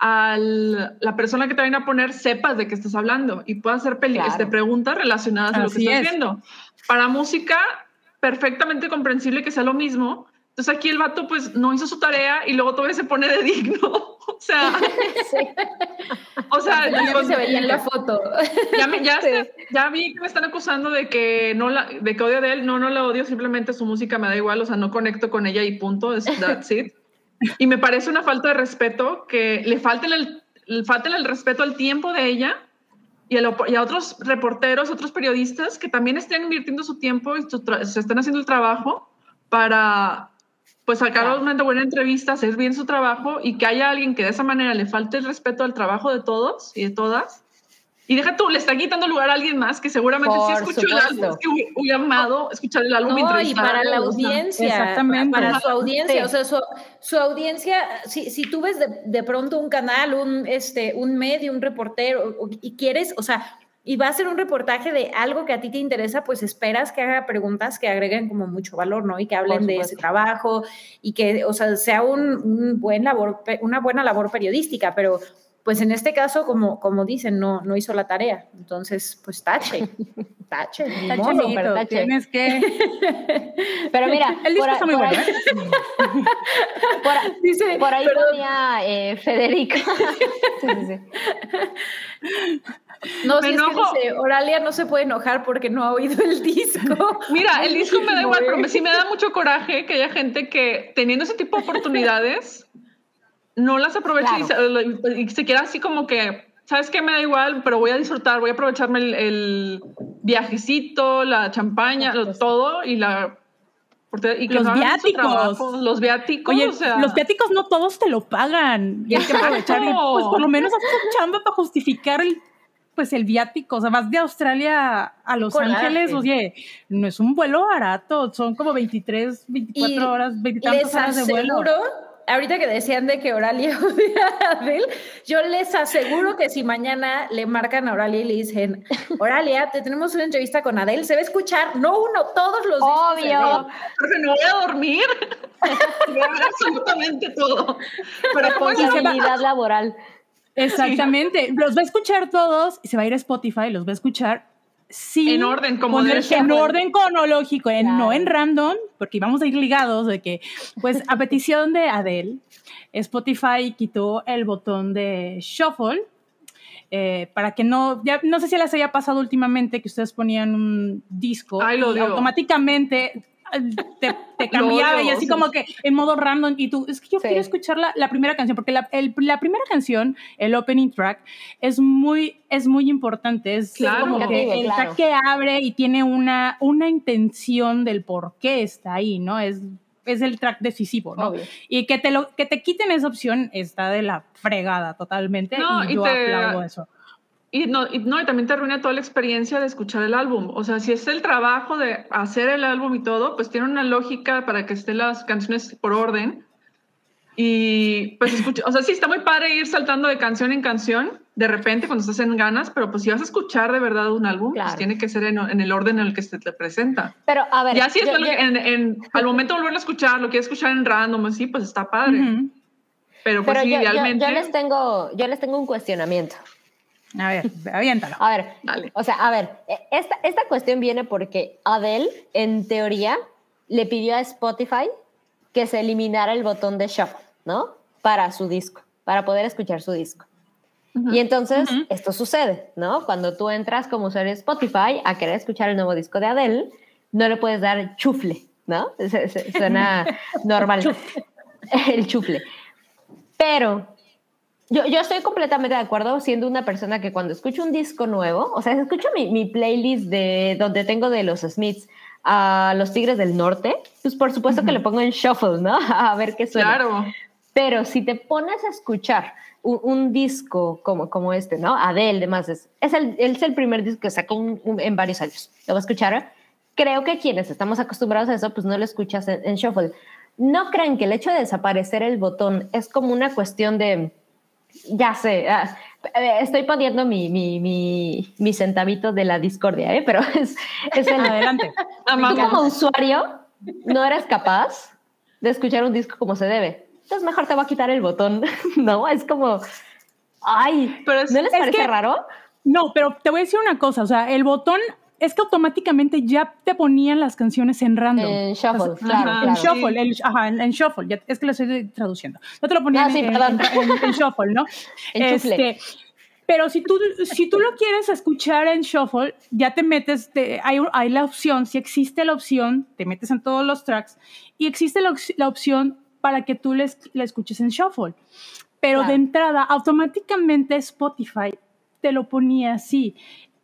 Speaker 5: a la persona que te vayan a poner sepas de qué estás hablando y puedas hacer peli-
Speaker 3: Claro.
Speaker 5: este, preguntas relacionadas a lo que estás
Speaker 4: es.
Speaker 5: viendo. Para música, perfectamente comprensible que sea lo mismo. Entonces aquí el vato pues no hizo su tarea y luego todavía se pone de digno. (laughs) o sea, o sea,
Speaker 2: Ya
Speaker 5: con-
Speaker 2: se veía en la foto.
Speaker 5: ya, me- ya, (laughs)
Speaker 3: Sí.
Speaker 5: se- ya vi que me están acusando de que no la, de que odio de él. No, no la odio, simplemente su música me da igual, o sea, no conecto con ella y punto, es that's it. Y me parece una falta de respeto que le falten el, le falten el respeto al tiempo de ella y a, lo- y a otros reporteros, otros periodistas que también estén invirtiendo su tiempo y su se están haciendo el trabajo para pues sacar
Speaker 3: Claro.
Speaker 5: una buena entrevista, hacer bien su trabajo y que haya alguien que de esa manera le falte el respeto al trabajo de todos y de todas, Y deja tú, le está quitando lugar a alguien más que seguramente sí escuchó el álbum, que hubiera amado escuchar el álbum.
Speaker 2: No, y para la audiencia, Exactamente. para su audiencia, o sea, su, audiencia, si, si, tú ves de, de, pronto un canal, un, este, un medio, un reportero, y quieres, o sea, y va a ser un reportaje de algo que a ti te interesa, pues esperas que haga preguntas que agreguen como mucho valor, ¿no? Y que hablen de ese trabajo y que, o sea, sea un, un buen labor, una buena labor periodística, pero pues en este caso, como, como dicen, no, no hizo la tarea. Entonces, pues tache, (laughs) tache, tache,
Speaker 4: pero tache. Tienes que... (laughs)
Speaker 3: pero mira,
Speaker 4: el disco está muy bueno.
Speaker 3: Ahí, (laughs) por, Dice, por ahí ponía eh, Federico. sí, sí,
Speaker 2: sí. No, si es que dice, Oralia no se puede enojar porque no ha oído el disco.
Speaker 5: Mira, el disco me da igual, pero sí me da mucho coraje que haya gente que teniendo ese tipo de oportunidades no las aprovecha y, se, queda así como que, ¿sabes qué? Me da igual, pero voy a disfrutar, voy a aprovecharme el, viajecito, la champaña, todo y la...
Speaker 4: Y los viáticos.
Speaker 5: los viáticos.
Speaker 4: Oye, los viáticos no todos te lo pagan. Y hay que aprovechar. pues por lo menos haces un chamba para justificar el pues el viático, o sea, vas de Australia a Los Ángeles, oye, no es un vuelo barato, son como 23, 24 horas, 20 horas de vuelo
Speaker 2: ahorita que decían de que Oralia (laughs) odia a Adele, yo les aseguro que si mañana le marcan a Oralia y le dicen, Oralia, te tenemos una entrevista con Adele, se va a escuchar, no uno, todos los
Speaker 3: Obvio.
Speaker 5: Porque no voy a dormir. (laughs) voy a ver absolutamente todo.
Speaker 3: Pero responsabilidad laboral.
Speaker 4: Exactamente. Los va a escuchar todos y se va a ir a Spotify, los va a escuchar sí,
Speaker 5: en orden, como
Speaker 4: en orden cronológico, no en random, porque vamos a ir ligados de que, pues a petición de Adele, Spotify quitó el botón de shuffle. Eh, para que no, ya no sé si les haya pasado últimamente que ustedes ponían un disco y automáticamente (laughs) te, cambiaba y así como que en modo random y tú, es que yo quiero escuchar la, primera canción, porque la, primera canción, el opening track, es muy, es muy importante, es como que el track que abre y tiene una, una intención del por qué está ahí, ¿no? Es es el track decisivo, ¿no? Y que te, lo, que te quiten esa opción está de la fregada totalmente y, yo aplaudo eso.
Speaker 5: Y no, y no, y también te arruina toda la experiencia de escuchar el álbum. O sea, si es el trabajo de hacer el álbum y todo, pues tiene una lógica para que estén las canciones por orden. Y pues escucha, o sea, sí, está muy padre ir saltando de canción en canción de repente cuando estás en ganas, pero pues si vas a escuchar de verdad un álbum, pues tiene que ser en, el orden en el que se te presenta.
Speaker 3: Pero a ver,
Speaker 5: ya si es en, al momento de volverlo a escuchar, lo quieres escuchar en random, así, pues está padre. Pero pues sí, idealmente.
Speaker 3: Yo, les tengo, yo les tengo un cuestionamiento.
Speaker 4: A ver, aviéntalo.
Speaker 3: A ver, o sea, a ver, e, esta, esta cuestión viene porque Adele, en teoría, le pidió a Spotify que se eliminara el botón de shuffle, ¿no? Para su disco, para poder escuchar su disco. Y entonces esto sucede, ¿no? Cuando tú entras como usuario de Spotify a querer escuchar el nuevo disco de Adele, no le puedes dar chufle, ¿no? suena (laughs) normal. el chufle. Pero yo, yo estoy completamente de acuerdo siendo una persona que cuando escucho un disco nuevo, o sea, escucho mi, mi playlist de donde tengo de los Smiths a los Tigres del Norte, pues por supuesto que le pongo en shuffle, ¿no? (laughs) A ver qué suena. Claro. Pero si te pones a escuchar un, disco como, como este, ¿no? Adele, demás, es, es, el, es el primer disco que sacó en varios años. Lo voy a escuchar. Creo que quienes estamos acostumbrados a eso, pues no lo escuchas en, en shuffle. ¿No creen que el hecho de desaparecer el botón es como una cuestión de ya sé, ah, eh, estoy poniendo mi, mi, mi, mi, centavito de la discordia, ¿eh? pero es, es el...
Speaker 4: Adelante.
Speaker 3: Tú como usuario no eres capaz de escuchar un disco como se debe. Entonces mejor te va a quitar el botón, (laughs) ¿no? Es como, ay, pero ¿no les parece raro?
Speaker 4: No, pero te voy a decir una cosa, o sea, el botón es que automáticamente ya te ponían las canciones en random.
Speaker 3: En shuffle, claro,
Speaker 4: En shuffle, ajá, en, shuffle, es que lo estoy traduciendo. No te lo ponían ah, en, shuffle, ¿no? (laughs) este, pero si tú, si tú lo quieres escuchar en shuffle, ya te metes, hay, hay, la opción, si existe la opción, te metes en todos los tracks y existe la, la opción para que tú les, la escuches en shuffle. Pero de entrada, automáticamente Spotify te lo ponía así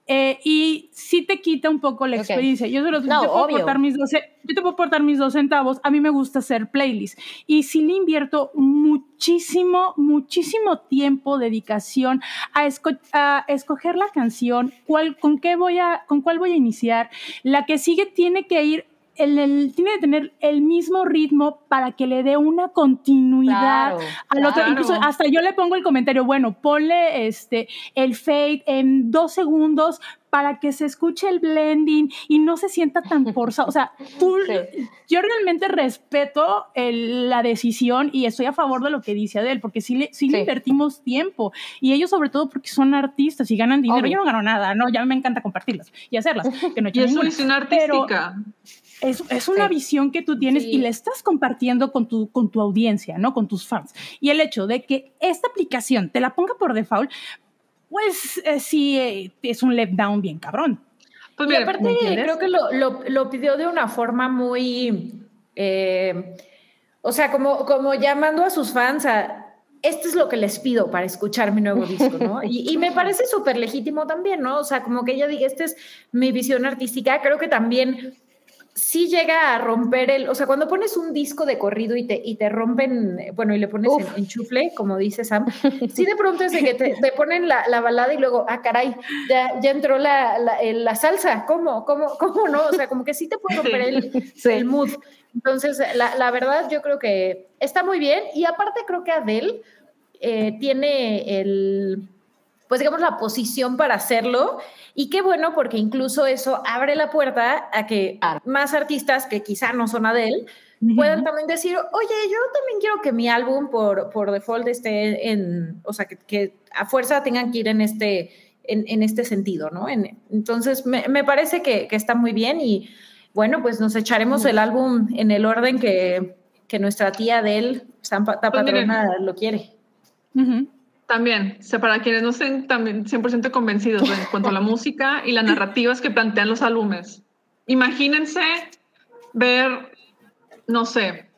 Speaker 4: Eh, y sí te quita un poco la experiencia. Yo, solo, no, te puedo aportar mis 12, yo te puedo aportar mis dos centavos. A mí me gusta hacer playlists. Y sí le invierto muchísimo, muchísimo tiempo, dedicación a, a escoger la canción, cuál, con, qué voy a, con cuál voy a iniciar. La que sigue tiene que ir el, tiene que tener el mismo ritmo para que le dé una continuidad al otro. Incluso hasta yo le pongo el comentario, bueno, ponle este, el fade en dos segundos para que se escuche el blending y no se sienta tan (laughs) forzado. O sea, yo realmente respeto la decisión y estoy a favor de lo que dice Adel, porque sí le, sí, invertimos tiempo. Y ellos sobre todo porque son artistas y ganan dinero. Yo no gano nada, ¿no? Ya me encanta compartirlas y hacerlas. Que no (laughs)
Speaker 5: y es una artística.
Speaker 4: Es, es, una visión que tú tienes y la estás compartiendo con tu, con tu audiencia, ¿no? Con tus fans. Y el hecho de que esta aplicación te la ponga por default, pues eh, sí eh, es un letdown bien cabrón.
Speaker 2: Pues y aparte, creo que lo, lo, lo, pidió de una forma muy. Eh, o sea, como, como llamando a sus fans a. Esto es lo que les pido para escuchar mi nuevo disco, ¿no? (laughs) Y, y me parece súper legítimo también, ¿no? O sea, como que ella diga, esta es mi visión artística. Creo que también sí llega a romper el, o sea, cuando pones un disco de corrido y te, y te rompen, bueno, y le pones en, chufle, como dice Sam, (laughs) sí de pronto es de que te, ponen la, la, balada y luego, ah, caray, ya, ya entró la, la, la, salsa, ¿cómo? ¿Cómo? ¿Cómo no? O sea, como que sí te puede romper el, el mood. Entonces, la, la, verdad, yo creo que está muy bien y aparte creo que Adele eh, tiene el pues digamos, la posición para hacerlo. Y qué bueno, porque incluso eso abre la puerta a que más artistas que quizá no son Adele puedan también decir, oye, yo también quiero que mi álbum por, por default esté en, o sea, que, a fuerza tengan que ir en este, en, este sentido, ¿no? entonces, me, parece que, está muy bien y bueno, pues nos echaremos el álbum en el orden que, que nuestra tía Adele, Santa pues Patrona, lo quiere.
Speaker 5: También, o sea, para quienes no estén también 100% convencidos en cuanto a la (laughs) música y las narrativas que plantean los álbumes. Imagínense ver, no sé,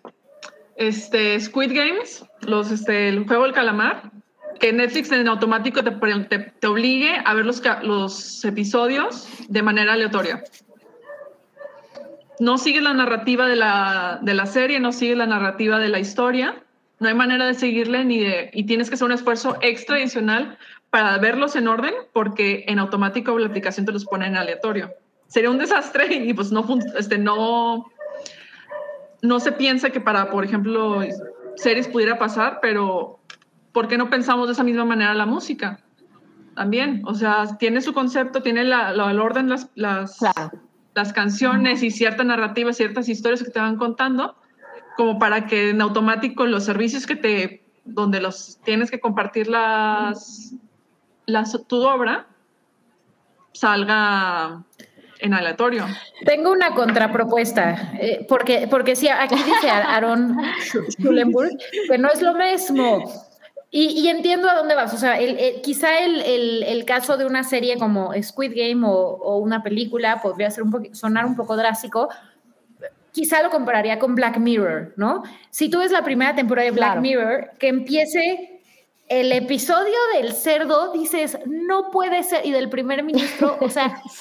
Speaker 5: este, Squid Games, los, este, el juego del calamar, que Netflix en automático te, te, obligue a ver los, los episodios de manera aleatoria. No sigue la narrativa de la, de la serie, no sigue la narrativa de la historia, no hay manera de seguirle ni de, y tienes que hacer un esfuerzo extra adicional para verlos en orden porque en automático la aplicación te los pone en aleatorio. Sería un desastre (laughs) y pues no, este, no, no se piensa que para, por ejemplo, series pudiera pasar, pero ¿por qué no pensamos de esa misma manera la música? También, o sea, tiene su concepto, tiene la, el orden, las, las, las canciones y cierta narrativa, ciertas historias que te van contando, como para que en automático los servicios que te, donde los tienes que compartir las, tu obra, salga en aleatorio.
Speaker 2: Tengo una contrapropuesta, eh, porque, porque sí, aquí dice Aaron Schulenburg que no es lo mismo. Y, entiendo a dónde vas. O sea, el, quizá el, el, caso de una serie como Squid Game o, o una película podría ser un sonar un poco drástico, quizá lo compararía con Black Mirror, ¿no? Si tú ves la primera temporada de Black Mirror, que empiece el episodio del cerdo, dices, no puede ser, y del primer ministro, o sea, (laughs)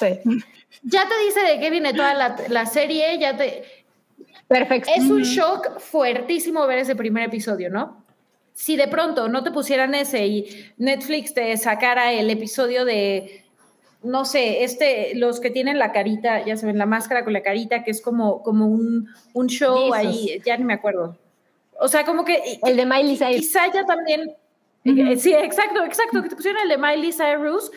Speaker 2: ya te dice de qué viene toda la, serie, ya te...
Speaker 3: Perfecto.
Speaker 2: Es un shock fuertísimo ver ese primer episodio, ¿no? Si de pronto no te pusieran ese y Netflix te sacara el episodio de no sé, este, los que tienen la carita, ya se ven, la máscara con la carita, que es como, como un, un show ahí, ya ni me acuerdo. O sea, como que...
Speaker 3: El de Miley Cyrus.
Speaker 2: Quizá ya también... Eh, sí, exacto, exacto, que te pusieron el de Miley Cyrus.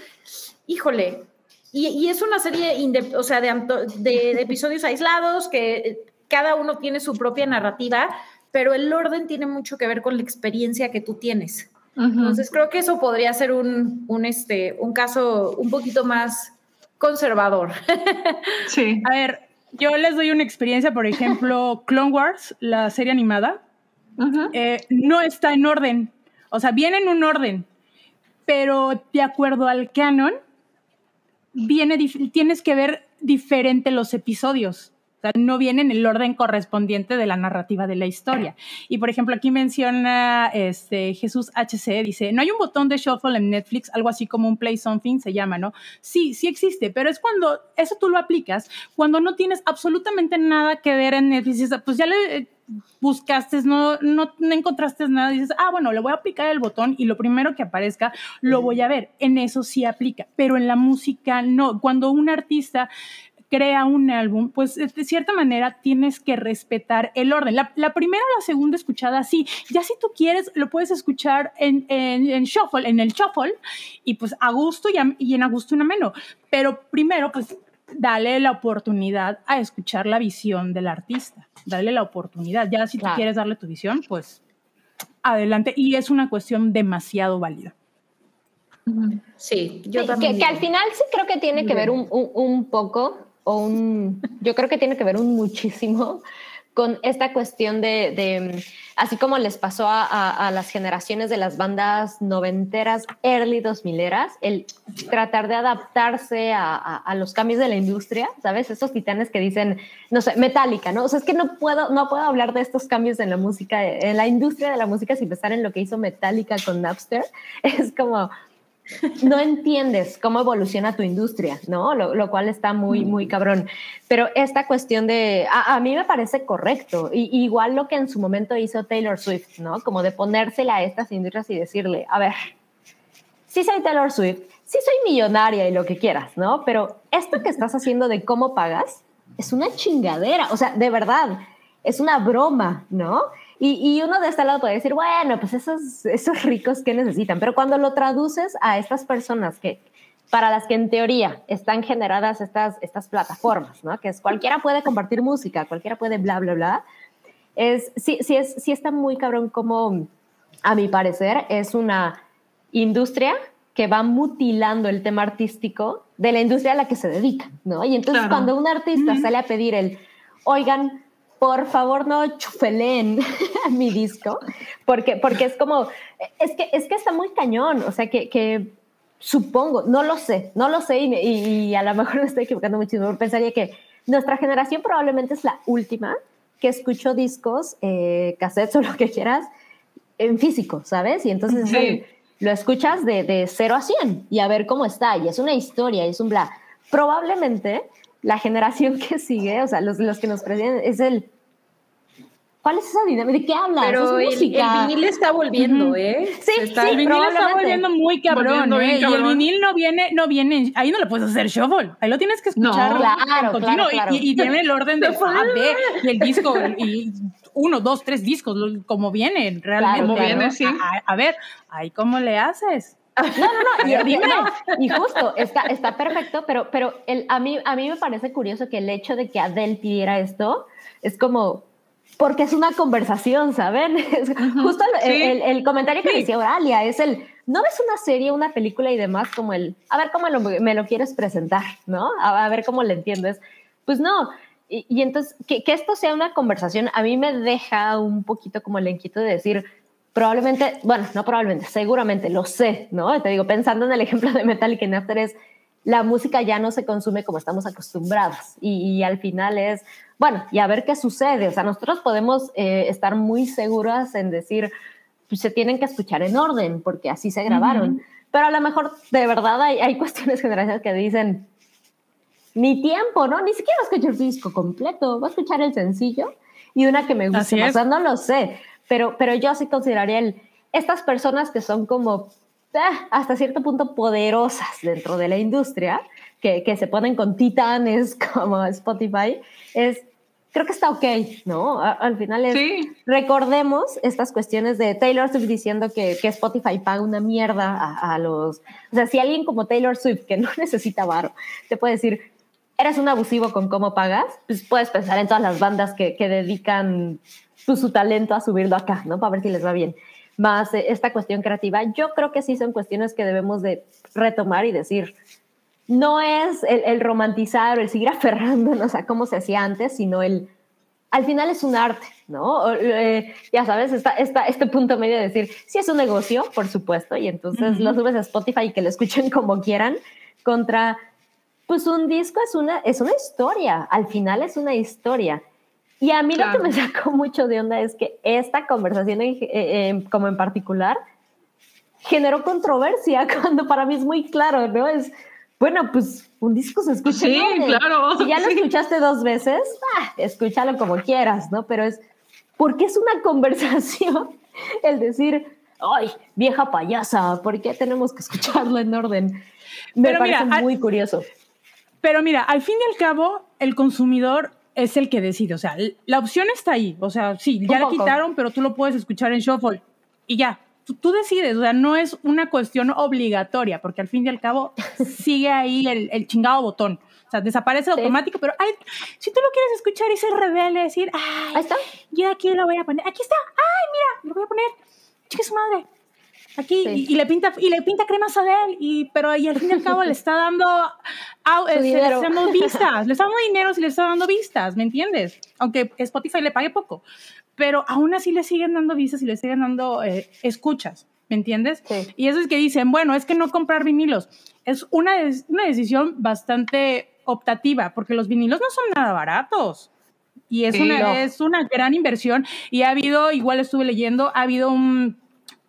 Speaker 2: Híjole. Y, y es una serie, o sea, de, de, de episodios aislados, que cada uno tiene su propia narrativa, pero el orden tiene mucho que ver con la experiencia que tú tienes. Entonces creo que eso podría ser un, un, este, un caso un poquito más conservador. (laughs)
Speaker 4: Sí. A ver, yo les doy una experiencia, por ejemplo, (laughs) Clone Wars, la serie animada, eh, no está en orden. O sea, viene en un orden, pero de acuerdo al canon, viene, tienes que ver diferente los episodios. O sea, no viene en el orden correspondiente de la narrativa de la historia. Y por ejemplo, aquí menciona este, Jesús HC, dice, no hay un botón de shuffle en Netflix, algo así como un play something se llama, ¿no? Sí, sí existe, pero es cuando eso tú lo aplicas, cuando no tienes absolutamente nada que ver en Netflix, pues ya le buscaste, no, no, no, encontraste nada, dices, ah, bueno, le voy a aplicar el botón y lo primero que aparezca lo voy a ver. En eso sí aplica, pero en la música no. Cuando un artista crea un álbum, pues de cierta manera tienes que respetar el orden. La, primera o la segunda escuchada, sí, ya si tú quieres, lo puedes escuchar en, en, shuffle, en el shuffle, y pues a gusto y, y en a gusto en ameno. Pero primero, pues dale la oportunidad a escuchar la visión del artista, dale la oportunidad. Ya si tú quieres darle tu visión, pues adelante. Y es una cuestión demasiado válida.
Speaker 3: Sí, yo también. Que, al final sí creo que tiene que ver un, un, poco, o un, yo creo que tiene que ver un muchísimo con esta cuestión de, así como les pasó a, las generaciones de las bandas noventeras, early dos mileras, el tratar de adaptarse a, los cambios de la industria, ¿sabes? Esos titanes que dicen, no sé, metálica, ¿no? O sea, es que no puedo, no puedo hablar de estos cambios en la música, en la industria de la música sin pensar en lo que hizo Metallica con Napster. (laughs) Es como, no entiendes cómo evoluciona tu industria, ¿no? Lo, cual está muy, muy cabrón. Pero esta cuestión de, a, mí me parece correcto, y, igual lo que en su momento hizo Taylor Swift, ¿no? Como de ponérsela a estas industrias y decirle, a ver, sí soy Taylor Swift, sí soy millonaria y lo que quieras, ¿no? Pero esto que estás haciendo de cómo pagas es una chingadera, o sea, de verdad, es una broma, ¿no? Y, uno de este lado puede decir, bueno, pues esos, esos ricos que necesitan, pero cuando lo traduces a estas personas que, para las que en teoría están generadas estas, estas plataformas, ¿no? Que es cualquiera puede compartir música, cualquiera puede bla, bla, bla. Es, sí, sí, es, sí está muy cabrón como, a mi parecer, es una industria que va mutilando el tema artístico de la industria a la que se dedica, ¿no? Y entonces cuando un artista sale a pedir el, oigan, por favor no chufeleen (laughs) mi disco, porque, porque es como, es que, es que está muy cañón, o sea, que, que supongo, no lo sé, no lo sé y, a lo mejor (laughs) me estoy equivocando muchísimo, pensaría que nuestra generación probablemente es la última que escuchó discos, eh, cassettes (laughs) o lo que quieras, en físico, ¿sabes? Y entonces lo escuchas de, de 0 a 100 y a ver cómo está, y es una historia, y es un bla. Probablemente la generación que sigue, o sea, los, los que nos preceden, es el... ¿Cuál es esa dinámica? ¿De qué hablas?
Speaker 2: Pero el, vinil está volviendo, ¿eh?
Speaker 4: Sí, está, el vinil está volviendo muy cabrón, ¿eh? Y el vinil no viene, no viene, ahí no le puedes hacer shuffle, ahí lo tienes que escuchar
Speaker 3: no, claro, claro, claro.
Speaker 4: Y, tiene el orden de (laughs) A, B, y el disco, y uno, dos, tres discos, como vienen realmente.
Speaker 5: Como viene, sí.
Speaker 4: A, a, ver, ahí cómo le haces.
Speaker 3: No, no, (laughs) no. Y, justo, está, está perfecto, pero, pero el, a, mí, a mí me parece curioso que el hecho de que Adele pidiera esto es como, porque es una conversación, ¿saben? (laughs) justo el, el, comentario que decía Oralia es el, no ves una serie, una película y demás como el, a ver cómo me lo quieres presentar, ¿no? A, ver cómo le entiendes. Pues no. Y, y entonces, que, que, esto sea una conversación, a mí me deja un poquito como el inquieto de decir, probablemente, bueno, no probablemente, seguramente, lo sé, ¿no? Te digo, pensando en el ejemplo de Metallica en After es, la música ya no se consume como estamos acostumbrados y, al final es, bueno, y a ver qué sucede. O sea, nosotros podemos eh, estar muy seguras en decir, pues se tienen que escuchar en orden porque así se grabaron. Pero a lo mejor de verdad hay, hay (laughs) cuestiones generales que dicen, ni tiempo, ¿no? Ni siquiera escucho el disco completo, voy a escuchar el sencillo y una que me gusta. O sea, no lo sé pero, pero yo sí consideraría el, estas personas que son como ah, hasta cierto punto poderosas dentro de la industria, que, que se ponen con titanes (laughs) como Spotify, es, creo que está ok, ¿no? al final es, recordemos estas cuestiones de Taylor Swift diciendo que, que Spotify paga una mierda a, a, los, o sea, si alguien como Taylor Swift que (laughs) no necesita varo, te puede decir, eres un abusivo con cómo pagas, pues puedes pensar en todas las bandas que, que dedican su, talento a subirlo acá, ¿no? Para ver si les va bien. Más eh, esta cuestión creativa, yo creo que sí son cuestiones que debemos de retomar y decir, no es el, romantizar o el seguir (laughs) aferrándonos a cómo se hacía antes, sino el, al final es un arte, ¿no? Eh, ya sabes, está, está, este punto medio de decir, sí es un negocio, por supuesto, y entonces lo subes a Spotify y que lo escuchen (laughs) como quieran, contra pues un disco es una, es una historia, al final es una historia. Y a mí lo que me (laughs) sacó mucho de onda es que esta conversación, eh, eh, como en particular, generó controversia (laughs) cuando para mí es muy claro, ¿no? Es, bueno, pues un disco se escucha.
Speaker 5: Sí, claro.
Speaker 3: Si ya lo escuchaste dos veces, ah, escúchalo como quieras, ¿no? Pero es, porque es una (laughs) conversación el decir, ay, vieja payasa, ¿por qué tenemos que escucharlo en orden? Me parece muy curioso.
Speaker 4: Pero mira, al fin y al cabo, el consumidor es el que decide. O sea, la opción está ahí. O sea, sí, ya la quitaron, pero tú lo puedes escuchar en Shuffle y ya. Tú, decides, o sea, no es una cuestión obligatoria, porque al fin y al cabo (laughs) sigue ahí el, chingado botón. O sea, desaparece automático, pero ay, si tú lo quieres escuchar y ser rebelde, decir, ay,
Speaker 3: ahí está.
Speaker 4: Yo aquí lo voy a poner. Aquí está. Ay, mira, lo voy a poner. Chica su madre aquí y, le pinta y le pinta cremas a él y pero ahí al fin y al cabo le está dando este, le está dando vistas le está dando dinero si le está dando vistas me entiendes aunque Spotify le pague poco pero aún así le siguen dando vistas y le siguen dando eh, escuchas ¿me entiendes? Y eso es que dicen, bueno, es que no comprar vinilos. Es una, una decisión bastante optativa, porque los vinilos no son nada baratos. Y es, una, es una gran inversión. Y ha habido, igual estuve leyendo, ha habido un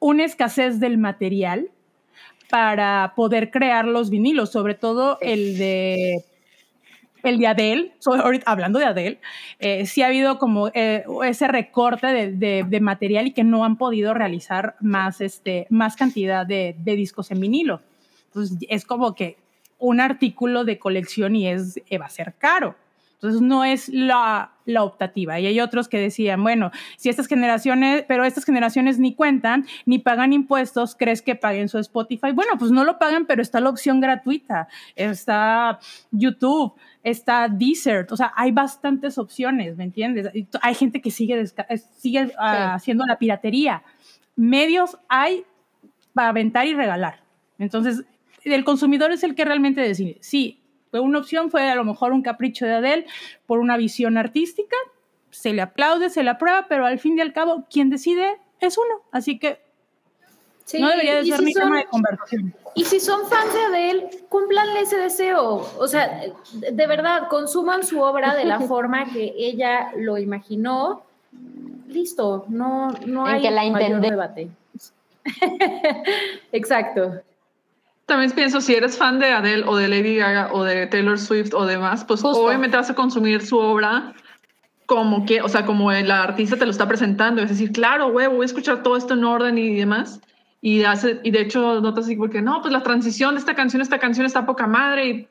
Speaker 4: una escasez del material para poder crear los vinilos, sobre todo el de el de Adele, hablando de Adele, eh, sí ha habido como eh, ese recorte de, material y que no han podido realizar más, este, más cantidad de, de, discos en vinilo. Entonces es como que un artículo de colección y es, eh, va a ser caro. Entonces no es la, la, optativa. Y hay otros que decían, bueno, si estas generaciones, pero estas generaciones ni cuentan, ni pagan impuestos, ¿crees que paguen su Spotify? Bueno, pues no lo pagan, pero está la opción gratuita, está YouTube, está Desert, o sea, hay bastantes opciones, ¿me entiendes? Hay gente que sigue, sigue ah, haciendo la piratería. Medios hay para aventar y regalar. Entonces, el consumidor es el que realmente decide. Sí, una opción fue a lo mejor un capricho de Adele por una visión artística, se le aplaude, se le aprueba, pero al fin y al cabo, quien decide es uno. Así que no debería de ser mi tema de conversación.
Speaker 2: Y si son fans de Adele, cúmplanle ese deseo. O sea, de verdad, consuman su obra de la (laughs) forma que ella lo imaginó. Listo, no, no hay que la mayor debate. (laughs) Exacto.
Speaker 5: También pienso, si eres fan de Adele o de Lady Gaga o de Taylor Swift o demás, pues obviamente vas a consumir su obra como que, o sea, como el artista te lo está presentando. Es decir, claro, güey, voy a escuchar todo esto en orden y demás. Y, hace, y de hecho, notas así porque no, pues la transición de esta canción, esta canción está poca madre y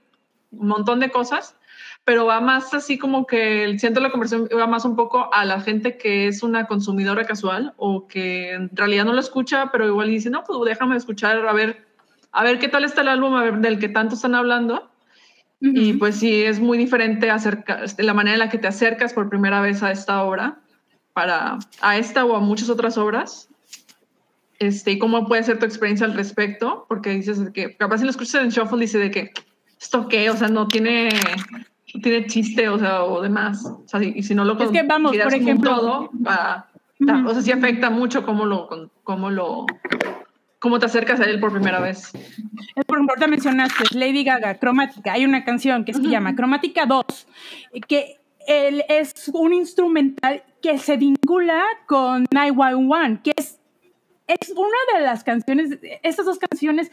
Speaker 5: un montón de cosas. Pero va más así como que siento la conversación va más un poco a la gente que es una consumidora casual o que en realidad no lo escucha, pero igual dice, no, pues déjame escuchar a ver a ver qué tal está el álbum del que tanto están hablando. Y pues sí, es muy diferente acerca, la manera en la que te acercas por primera vez a esta obra, para, a esta o a muchas otras obras. Este, y cómo puede ser tu experiencia al respecto, porque dices que capaz si lo escuchas en Shuffle dice de que esto qué, o sea, no tiene, no tiene chiste, o sea, o demás. O sea, y si no lo
Speaker 4: es que vamos, por ejemplo,
Speaker 5: todo, o sea, sí afecta mucho cómo lo, cómo lo ¿Cómo te acercas a él por primera vez?
Speaker 4: Por ejemplo, ahorita mencionaste Lady Gaga, Cromática. Hay una canción que se llama Cromática 2, que él es un instrumental que se vincula con 911, que es, es una de las canciones, estas dos canciones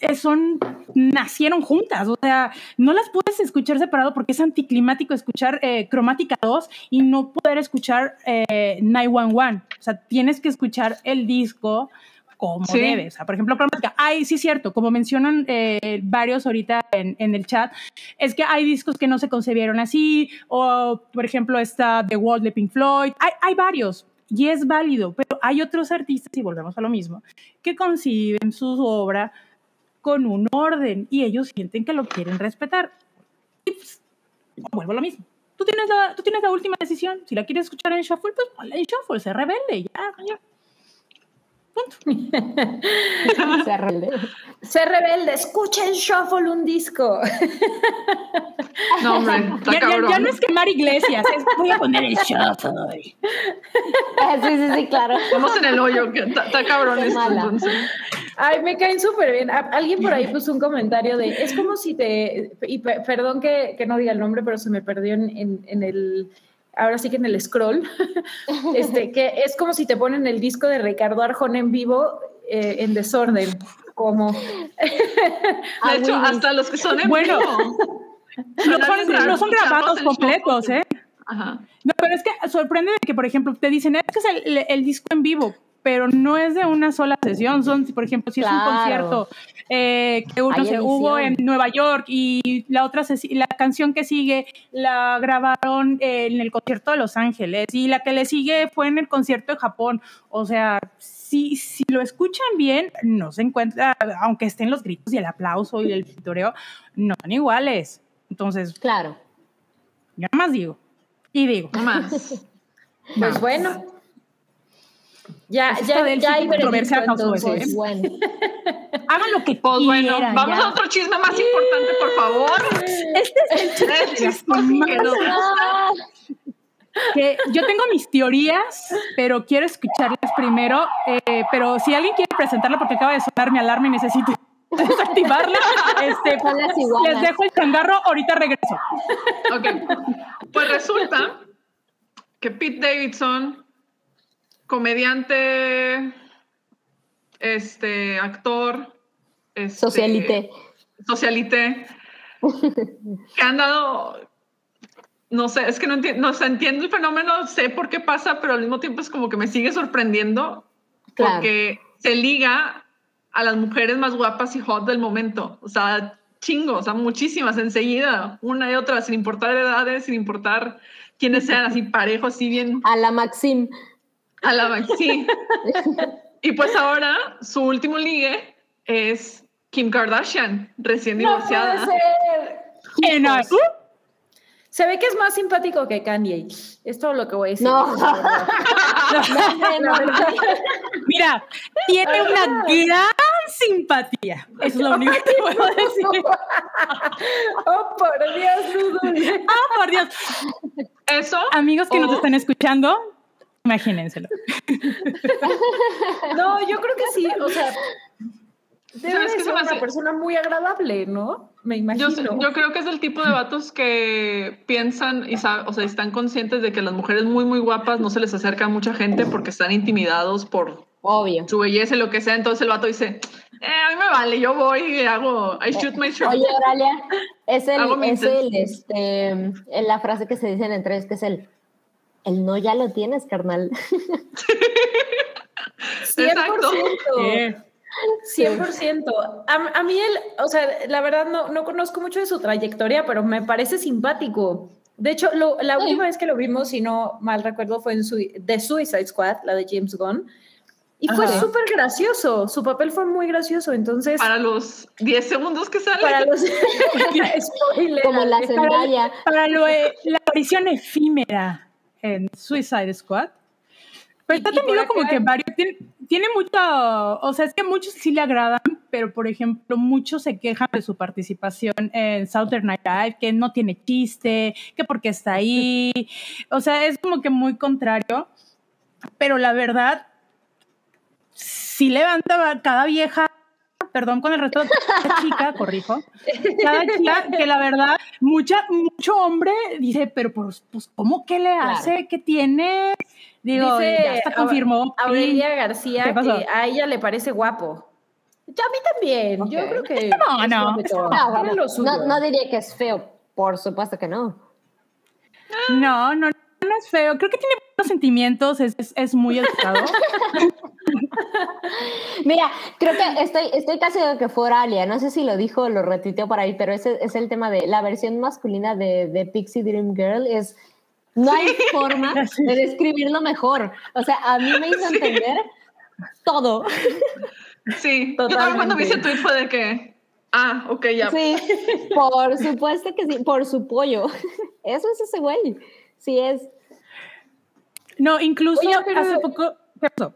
Speaker 4: eh, son, nacieron juntas, o sea, no las puedes escuchar separado porque es anticlimático escuchar eh, Cromática 2 y no poder escuchar eh, 911, o sea, tienes que escuchar el disco como debe. O sea, por ejemplo, ay, sí cierto, como mencionan eh, varios ahorita en, en, el chat, es que hay discos que no se concebieron así, o por ejemplo está The Wall de Pink Floyd, hay, hay varios. Y es válido, pero hay otros artistas, y volvemos a lo mismo, que conciben su obra con un orden y ellos sienten que lo quieren respetar. Y pues, vuelvo a lo mismo. Tú tienes, la, tú tienes la última decisión. Si la quieres escuchar en Shuffle, pues ponla en Shuffle, se rebelde, ya, ya. (laughs)
Speaker 2: Ser rebelde. Ser rebelde, escuchen Shuffle un disco.
Speaker 5: No, hombre,
Speaker 4: ya, no es quemar iglesias, es voy a poner el Shuffle.
Speaker 3: Ah, sí, sí, sí, claro.
Speaker 5: Estamos en el hoyo, está cabrón esto, entonces.
Speaker 2: Ay, me caen súper bien. Alguien por ahí puso un comentario de, es como si te, y perdón que, no diga el nombre, pero se me perdió en, el, ahora sí que en el scroll, (laughs) este, (laughs) que es como si te ponen el disco de Ricardo Arjón en vivo eh, en desorden, como... (laughs)
Speaker 5: De hecho, hasta los que son en
Speaker 4: bueno, No son, grabados completos, ¿eh? Ajá. No, pero es que sorprende que, por ejemplo, te dicen, es que es el disco en vivo, pero no es de una sola sesión. Son, por ejemplo, si es un concierto eh, que uno se hubo en Nueva York y la otra la canción que sigue la grabaron en el concierto de Los Ángeles y la que le sigue fue en el concierto de Japón. O sea, si, si lo escuchan bien, no se encuentra, aunque estén los gritos y el aplauso y el pintoreo, no son iguales. Entonces,
Speaker 3: claro.
Speaker 4: Yo nada más digo. Y digo.
Speaker 2: Más. Pues bueno, ya, ya, ya hay
Speaker 4: controversia ¿eh?
Speaker 3: bueno. (laughs)
Speaker 4: Hagan lo que
Speaker 5: pues, bueno, vamos a otro chisme más importante, por favor.
Speaker 4: Este es el (laughs) chisme, que yo tengo mis teorías, pero quiero escucharlas primero. Eh, pero si alguien quiere presentarla porque acaba de sonar mi alarma y necesito (laughs) desactivarla, este, les dejo el changarro, ahorita regreso.
Speaker 5: Ok, pues resulta que Pete Davidson comediante, este, actor, este,
Speaker 3: socialite.
Speaker 5: Socialite, que han dado, no sé, es que no, entiendo, no sé, entiendo el fenómeno, sé por qué pasa, pero al mismo tiempo es como que me sigue sorprendiendo porque se liga a las mujeres más guapas y hot del momento. O sea, chingos, o sea, muchísimas enseguida, una y otra, sin importar edades, sin importar quiénes sean, así parejos, así bien.
Speaker 3: A la Maxim.
Speaker 5: A la sí. y pues ahora su último ligue es Kim Kardashian, recién divorciada.
Speaker 2: No puede ser. Se ve que es más simpático que Kanye. Es todo lo que voy a decir.
Speaker 3: No. (laughs)
Speaker 4: Mira, tiene una gran simpatía. Es lo único que puedo decir.
Speaker 2: oh, por Dios,
Speaker 4: Oh, por Dios.
Speaker 5: Eso.
Speaker 4: Amigos que nos están escuchando, Imagínenselo. (laughs)
Speaker 2: no, yo creo que sí, o sea, debe ser una persona muy agradable, ¿no? Me imagino.
Speaker 5: Yo, creo que es el tipo de vatos que piensan y o sea, están conscientes de que las mujeres muy, muy guapas no se les acerca a mucha gente porque están intimidados por
Speaker 3: Obvio.
Speaker 5: su belleza y lo que sea. Entonces el vato dice, eh, a mí me vale, yo voy y hago, I shoot my shot.
Speaker 3: Oye, Oralia, es el, es el, este, la frase que se dicen entre es que es el el no ya lo tienes, carnal. (laughs)
Speaker 2: 100%. 100%. A, mí, él, o sea, la verdad no, no conozco mucho de su trayectoria, pero me parece simpático. De hecho, la última vez que lo vimos, si no mal recuerdo, fue en su, The Suicide Squad, la de James Gunn. Y fue súper gracioso. Su papel fue muy gracioso. Entonces.
Speaker 5: Para los 10 segundos que sale.
Speaker 2: Para los. (laughs) (laughs)
Speaker 3: Como la Zendaya.
Speaker 4: Para, lo, la aparición efímera en Suicide Squad. Pero está tenido como que varios, tiene, mucho, o sea, es que muchos sí le agradan, pero por ejemplo, muchos se quejan de su participación en Southern Night Live, que no tiene chiste, que porque está ahí, o sea, es como que muy contrario, pero la verdad, sí levanta cada vieja perdón con el resto de cada chica, corrijo, cada chica que la verdad, mucha, mucho hombre dice, pero pues, pues ¿cómo que le hace? ¿Qué tiene? Digo, ya está confirmó.
Speaker 2: Aurelia García, que a ella le parece guapo. Ya a mí también, yo creo que...
Speaker 4: No, no.
Speaker 3: No, no diría que es feo, por supuesto que no.
Speaker 4: No, no, no es feo. Creo que tiene buenos sentimientos, es, es, es muy educado. (laughs)
Speaker 3: Mira, creo que estoy, estoy casi de que fuera Alia. No sé si lo dijo o lo retuiteó por ahí, pero ese es el tema de la versión masculina de, de Pixie Dream Girl. Es, no hay forma (laughs) de describirlo mejor. O sea, a mí me hizo entender todo.
Speaker 5: Sí, Totalmente. yo también cuando vi ese tweet fue de que, ah, ok, ya.
Speaker 3: Sí, por supuesto que sí, por su pollo. (laughs) Eso es ese güey. Sí es.
Speaker 4: No, incluso hace poco. ¿Qué pasó?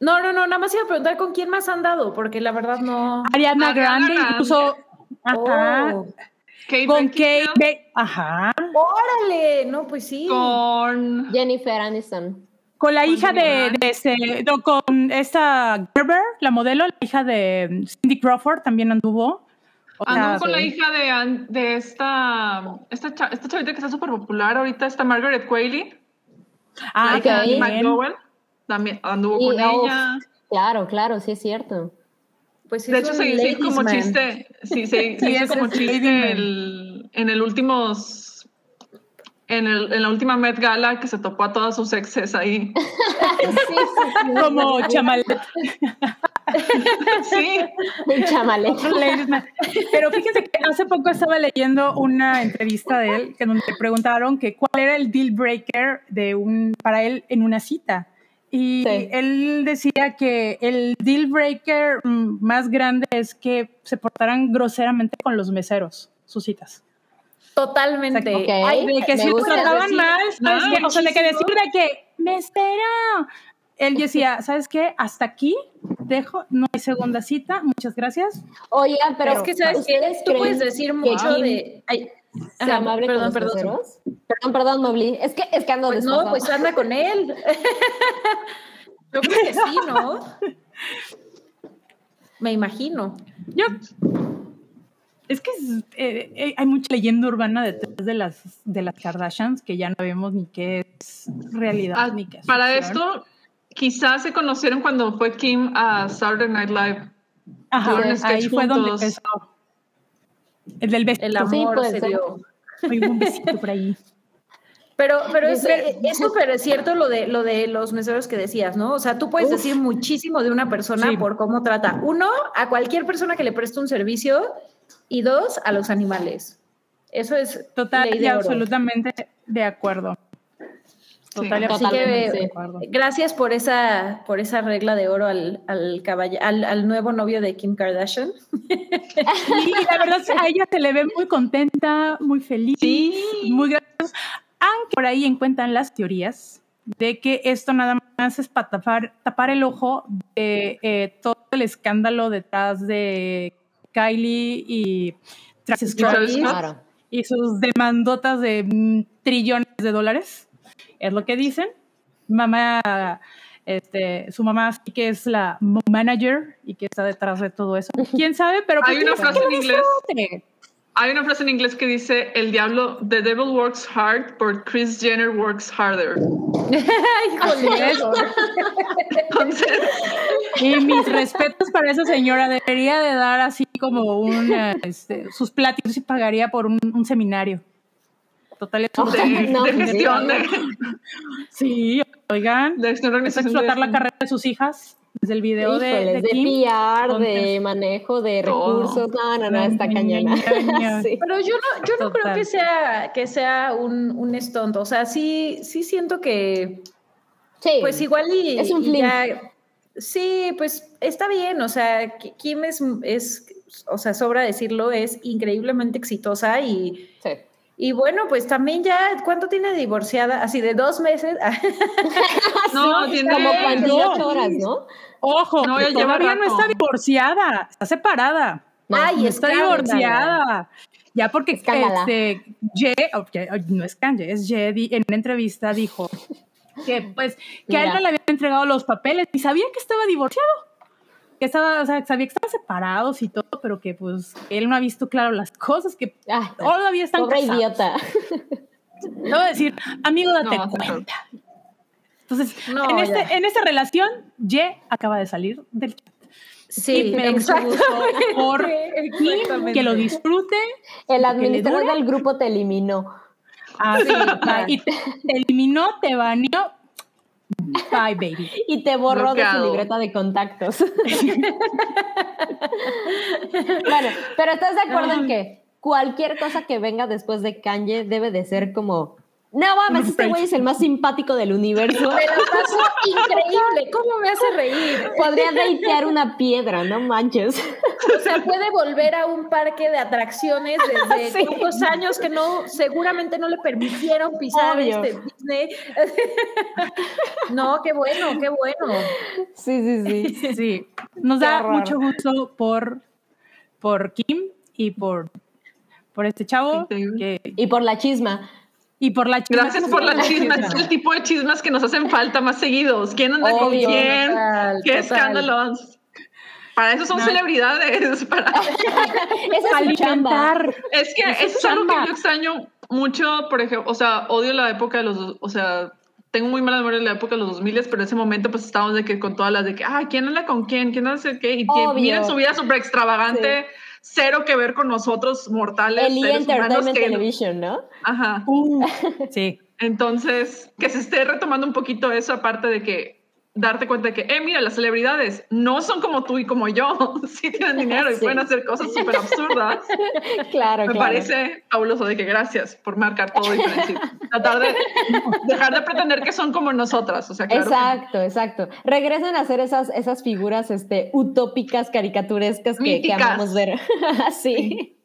Speaker 2: No, no, no, nada más iba a preguntar con quién más han dado, porque la verdad no.
Speaker 4: Ariana Grande, incluso. Ajá.
Speaker 5: Oh.
Speaker 4: con Kate, ajá.
Speaker 2: Órale, no, pues sí.
Speaker 5: Con
Speaker 3: Jennifer Aniston.
Speaker 4: Con la hija de, de ese, con con esta Gerber, la modelo, la hija de Cindy Crawford, también anduvo.
Speaker 5: Anduvo con la hija de, de esta, esta, esta chavita que está súper popular ahorita, esta Margaret Qualley.
Speaker 4: Ah,
Speaker 5: okay. McDowell, también anduvo con ella.
Speaker 3: Claro, claro, sí es cierto.
Speaker 2: Pues
Speaker 5: de hecho, se hizo como chiste, sí, se, (laughs) se hizo como chiste el, en el últimos, en, el, en la última Met Gala que se topó a todas sus exes ahí. (laughs)
Speaker 3: sí, sí, sí, (laughs)
Speaker 4: como chamalet. (laughs)
Speaker 5: sí,
Speaker 3: un chamalet.
Speaker 4: Pero fíjense que hace poco estaba leyendo una entrevista de él que donde le preguntaron que cuál era el deal breaker de un para él en una cita. Y él decía que el deal breaker mm, más grande es que se portaran groseramente con los meseros, sus citas.
Speaker 2: Totalmente.
Speaker 4: O sea, Ay, de que si lo trataban mal, o sea, de que decir de que, mesero, él decía, ¿sabes qué? Hasta aquí dejo, no hay segunda cita, muchas gracias.
Speaker 3: Oye, pero,
Speaker 2: es que sabes que tú puedes decir mucho de... Ay,
Speaker 3: Ajá, amable perdón, con los perdón. Perdón, perdón, Mobli. Es que, es que ando
Speaker 2: pues No, pues anda con él. (laughs) Yo creo que sí, ¿no? Me imagino.
Speaker 4: Yo. Es que eh, eh, hay mucha leyenda urbana detrás de las, de las Kardashians que ya no vemos ni qué es realidad
Speaker 5: ah,
Speaker 4: ni qué es
Speaker 5: Para esto, quizás se conocieron cuando fue Kim a Saturday Night Live.
Speaker 4: Ajá, ahí fue donde empezó. El del besito.
Speaker 2: El amor se dio.
Speaker 4: Hay un besito por ahí.
Speaker 2: Pero, pero es súper cierto lo de, lo de los meseros que decías, ¿no? O sea, tú puedes decir muchísimo de una persona por cómo trata. Uno, a cualquier persona que le preste un servicio y dos, a los animales. Eso es
Speaker 4: total y absolutamente de acuerdo.
Speaker 2: Total, Así que, gracias por esa, por esa regla de oro al, al, al, al nuevo novio de Kim Kardashian.
Speaker 4: Sí, la verdad a ella se le ve muy contenta, muy feliz, muy graciosa. Aunque por ahí encuentran las teorías de que esto nada más es para tapar, tapar el ojo de eh, todo el escándalo detrás de Kylie y Travis Scott y sus demandotas de trillones de dólares es lo que dicen. Mamá, este, su mamá sí que es la manager y que está detrás de todo eso. ¿Quién sabe? Pero
Speaker 5: hay una frase en inglés. Hay una frase en inglés que dice, el diablo, the devil works hard, but Chris Jenner works harder. (laughs)
Speaker 4: Entonces, y mis respetos para esa señora, debería de dar así como un, este, sus platitos y pagaría por un, un seminario total
Speaker 5: de, gestión.
Speaker 4: Sí, oigan, de es explotar la carrera de sus hijas. Desde el video de, de,
Speaker 3: de PR, de manejo de recursos, no, no, no, está cañona. (laughs)
Speaker 2: Pero yo no, yo no creo que sea, que sea un, un estonto. O sea, sí, sí siento que
Speaker 3: sí,
Speaker 2: pues igual y,
Speaker 3: es un
Speaker 2: ya, sí, pues está bien. O sea, Kim es, es, o sea, sobra decirlo, es increíblemente exitosa y
Speaker 3: sí
Speaker 2: y bueno, pues también ya, ¿cuánto tiene divorciada? Así de dos meses. (laughs)
Speaker 3: no, tiene como 48 horas, ¿no?
Speaker 4: Ojo, no, todavía no está divorciada, está separada.
Speaker 2: Ay,
Speaker 4: está divorciada. Ya porque este, Ye, no es Kanye, es Ye, en una entrevista dijo que pues que a él no le habían entregado los papeles y sabía que estaba divorciado que estaba, o sea, sabía que estaban separados y todo, pero que pues él no ha visto claro las cosas, que ah, todavía están
Speaker 3: pobre idiota.
Speaker 4: Te voy a decir, amigo, date cuenta. Entonces, en, este, en esta relación, Ye acaba de salir del chat.
Speaker 2: Sí,
Speaker 4: me exacto. por que lo disfrute.
Speaker 3: El administrador del grupo te eliminó.
Speaker 4: Ah, sí, y te eliminó, te baneó, Bye, baby. (laughs)
Speaker 3: Y te borró de su libreta de contactos. (laughs) bueno, pero ¿estás de acuerdo en que cualquier cosa que venga después de Kanye debe de ser como no mames, este güey es el más simpático del universo.
Speaker 2: Me lo paso increíble. ¿Cómo me hace reír?
Speaker 3: Podría deitear una piedra, no manches.
Speaker 2: O sea, puede volver a un parque de atracciones desde (laughs) sí. años que no, seguramente no le permitieron pisar este Disney. (laughs) No, qué bueno, qué bueno.
Speaker 3: Sí, sí,
Speaker 4: sí. (laughs) Sí. Nos da mucho gusto por, por Kim y por, por este chavo.
Speaker 3: Y por la chisma
Speaker 4: Y por la
Speaker 5: chisma. Gracias por la chisma. Es el tipo de chismas que nos hacen falta más seguidos. ¿Quién anda con quién? ¿Qué escándalos? Para eso son celebridades. (laughs) Para (laughs)
Speaker 3: alimentar.
Speaker 5: Es que eso es algo que yo extraño mucho, por ejemplo, o sea, odio la época de los, o sea, tengo muy mala memoria de la época de los 2000, pero en ese momento pues estábamos de que con todas las de que, ah, ¿quién anda con quién? ¿Quién hace qué? Y miren su vida súper extravagante, cero que ver con nosotros mortales.
Speaker 3: El Entertainment Television, ¿no?
Speaker 5: Ajá.
Speaker 4: Uh, sí.
Speaker 5: Entonces, que se esté retomando un poquito eso, aparte de que darte cuenta de que, eh, mira, las celebridades no son como tú y como yo, (laughs) sí tienen dinero y pueden hacer cosas súper absurdas. (laughs)
Speaker 3: claro,
Speaker 5: Me parece fabuloso de que gracias por marcar todo diferente. Tratar de dejar de pretender que son como nosotras. O sea,
Speaker 3: exacto, exacto. Regresen a hacer esas, esas figuras este, utópicas, caricaturescas que, que, amamos ver. (laughs) sí.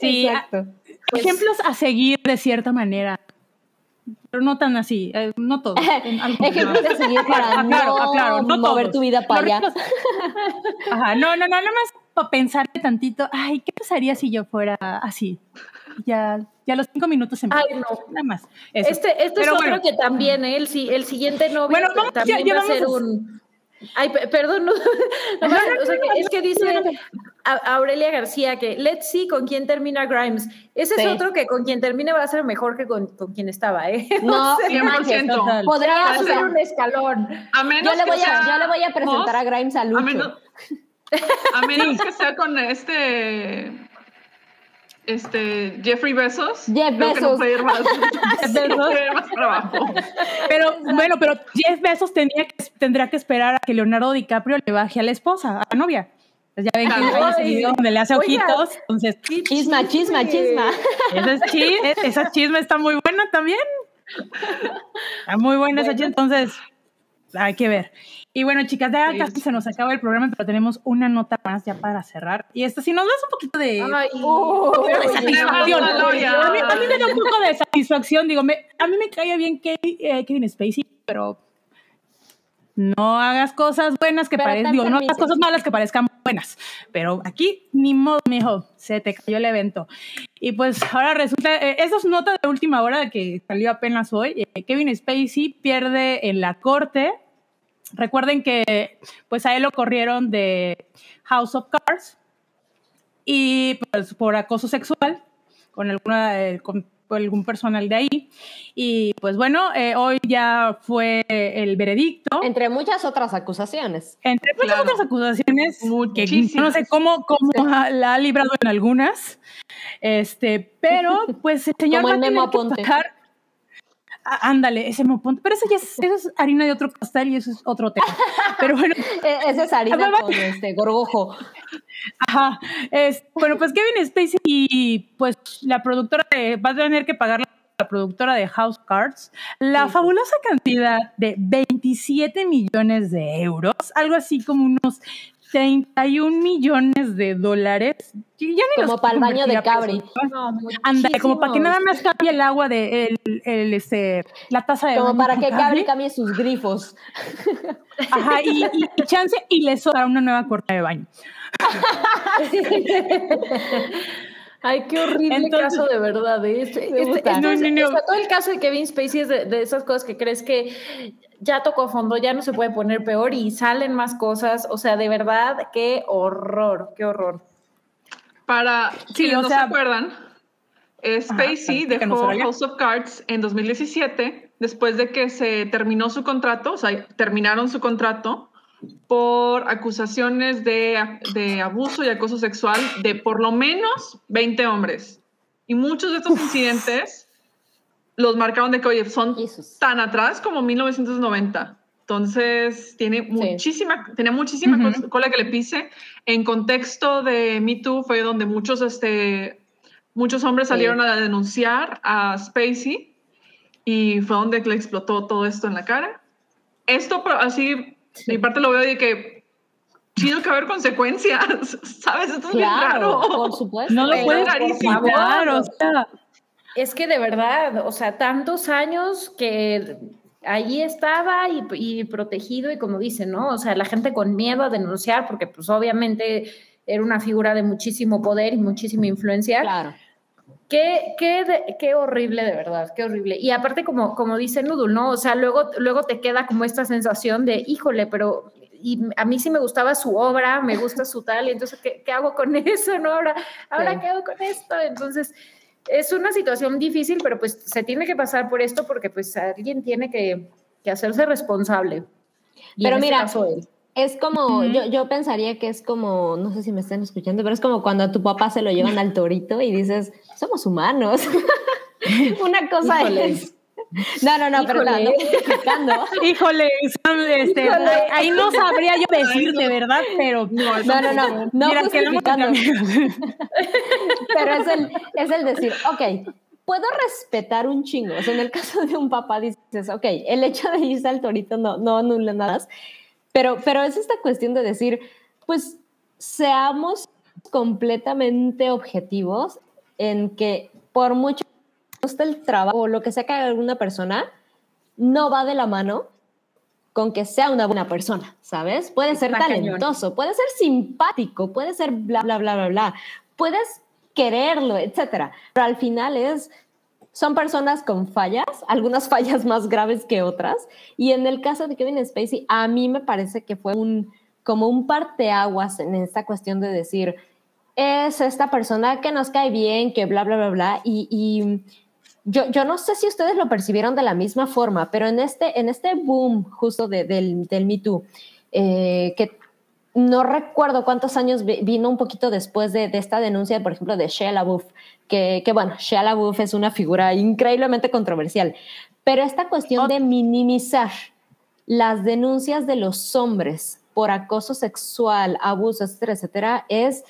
Speaker 4: Sí, exacto. ejemplos a seguir de cierta manera pero no tan así, eh, no todo.
Speaker 3: Ejemplos de seguir para claro, no, claro, no mover tu vida para allá.
Speaker 4: Ajá, no, no, no, nada más para pensar tantito, ay, ¿qué pasaría si yo fuera así? Ya, ya los cinco minutos en
Speaker 2: Ay, no. Nada más. Este, este es otro que también, ¿eh? el, el siguiente novio bueno, vamos, también va a ser un Ay, perdón, (laughs) no, es que dice Aurelia García que let's see con quién termina Grimes. Ese es otro que con quien termine va a ser mejor que con, con quien estaba, ¿eh? (laughs)
Speaker 3: No, 100%. Podría ser un escalón.
Speaker 5: A menos
Speaker 3: yo, le voy a, yo le voy a presentar a Grimes a Lucho. A menos,
Speaker 5: a menos que sea con este este, Jeffrey Bezos.
Speaker 3: Jeff Bezos. (laughs)
Speaker 5: No más, más trabajo.
Speaker 4: Pero bueno, pero Jeff Bezos tendría que, tendrá que esperar a que Leonardo DiCaprio le baje a la esposa, a la novia. Pues ya ven que hay ese video donde le hace ojitos. Entonces,
Speaker 3: chisma, chisma, chisma.
Speaker 4: Esa, chisma, (laughs) esa chisma está muy buena también. Está muy buena esa chisma. Entonces, hay que ver. Y bueno, chicas, ya casi se nos acaba el programa, pero tenemos una nota más ya para cerrar. Y esta, si nos das un poquito de, satisfacción. a, mí, me da un poco de satisfacción. Digo, me, a mí me caía bien eh, Kevin Spacey, pero no hagas cosas buenas que parezcan, digo, no hagas cosas malas que parezcan buenas. Pero aquí, ni modo, mijo, se te cayó el evento. Y pues ahora resulta, eh, esa es nota de última hora que salió apenas hoy. Eh, Kevin Spacey pierde en la corte Recuerden que pues a él lo corrieron de House of Cards y pues por acoso sexual con alguna eh, con, algún personal de ahí. Y pues bueno eh, hoy ya fue el veredicto.
Speaker 3: Entre muchas otras acusaciones.
Speaker 4: Entre muchas otras acusaciones que no sé cómo, cómo la ha librado en algunas este pero (laughs) pues el señor va a tener que Ah, ándale, ese punto. Pero eso ya es, (laughs) eso es, harina de otro costal y eso es otro tema. Pero bueno. (laughs)
Speaker 3: E, esa es harina con este gorgojo. (laughs)
Speaker 4: Ajá. Es, bueno, pues Kevin Spacey y pues la productora de, va a tener que pagar la productora de House Cards la fabulosa cantidad de 27 millones de euros, algo así como unos 31 millones de dólares.
Speaker 3: como para el baño de Cabri.
Speaker 4: Anda, como para que nada más cambie el agua de el, este, la taza de
Speaker 3: Como para que Cabri cambie sus grifos.
Speaker 4: Ajá, y, (laughs) chance y le sobra una nueva puerta de baño. (laughs)
Speaker 2: Ay, qué horrible caso de verdad. ¿eh? Este, este, este todo el caso de Kevin Spacey es de, esas cosas que crees que ya tocó fondo, ya no se puede poner peor y salen más cosas. O sea, de verdad, qué horror, qué horror.
Speaker 5: Para, si no se acuerdan, Spacey dejó House of Cards en 2017 después de que se terminó su contrato, o sea, terminaron su contrato por acusaciones de, de, abuso y acoso sexual de por lo menos 20 hombres. Y muchos de estos incidentes los marcaron de que, oye, son tan atrás como 1990. Entonces, tiene muchísima, tenía muchísima cola que le pise. En contexto de Me Too fue donde muchos, este, muchos hombres salieron a denunciar a Spacey y fue donde le explotó todo esto en la cara. Esto así mi parte lo veo de que tiene que haber consecuencias, (laughs) ¿sabes? Esto es
Speaker 3: claro, Por supuesto.
Speaker 4: No lo puedes o sea.
Speaker 2: Es que de verdad, o sea, tantos años que ahí estaba y, y, protegido y como dicen, ¿no? O sea, la gente con miedo a denunciar porque pues obviamente era una figura de muchísimo poder y muchísima influencia.
Speaker 3: Claro
Speaker 2: Qué, qué, qué, horrible, de verdad, qué horrible. Y aparte, como, como dice Nudul, ¿no? O sea, luego, luego te queda como esta sensación de, híjole, pero y a mí sí me gustaba su obra, me gusta su tal, y entonces, ¿qué, qué hago con (laughs) eso, no? Ahora, ahora ¿qué hago con esto? Entonces, es una situación difícil, pero pues se tiene que pasar por esto porque pues alguien tiene que, que hacerse responsable.
Speaker 3: pero este mira, es como, yo, yo pensaría que es como, no sé si me están escuchando, pero es como cuando a tu papá se lo llevan al torito y dices, somos humanos. (laughs) Una cosa es... No, no, no, pero no, no
Speaker 4: Híjole, este, ahí no sabría yo decirte, ¿verdad? Pero
Speaker 3: no, no, no, no, mira, justificando. (laughs) pero es el, es el decir, ok, puedo respetar un chingo. O sea, en el caso de un papá dices, ok, el hecho de irse al torito no, no anula nada, pero, pero es esta cuestión de decir, pues seamos completamente objetivos en que por mucho que guste el trabajo o lo que sea que haga alguna persona, no va de la mano con que sea una buena persona, ¿sabes? Puede ser talentoso, puede ser simpático, puede ser bla, bla, bla, bla, bla. Puedes quererlo, etcétera. Pero al final es, son personas con fallas, algunas fallas más graves que otras. Y en el caso de Kevin Spacey, a mí me parece que fue un, como un parteaguas en esta cuestión de decir, es esta persona que nos cae bien, que bla, bla, bla, bla. Y, yo, yo, no sé si ustedes lo percibieron de la misma forma, pero en este, en este boom justo del, del Me Too, eh, que no recuerdo cuántos años vino un poquito después de, esta denuncia, por ejemplo, de Shia LaBeouf, que, que bueno, Shia LaBeouf es una figura increíblemente controversial, pero esta cuestión de minimizar las denuncias de los hombres por acoso sexual, abuso, etcétera, etcétera, es,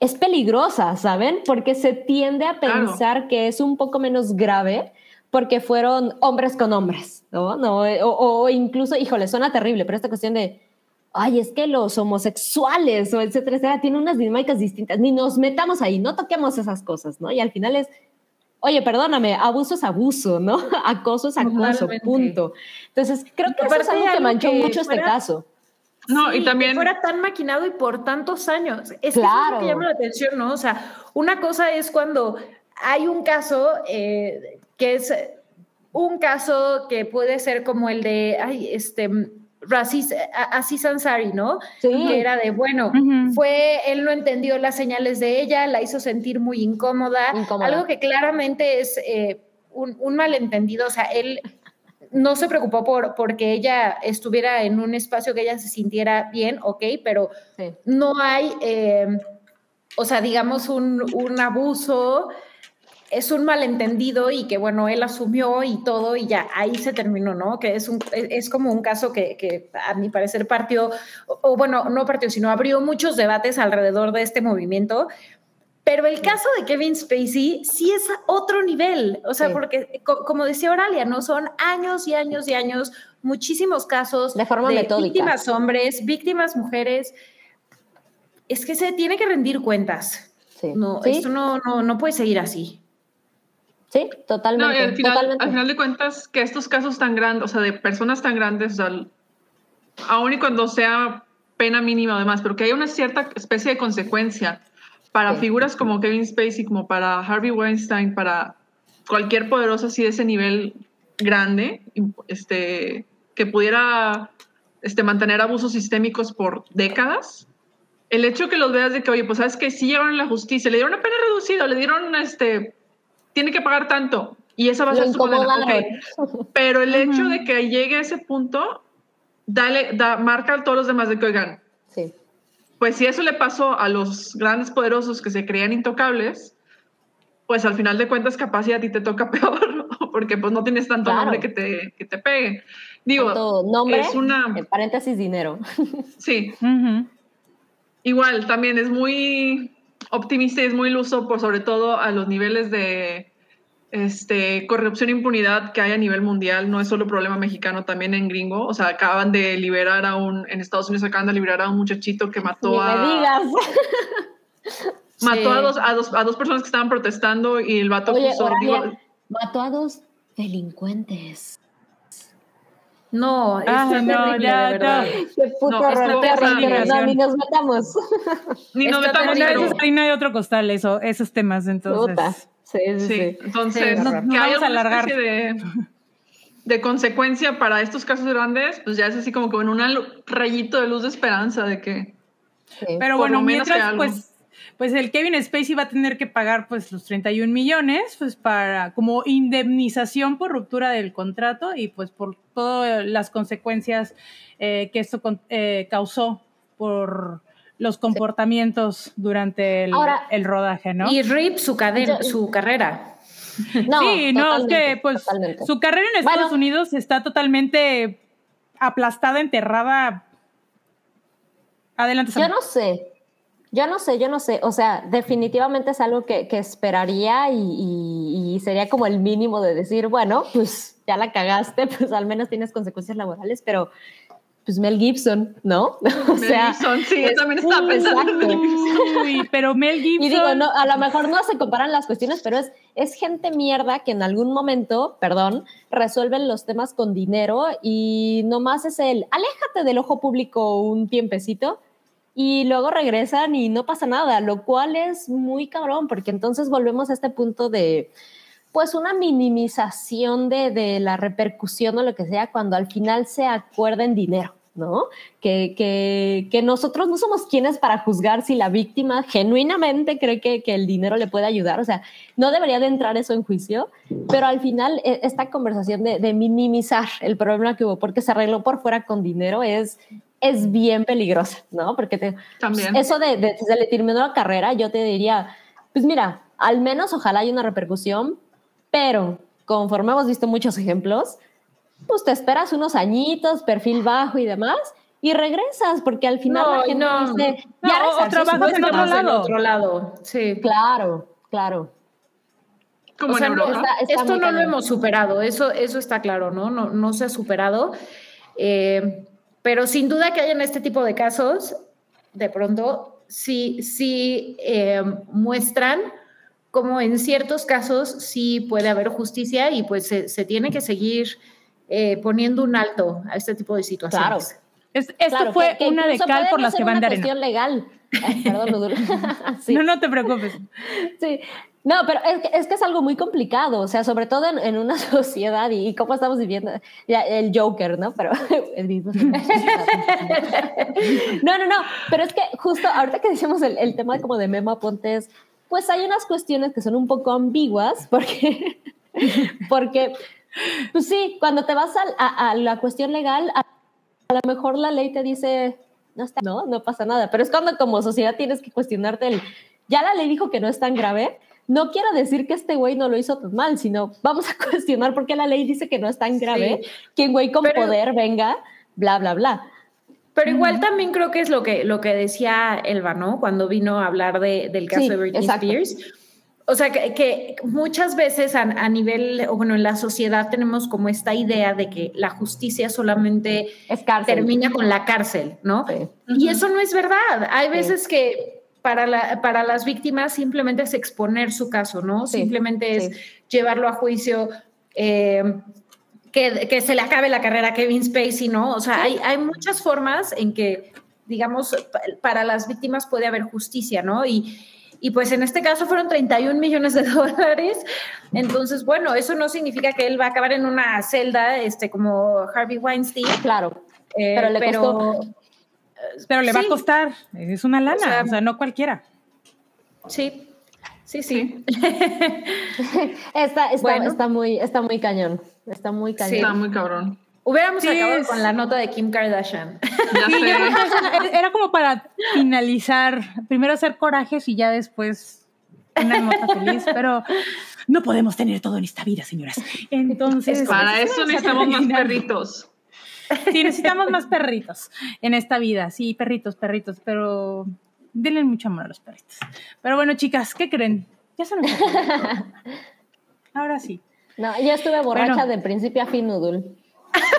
Speaker 3: es peligrosa, ¿saben? Porque se tiende a pensar que es un poco menos grave porque fueron hombres con hombres, ¿no? no o, o incluso, híjole, suena terrible, pero esta cuestión de ay, es que los homosexuales o etcétera, etcétera, tienen unas dinámicas distintas, ni nos metamos ahí, no toquemos esas cosas, ¿no? Y al final es, oye, perdóname, abuso es abuso, ¿no? (laughs) Acoso es acoso, punto. Entonces, creo que eso es algo que manchó mucho este caso.
Speaker 2: No, y también. fuera tan maquinado y por tantos años. Es claro. que llama la atención, ¿no? O sea, una cosa es cuando hay un caso eh, que es un caso que puede ser como el de, ay, este, así Ansari, ¿no? Sí. Que era de, bueno, fue, él no entendió las señales de ella, la hizo sentir muy incómoda, algo que claramente es eh, un, malentendido, o sea, él no se preocupó por porque ella estuviera en un espacio que ella se sintiera bien, ok, pero no hay, eh, o sea, digamos, un, un abuso es un malentendido y que, bueno, él asumió y todo y ya, ahí se terminó, ¿no? Que es, un, es como un caso que, que a mi parecer partió, o, bueno, no partió, sino abrió muchos debates alrededor de este movimiento. Pero el caso de Kevin Spacey sí es otro nivel, o sea, porque como decía Oralia, ¿no? Son años y años y años, muchísimos casos
Speaker 3: de, forma de
Speaker 2: víctimas hombres, víctimas mujeres. Es que se tiene que rendir cuentas. No, esto no, no, no puede seguir así.
Speaker 3: Sí, totalmente.
Speaker 5: al, final, de cuentas, que estos casos tan grandes, o sea, de personas tan grandes, aún y cuando sea pena mínima además, pero que haya una cierta especie de consecuencia para figuras como Kevin Spacey, como para Harvey Weinstein, para cualquier poderoso así de ese nivel grande, este, que pudiera este, mantener abusos sistémicos por décadas, el hecho que los veas de que, oye, pues sabes que sí llegaron a la justicia, le dieron una pena reducida, le dieron este, tiene que pagar tanto y esa va a ser su condena. Pero el hecho de que llegue a ese punto, dale, da, marca a todos los demás de que oigan. Sí. Pues si eso le pasó a los grandes poderosos que se creían intocables, pues al final de cuentas capaz a ti te toca (laughs) peor, porque pues no tienes tanto nombre que te, que te pegue. Digo,
Speaker 3: nombre, es una... paréntesis dinero.
Speaker 5: Sí. Igual, también es muy optimista y es muy iluso, por sobre todo a los niveles de este, corrupción e impunidad que hay a nivel mundial. No es solo problema mexicano, también en gringo. O sea, acaban de liberar a un, en Estados Unidos acaban de liberar a un muchachito que mató a...
Speaker 3: Me digas. (laughs)
Speaker 5: Mató a, dos, a, dos, a dos personas que estaban protestando y el vato puso,
Speaker 3: mató a dos delincuentes.
Speaker 2: No, ah, es no, ya, de verdad.
Speaker 3: Qué puto no, horror, no, ni nos metamos. (laughs)
Speaker 5: Ni nos metamos.
Speaker 4: No, hay otro costal, eso, esos temas, entonces.
Speaker 3: Sí, sí, sí.
Speaker 5: Entonces,
Speaker 4: no,
Speaker 5: que hay
Speaker 4: vamos a alargar.
Speaker 5: De, de, consecuencia para estos casos grandes, pues ya es así como, como en un rayito de luz de esperanza de que.
Speaker 4: Pero bueno, mientras, pues pues el Kevin Spacey va a tener que pagar pues los 31 millones pues para como indemnización por ruptura del contrato y pues por todas las consecuencias eh, que esto eh, causó por los comportamientos durante el, rodaje, ¿no?
Speaker 2: Y RIP su, cadena, su carrera.
Speaker 4: sí, no, es que pues su carrera en Estados Unidos está totalmente aplastada, enterrada. Adelante.
Speaker 3: Yo no sé, yo no sé, yo no sé. O sea, definitivamente es algo que, esperaría y, sería como el mínimo de decir, bueno, pues ya la cagaste, (laughs) pues al menos tienes consecuencias laborales, pero pues Mel Gibson, ¿no? (laughs)
Speaker 5: O Mel Gibson, sí, yo también estaba pensando
Speaker 4: en Uy, pero Mel Gibson. (laughs)
Speaker 3: Y digo, no, a lo mejor no se comparan las cuestiones, pero es, es gente mierda que en algún momento, perdón, resuelven los temas con dinero y nomás es el, aléjate del ojo público un tiempecito y luego regresan y no pasa nada, lo cual es muy cabrón, porque entonces volvemos a este punto de, pues, una minimización de, de la repercusión o lo que sea cuando al final se acuerda en dinero. ¿no? Que, que, nosotros no somos quienes para juzgar si la víctima genuinamente cree que, que, el dinero le puede ayudar. O sea, no debería de entrar eso en juicio, pero al final e, esta conversación de minimizar el problema que hubo porque se arregló por fuera con dinero es es bien peligrosa, ¿no? Porque te,
Speaker 5: También.
Speaker 3: eso de, de, de la carrera, yo te diría, pues mira, al menos ojalá haya una repercusión, pero conforme hemos visto muchos ejemplos, pues te esperas unos añitos, perfil bajo y demás, y regresas, porque al final
Speaker 2: no,
Speaker 3: la gente
Speaker 2: no,
Speaker 3: dice,
Speaker 2: no,
Speaker 3: ya
Speaker 2: o trabajas en otro lado. otro lado. Sí.
Speaker 3: Claro, claro.
Speaker 5: Como o sea, en Europa.
Speaker 2: Está, está esto no lo hemos superado, eso, eso está claro, ¿no? No, no se ha superado. Eh, pero sin duda que hay en este tipo de casos, de pronto, sí, sí eh, muestran como en ciertos casos sí puede haber justicia y pues se, se tiene que seguir eh, poniendo un alto a este tipo de situaciones.
Speaker 3: Claro.
Speaker 4: Es, esto
Speaker 3: claro,
Speaker 4: fue
Speaker 3: que, que
Speaker 4: una de cal por las que van de arena.
Speaker 3: cuestión legal. Ay, perdón, lo duro. (laughs)
Speaker 4: sí. No, no te preocupes.
Speaker 3: Sí, no, pero es que, es que, es algo muy complicado, o sea, sobre todo en, una (laughs) sociedad y, cómo estamos viviendo, el Joker, ¿no? Pero (laughs) el (laughs) no, no, no, pero es que justo ahorita que decimos el, el tema como de Mema Pontes, pues hay unas cuestiones que son un poco ambiguas, porque, porque pues sí, cuando te vas a la cuestión legal, a, a lo mejor la ley te dice, no, está, no, no pasa nada, pero es cuando como sociedad tienes que cuestionarte el, ya la ley dijo que no es tan grave, no quiero decir que este güey no lo hizo tan mal, sino vamos a (laughs) cuestionar por qué la ley dice que no es tan grave, sí. que un güey con pero, poder venga, bla, bla, bla.
Speaker 2: Pero igual también creo que es lo que, lo que decía Elba, ¿no? Cuando vino a hablar de, del caso sí, de Britney exacto. Spears. O sea, que, que muchas veces a, a, nivel, o bueno, en la sociedad tenemos como esta idea de que la justicia solamente termina con la cárcel, ¿no? Sí. Y eso no es verdad. Hay veces que para, la, para las víctimas simplemente es exponer su caso, ¿no? Sí, simplemente es sí. llevarlo a juicio, eh, que, que, se le acabe la carrera a Kevin Spacey, ¿no? O sea, hay, hay, muchas formas en que, digamos, para las víctimas puede haber justicia, ¿no? Y, y pues en este caso fueron 31 millones de (laughs) dólares. Entonces, bueno, eso no significa que él va a acabar en una celda este, como Harvey Weinstein.
Speaker 3: Claro, eh, pero le pero, costó
Speaker 4: pero le sí. va a costar, es una lana, o sea, o sea no cualquiera.
Speaker 2: Sí, sí, sí.
Speaker 3: está, está, bueno. está, muy, está muy cañón, está muy cañón. Sí.
Speaker 5: Está muy cabrón.
Speaker 2: Hubiéramos sí, acabado es... con la nota de Kim Kardashian.
Speaker 4: Sí, era, era como para finalizar, primero hacer corajes y ya después una nota feliz, pero no podemos tener todo en esta vida, señoras. Entonces,
Speaker 5: para eso necesitamos más perritos.
Speaker 4: Sí, necesitamos más perritos en esta vida. Sí, perritos, perritos, pero denle mucho amor a los perritos. Pero bueno, chicas, ¿qué creen? Ya se nos Ahora sí.
Speaker 3: No, yo estuve borracha bueno. de principio a fin, Nudul.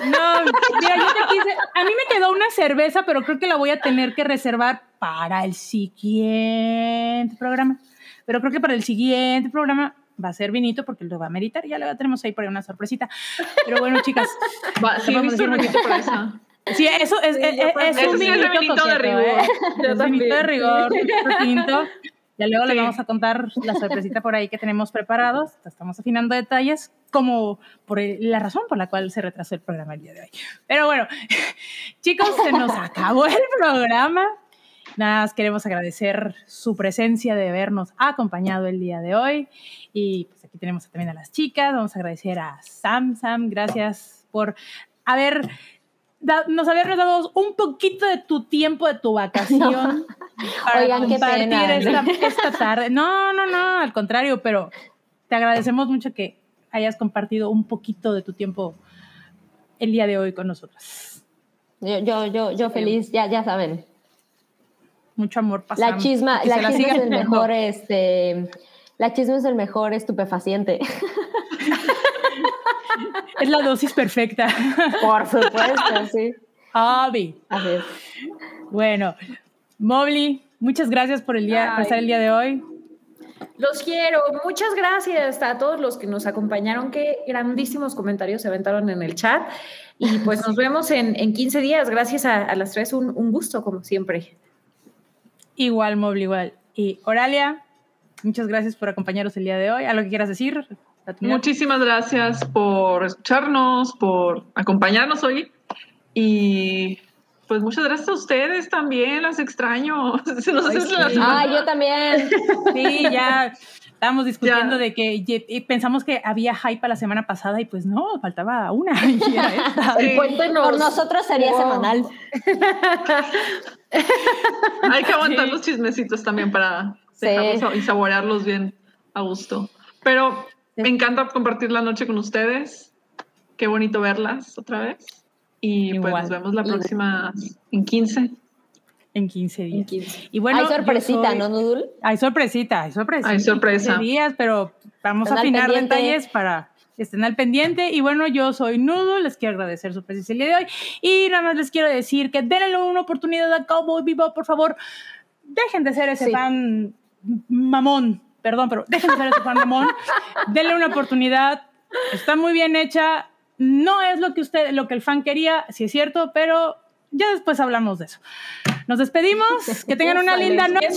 Speaker 4: No, mira, yo te quise. A mí me quedó una cerveza, pero creo que la voy a tener que reservar para el siguiente programa. Pero creo que para el siguiente programa va a ser vinito porque lo va a meritar. Ya le tenemos ahí por ahí una sorpresita. Pero bueno, chicas. (laughs)
Speaker 5: Va, sí, he visto un vinito por eso.
Speaker 4: Sí, eso es, sí, es, es, es un vinito,
Speaker 5: vinito de rigor.
Speaker 4: ¿eh? Es vinito de rigor, (laughs) tinto. Ya luego les vamos a contar la sorpresita por ahí que tenemos preparados. Estamos afinando detalles como por la razón por la cual se retrasó el programa el día de hoy. Pero bueno, (laughs) chicos, se nos acabó el programa. Nada más queremos agradecer su presencia de habernos acompañado el día de hoy. Y pues aquí tenemos también a las chicas. Vamos a agradecer a Sam. Sam, gracias por haber nos haber dado un poquito de tu tiempo, de tu vacación. (laughs) para
Speaker 3: Oigan, compartir
Speaker 4: esta, esta, tarde. No, no, no, al contrario, pero te agradecemos mucho que hayas compartido un poquito de tu tiempo el día de hoy con nosotras.
Speaker 3: Yo, yo, yo, yo feliz, ya, ya saben.
Speaker 4: Mucho amor
Speaker 3: pasando. La chisma, la chisma es el mejor, este, la chisma es el mejor estupefaciente. (laughs)
Speaker 4: es la dosis perfecta.
Speaker 3: Por supuesto, sí.
Speaker 4: Avi.
Speaker 3: Así es.
Speaker 4: Bueno, Mobley, muchas gracias por el día, por estar el día de hoy.
Speaker 2: Los quiero. Muchas gracias a todos los que nos acompañaron. Qué grandísimos comentarios se aventaron en el chat. Y pues nos vemos en, en 15 días. Gracias a, las tres. Un, un, gusto, como siempre.
Speaker 4: Igual, Mobley, igual. Y Oralia, muchas gracias por acompañarnos el día de hoy. ¿Algo que quieras decir?
Speaker 5: Muchísimas gracias por escucharnos, por acompañarnos hoy. Y pues muchas gracias a ustedes también, las extraño. (laughs) Se nos
Speaker 3: ah, yo también.
Speaker 4: Sí, ya estábamos discutiendo de que pensamos que había hype la semana pasada y pues no, faltaba una. (laughs)
Speaker 3: Por nosotros sería semanal. (laughs)
Speaker 5: Hay que aguantar los chismecitos también para y saborearlos bien a gusto. Pero me encanta compartir la noche con ustedes. Qué bonito verlas otra vez. Y pues nos vemos la próxima en 15.
Speaker 4: En 15 días.
Speaker 3: Y bueno, hay sorpresita, ¿no, Nudul?
Speaker 4: Hay sorpresita, hay sorpresa.
Speaker 5: Hay sorpresa.
Speaker 4: 15 días, pero vamos a afinar detalles para que estén al pendiente. Y bueno, yo soy Nudul, les quiero agradecer su presencia el día de hoy. Y nada más les quiero decir que denle una oportunidad a Cowboy Vivo, por favor. Dejen de ser ese fan mamón perdón, pero déjenme hacer ese fan Ramón, (laughs) denle una oportunidad, está muy bien hecha, no es lo que usted, lo que el fan quería, si es cierto, pero ya después hablamos de eso. Nos despedimos, que tengan una linda noche.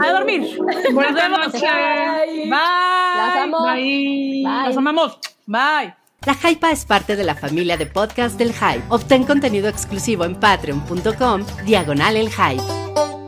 Speaker 4: A dormir. Nos vemos. Bye.
Speaker 3: Bye.
Speaker 4: Las amamos. Bye.
Speaker 1: La Hypa es parte de la familia de podcast del Hype. Obtén contenido exclusivo en patreon.com, diagonal el Hype.